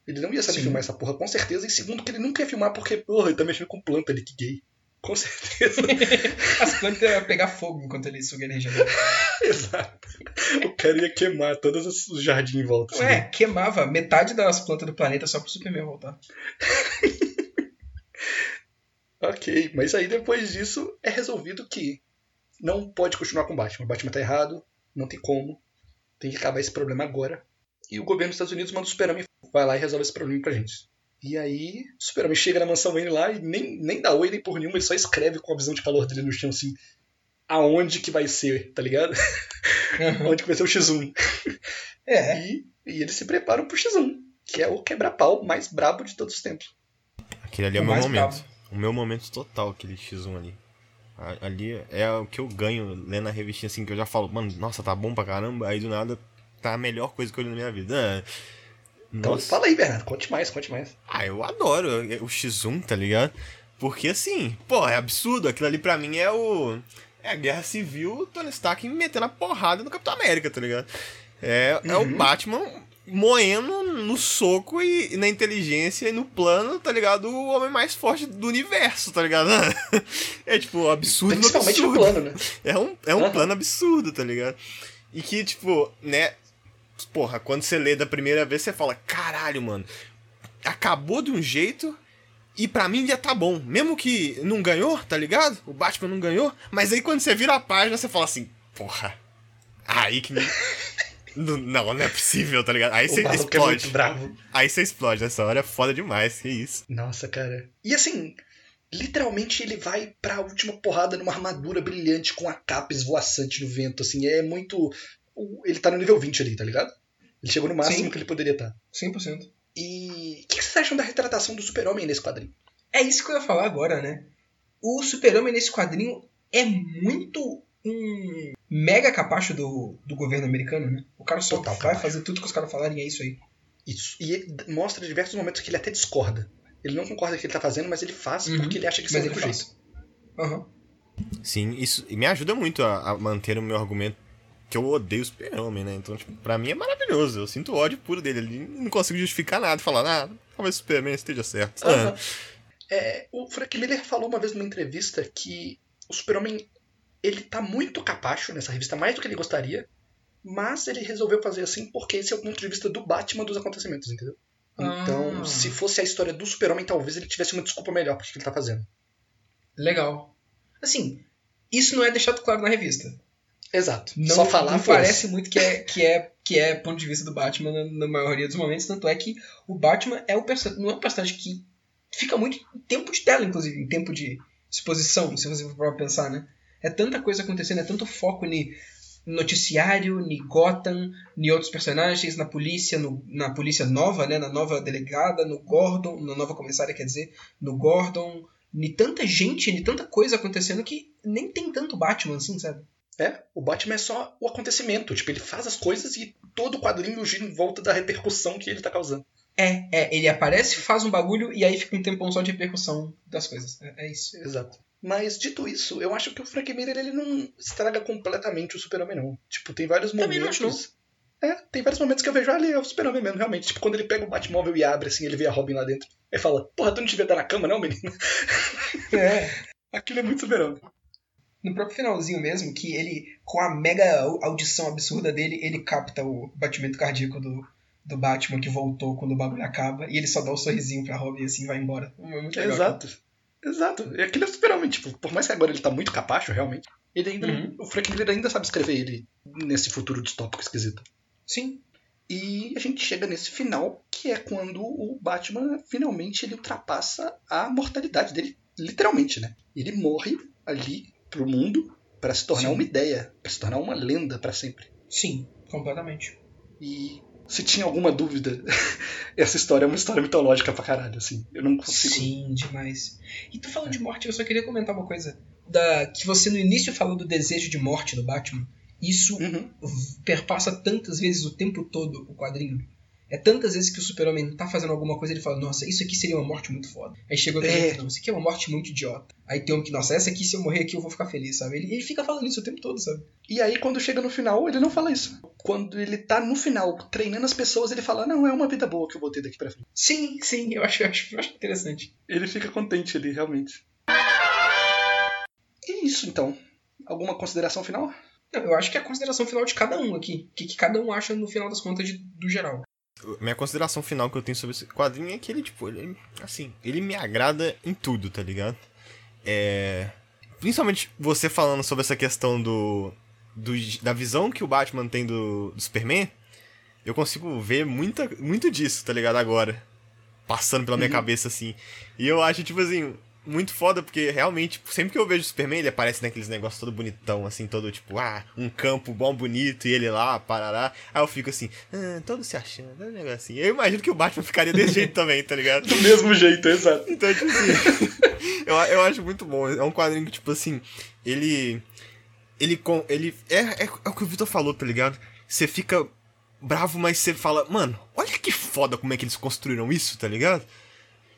ele não ia saber Sim. filmar essa porra, com certeza. E segundo, que ele nunca ia filmar porque, porra, ele tá mexendo com planta ali, que gay. Com certeza. As plantas iam pegar fogo enquanto ele suga energia. Exato. O cara ia queimar todos os jardins em volta. Ué, assim. queimava metade das plantas do planeta só pro Superman voltar. ok, mas aí depois disso é resolvido que não pode continuar com o Batman. O Batman tá errado, não tem como. Tem que acabar esse problema agora. E o governo dos Estados Unidos manda o Super-Homem vai lá e resolve esse problema pra gente. E aí, o Super-Homem chega na mansão Wayne lá e nem, nem dá oi nem por nenhuma, ele só escreve com a visão de calor dele no chão assim, aonde que vai ser, tá ligado? Uhum. Onde que vai ser o X1. É. E, e eles se preparam pro X1, que é o quebra-pau mais brabo de todos os tempos. Aquele ali é o meu momento. Bravo. O meu momento total, aquele X1 ali. Ali é o que eu ganho lendo a revistinha assim, que eu já falo, mano, nossa, tá bom pra caramba. Aí do nada tá a melhor coisa que eu li na minha vida. Então Nossa. fala aí, Bernardo. Conte mais, conte mais. Ah, eu adoro o X1, tá ligado? Porque assim, pô, é absurdo. Aquilo ali pra mim é o. É a guerra civil, Tony Stark metendo a porrada no Capitão América, tá ligado? É, uhum. é o uhum. Batman moendo no soco e, e, na inteligência e no plano, tá ligado? O homem mais forte do universo, tá ligado? é tipo, absurdo Principalmente absurdo. o plano, né? É um, é um uhum. plano absurdo, tá ligado? E que, tipo, né, porra, quando você lê da primeira vez, você fala, caralho, mano, acabou de um jeito e para mim já tá bom. Mesmo que não ganhou, tá ligado? O Batman não ganhou, mas aí quando você vira a página, você fala assim, porra, aí que me... não, não, é possível, tá ligado? Aí você é explode. É aí você explode, essa hora é foda demais, que isso. Nossa, cara. E assim, literalmente ele vai pra última porrada numa armadura brilhante com a capa esvoaçante no vento, assim, é muito ele tá no nível 20 ali, tá ligado? Ele chegou no máximo Sim. que ele poderia estar. Tá. 100%. E o que vocês acham da retratação do Super-Homem nesse quadrinho? É isso que eu ia falar agora, né? O Super-Homem nesse quadrinho é muito um mega capacho do, do governo americano, né? O cara só Total vai capacho. fazer tudo que os caras falarem é isso aí. Isso. E ele mostra diversos momentos que ele até discorda. Ele não concorda com o que ele tá fazendo, mas ele faz Uhum. porque ele acha que isso é o jeito. Aham. Sim, isso e me ajuda muito a, a manter o meu argumento que eu odeio o super-homem, né? Então, tipo, pra mim é maravilhoso. Eu sinto ódio puro dele. Ele não consigo justificar nada, falar, ah, talvez o Superman esteja certo. Aham. É, o Frank Miller falou uma vez numa entrevista que o Super-Homem ele tá muito capacho nessa revista, mais do que ele gostaria, mas ele resolveu fazer assim porque esse é o ponto de vista do Batman dos acontecimentos, entendeu? Então, Ah. se fosse a história do Super-Homem, talvez ele tivesse uma desculpa melhor pro que ele tá fazendo. Legal. Assim, isso não é deixado claro na revista. Exato. Não, Só falar não parece muito que é, que, é, que é ponto de vista do Batman na, na maioria dos momentos, tanto é que o Batman é o não é um personagem que fica muito em tempo de tela, inclusive, em tempo de exposição, se você for pensar, né? É tanta coisa acontecendo, é tanto foco ni noticiário, ni Gotham, ni outros personagens, na polícia, no- na polícia nova, né? Na nova delegada, no Gordon, na nova comissária, quer dizer, no Gordon, ni tanta gente, ni tanta coisa acontecendo que nem tem tanto Batman assim, sabe? É, o Batman é só o acontecimento. Tipo, ele faz as coisas e todo o quadrinho gira em volta da repercussão que ele tá causando. É, é, ele aparece, faz um bagulho e aí fica um tempão só de repercussão das coisas. É, é isso. Exato. Mas, dito isso, eu acho que o Frank Miller ele não estraga completamente o Super-Homem, não. Tipo, tem vários Também não momentos. É, tem vários momentos que eu vejo ali, é o Super-Homem mesmo, realmente. Tipo, quando ele pega o Batmóvel e abre, assim, ele vê a Robin lá dentro. Aí fala, porra, tu não devia estar na cama, não, menino? É. Aquilo é muito Super-Homem. No próprio finalzinho mesmo, que ele, com a mega au- audição absurda dele, ele capta o batimento cardíaco do, do Batman que voltou quando o bagulho acaba, e ele só dá um sorrisinho pra Robin e assim vai embora. É muito legal. Exato. Exato. E aquilo é Super-Homem, tipo, por mais que agora ele tá muito capacho, realmente, ele ainda Uhum. o Frank Miller ainda sabe escrever ele nesse futuro distópico esquisito. Sim. E a gente chega nesse final, que é quando o Batman finalmente ele ultrapassa a mortalidade dele, literalmente, né? Ele morre ali pro mundo para se tornar Sim. uma ideia, para se tornar uma lenda para sempre. Sim, completamente. E se tinha alguma dúvida, essa história é uma história mitológica pra caralho, assim. Eu não consigo. Sim, demais. E tu falando de morte, eu só queria comentar uma coisa. Da, que você no início falou do desejo de morte do Batman. Isso Uhum. perpassa tantas vezes o tempo todo o quadrinho. É tantas vezes que o super-homem tá fazendo alguma coisa ele fala, nossa, isso aqui seria uma morte muito foda. Aí chega outro É. é. não, isso aqui é uma morte muito idiota. Aí tem um que, nossa, essa aqui se eu morrer aqui eu vou ficar feliz, sabe? Ele, ele fica falando isso o tempo todo, sabe? E aí, quando chega no final, ele não fala isso. Quando ele tá no final treinando as pessoas, ele fala: Não, é uma vida boa que eu vou ter daqui pra frente. Sim, sim, eu acho, eu acho, eu acho interessante. Ele fica contente ali, realmente. E isso, então. Alguma consideração final? Não, eu acho que é a consideração final de cada um aqui. O que, que cada um acha no final das contas de- do geral. Minha consideração final que eu tenho sobre esse quadrinho é que ele, tipo, ele, assim, ele me agrada em tudo, tá ligado? É. Principalmente você falando sobre essa questão do. do da visão que o Batman tem do, do Superman, eu consigo ver muita, muito disso, tá ligado? Agora. Passando pela minha Uhum. cabeça, assim. E eu acho, tipo assim, muito foda, porque realmente, tipo, sempre que eu vejo o Superman, ele aparece naqueles negócios todo bonitão, assim, todo tipo, ah, um campo bom, bonito, e ele lá, parará. Aí eu fico assim, ah, todo se achando, todo negócio assim. Eu imagino que o Batman ficaria desse jeito também, tá ligado? Do mesmo jeito, exato. Então, tipo assim, eu, eu acho muito bom. É um quadrinho que, tipo assim, ele. Ele. com ele é, é, é o que o Vitor falou, tá ligado? Você fica bravo, mas você fala, mano, olha que foda como é que eles construíram isso, tá ligado?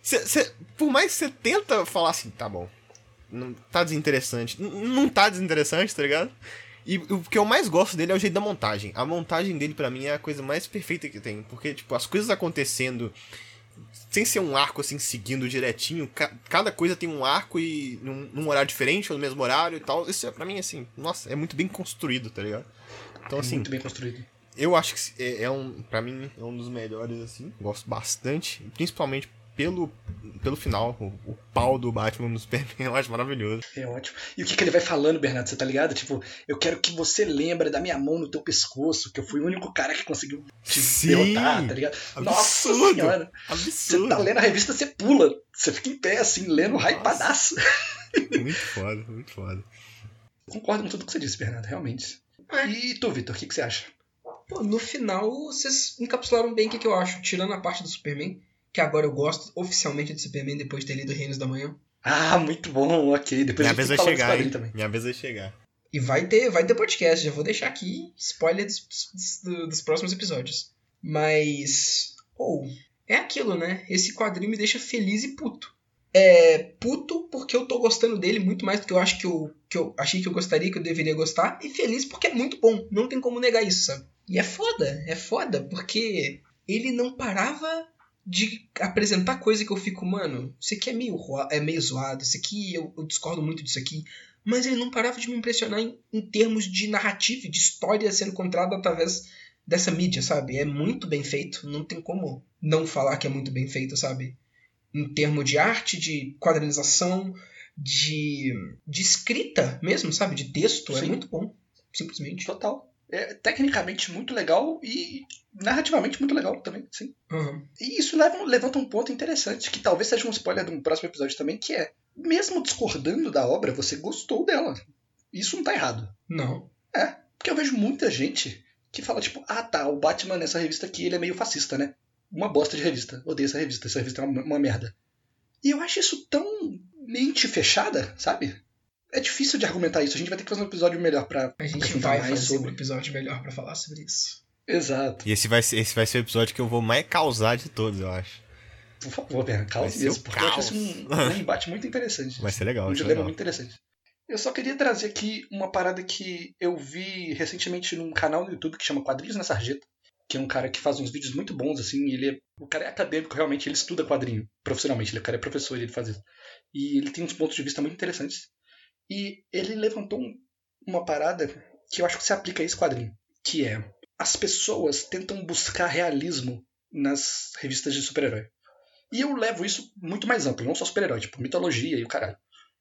Cê, cê- por mais que você tenta falar assim, tá bom, não tá desinteressante. N- Não tá desinteressante, tá ligado? E o que eu mais gosto dele é o jeito da montagem. A montagem dele, pra mim, é a coisa mais perfeita que tem. Porque, tipo, as coisas acontecendo sem ser um arco assim seguindo direitinho, ca- cada coisa tem um arco e num, num horário diferente ou no mesmo horário e tal. Isso é pra mim assim, nossa, é muito bem construído, tá ligado? Então assim, Muito bem construído. eu acho que é, é um, para mim é um dos melhores assim, gosto bastante, principalmente pelo pelo final, o, o pau do Batman no Superman, eu acho maravilhoso. É ótimo. E o que, que ele vai falando, Bernardo? Você tá ligado? Tipo, eu quero que você lembre da minha mão no teu pescoço, que eu fui o único cara que conseguiu te Sim! derrotar, tá ligado? Nossa Absurdo! senhora! Você Absurdo. tá lendo a revista, você pula. Você fica em pé, assim, lendo Nossa. hypadaço. Muito foda, muito foda. Concordo com tudo que você disse, Bernardo, realmente. É. E tu, Vitor, o que, que você acha? Pô, no final, vocês encapsularam bem o que, que eu acho. Tirando a parte do Superman, que agora eu gosto oficialmente de Superman depois de ter lido Reinos da Manhã. Ah, muito bom, ok. Depois Minha vez vai desse chegar, hein? também. Minha vez vai chegar. E vai ter, vai ter podcast, já vou deixar aqui spoiler dos, dos- dos próximos episódios. Mas. Ou, é aquilo, né? Esse quadrinho me deixa feliz e puto. É puto porque eu tô gostando dele muito mais do que eu acho que eu, que eu achei que eu gostaria, que eu deveria gostar. E feliz porque é muito bom. Não tem como negar isso, sabe? E é foda, é foda, porque ele não parava de apresentar coisa que eu fico, mano, isso aqui é meio, é meio zoado, isso aqui eu, eu discordo muito disso aqui. Mas ele não parava de me impressionar em, em termos de narrativa, e de história sendo contada através dessa mídia, sabe? É muito bem feito, não tem como não falar que é muito bem feito, sabe? Em termos de arte, de quadrinização, de, de escrita mesmo, sabe? De texto, é Sim. muito bom, simplesmente. Total. É tecnicamente muito legal e narrativamente muito legal também, sim. Aham. E isso leva, levanta um ponto interessante, que talvez seja um spoiler de um próximo episódio também, que é, mesmo discordando da obra, você gostou dela. Isso não tá errado. Não. Porque eu vejo muita gente que fala, tipo, ah tá, o Batman nessa revista aqui, ele é meio fascista, né? Uma bosta de revista. Odeio essa revista, essa revista é uma, uma merda. E eu acho isso tão mente fechada, sabe? É difícil de argumentar isso. A gente vai ter que fazer um episódio melhor pra A gente vai fazer sobre. um episódio melhor pra falar sobre isso. Exato. E esse vai, ser, esse vai ser o episódio que eu vou mais causar de todos, eu acho. Por favor, Berna, Vai calma ser mesmo, o porque eu acho caos. isso um, um embate muito interessante. Vai ser legal, um dilema legal. muito interessante. Eu só queria trazer aqui uma parada que eu vi recentemente num canal no YouTube que chama Quadrinhos na Sarjeta, que é um cara que faz uns vídeos muito bons, assim, ele é, o cara é acadêmico, realmente, ele estuda quadrinho profissionalmente, ele, o cara é professor e ele faz isso. E ele tem uns pontos de vista muito interessantes. E ele levantou um- uma parada que eu acho que se aplica a esse quadrinho, que é as pessoas tentam buscar realismo nas revistas de super-herói. E eu levo isso muito mais amplo, não só super-herói, tipo mitologia e o caralho.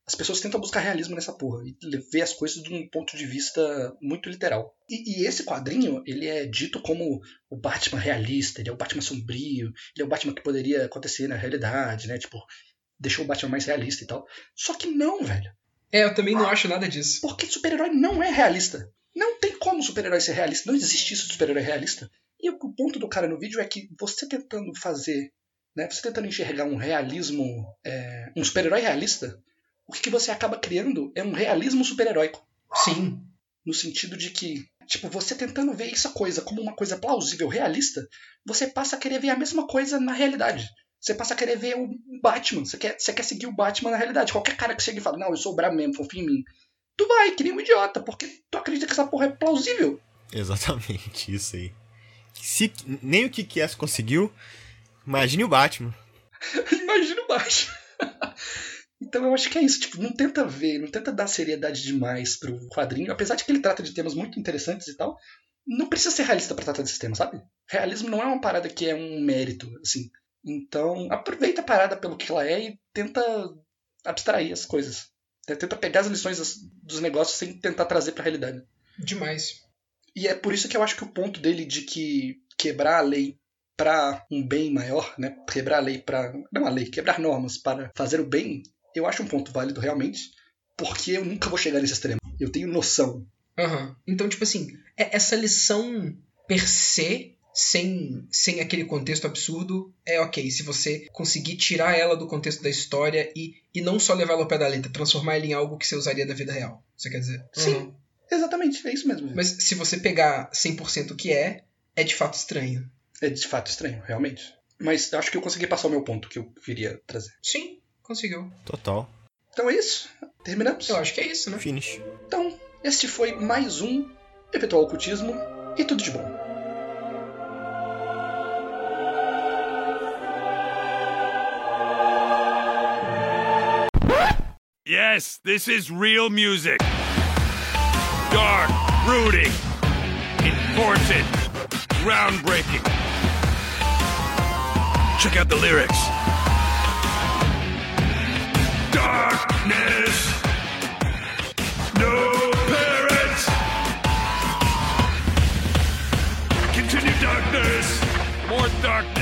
As pessoas tentam buscar realismo nessa porra e ver as coisas de um ponto de vista muito literal. E, e esse quadrinho, ele é dito como o Batman realista, ele é o Batman sombrio, ele é o Batman que poderia acontecer na realidade, né? Tipo, deixou o Batman mais realista e tal. Só que não, velho. É, eu também não acho nada disso. Porque super-herói não é realista. Não tem como super-herói ser realista. Não existe isso de super-herói realista. E o ponto do cara no vídeo é que você tentando fazer, né, você tentando enxergar um realismo, é, um super-herói realista, o que, que você acaba criando é um realismo super-heróico. Sim. No sentido de que, tipo, você tentando ver essa coisa como uma coisa plausível, realista, você passa a querer ver a mesma coisa na realidade. Você passa a querer ver o Batman. Você quer, você quer seguir o Batman na realidade. Qualquer cara que chega e fala, não, eu sou o brabo mesmo, confia em mim. Tu vai, que nem um idiota, porque tu acredita que essa porra é plausível. Exatamente, isso aí. Se nem o Kikies conseguiu, imagine o Batman. Imagina o Batman. então eu acho que é isso. Tipo, não tenta ver, não tenta dar seriedade demais pro quadrinho. Apesar de que ele trata de temas muito interessantes e tal, não precisa ser realista pra tratar desses temas, sabe? Realismo não é uma parada que é um mérito, assim. Então, aproveita a parada pelo que ela é e tenta abstrair as coisas. Tenta pegar as lições dos negócios sem tentar trazer pra realidade. Demais. E é por isso que eu acho que o ponto dele de que quebrar a lei para um bem maior, né? Quebrar a lei para não a lei, quebrar normas para fazer o bem, eu acho um ponto válido realmente, porque eu nunca vou chegar nesse extremo. Eu tenho noção. Aham. Então, tipo assim, é- essa lição per se, sem, sem aquele contexto absurdo, é ok. Se você conseguir tirar ela do contexto da história e, e não só levar ela ao pé da letra, transformar ela em algo que você usaria da vida real. Você quer dizer? Sim. Aham. Exatamente, é isso mesmo. Mas se você pegar 100% o que é, é de fato estranho. É de fato estranho, realmente. Mas eu acho que eu consegui passar o meu ponto que eu queria trazer. Sim, conseguiu. Total. Então é isso. Terminamos? Eu acho que é isso, né? Finish. Então, este foi mais um Eventual Ocultismo e tudo de bom. Yes, this is real music. Dark, brooding, important, groundbreaking. Check out the lyrics. Darkness, no parents. Continue darkness, more darkness.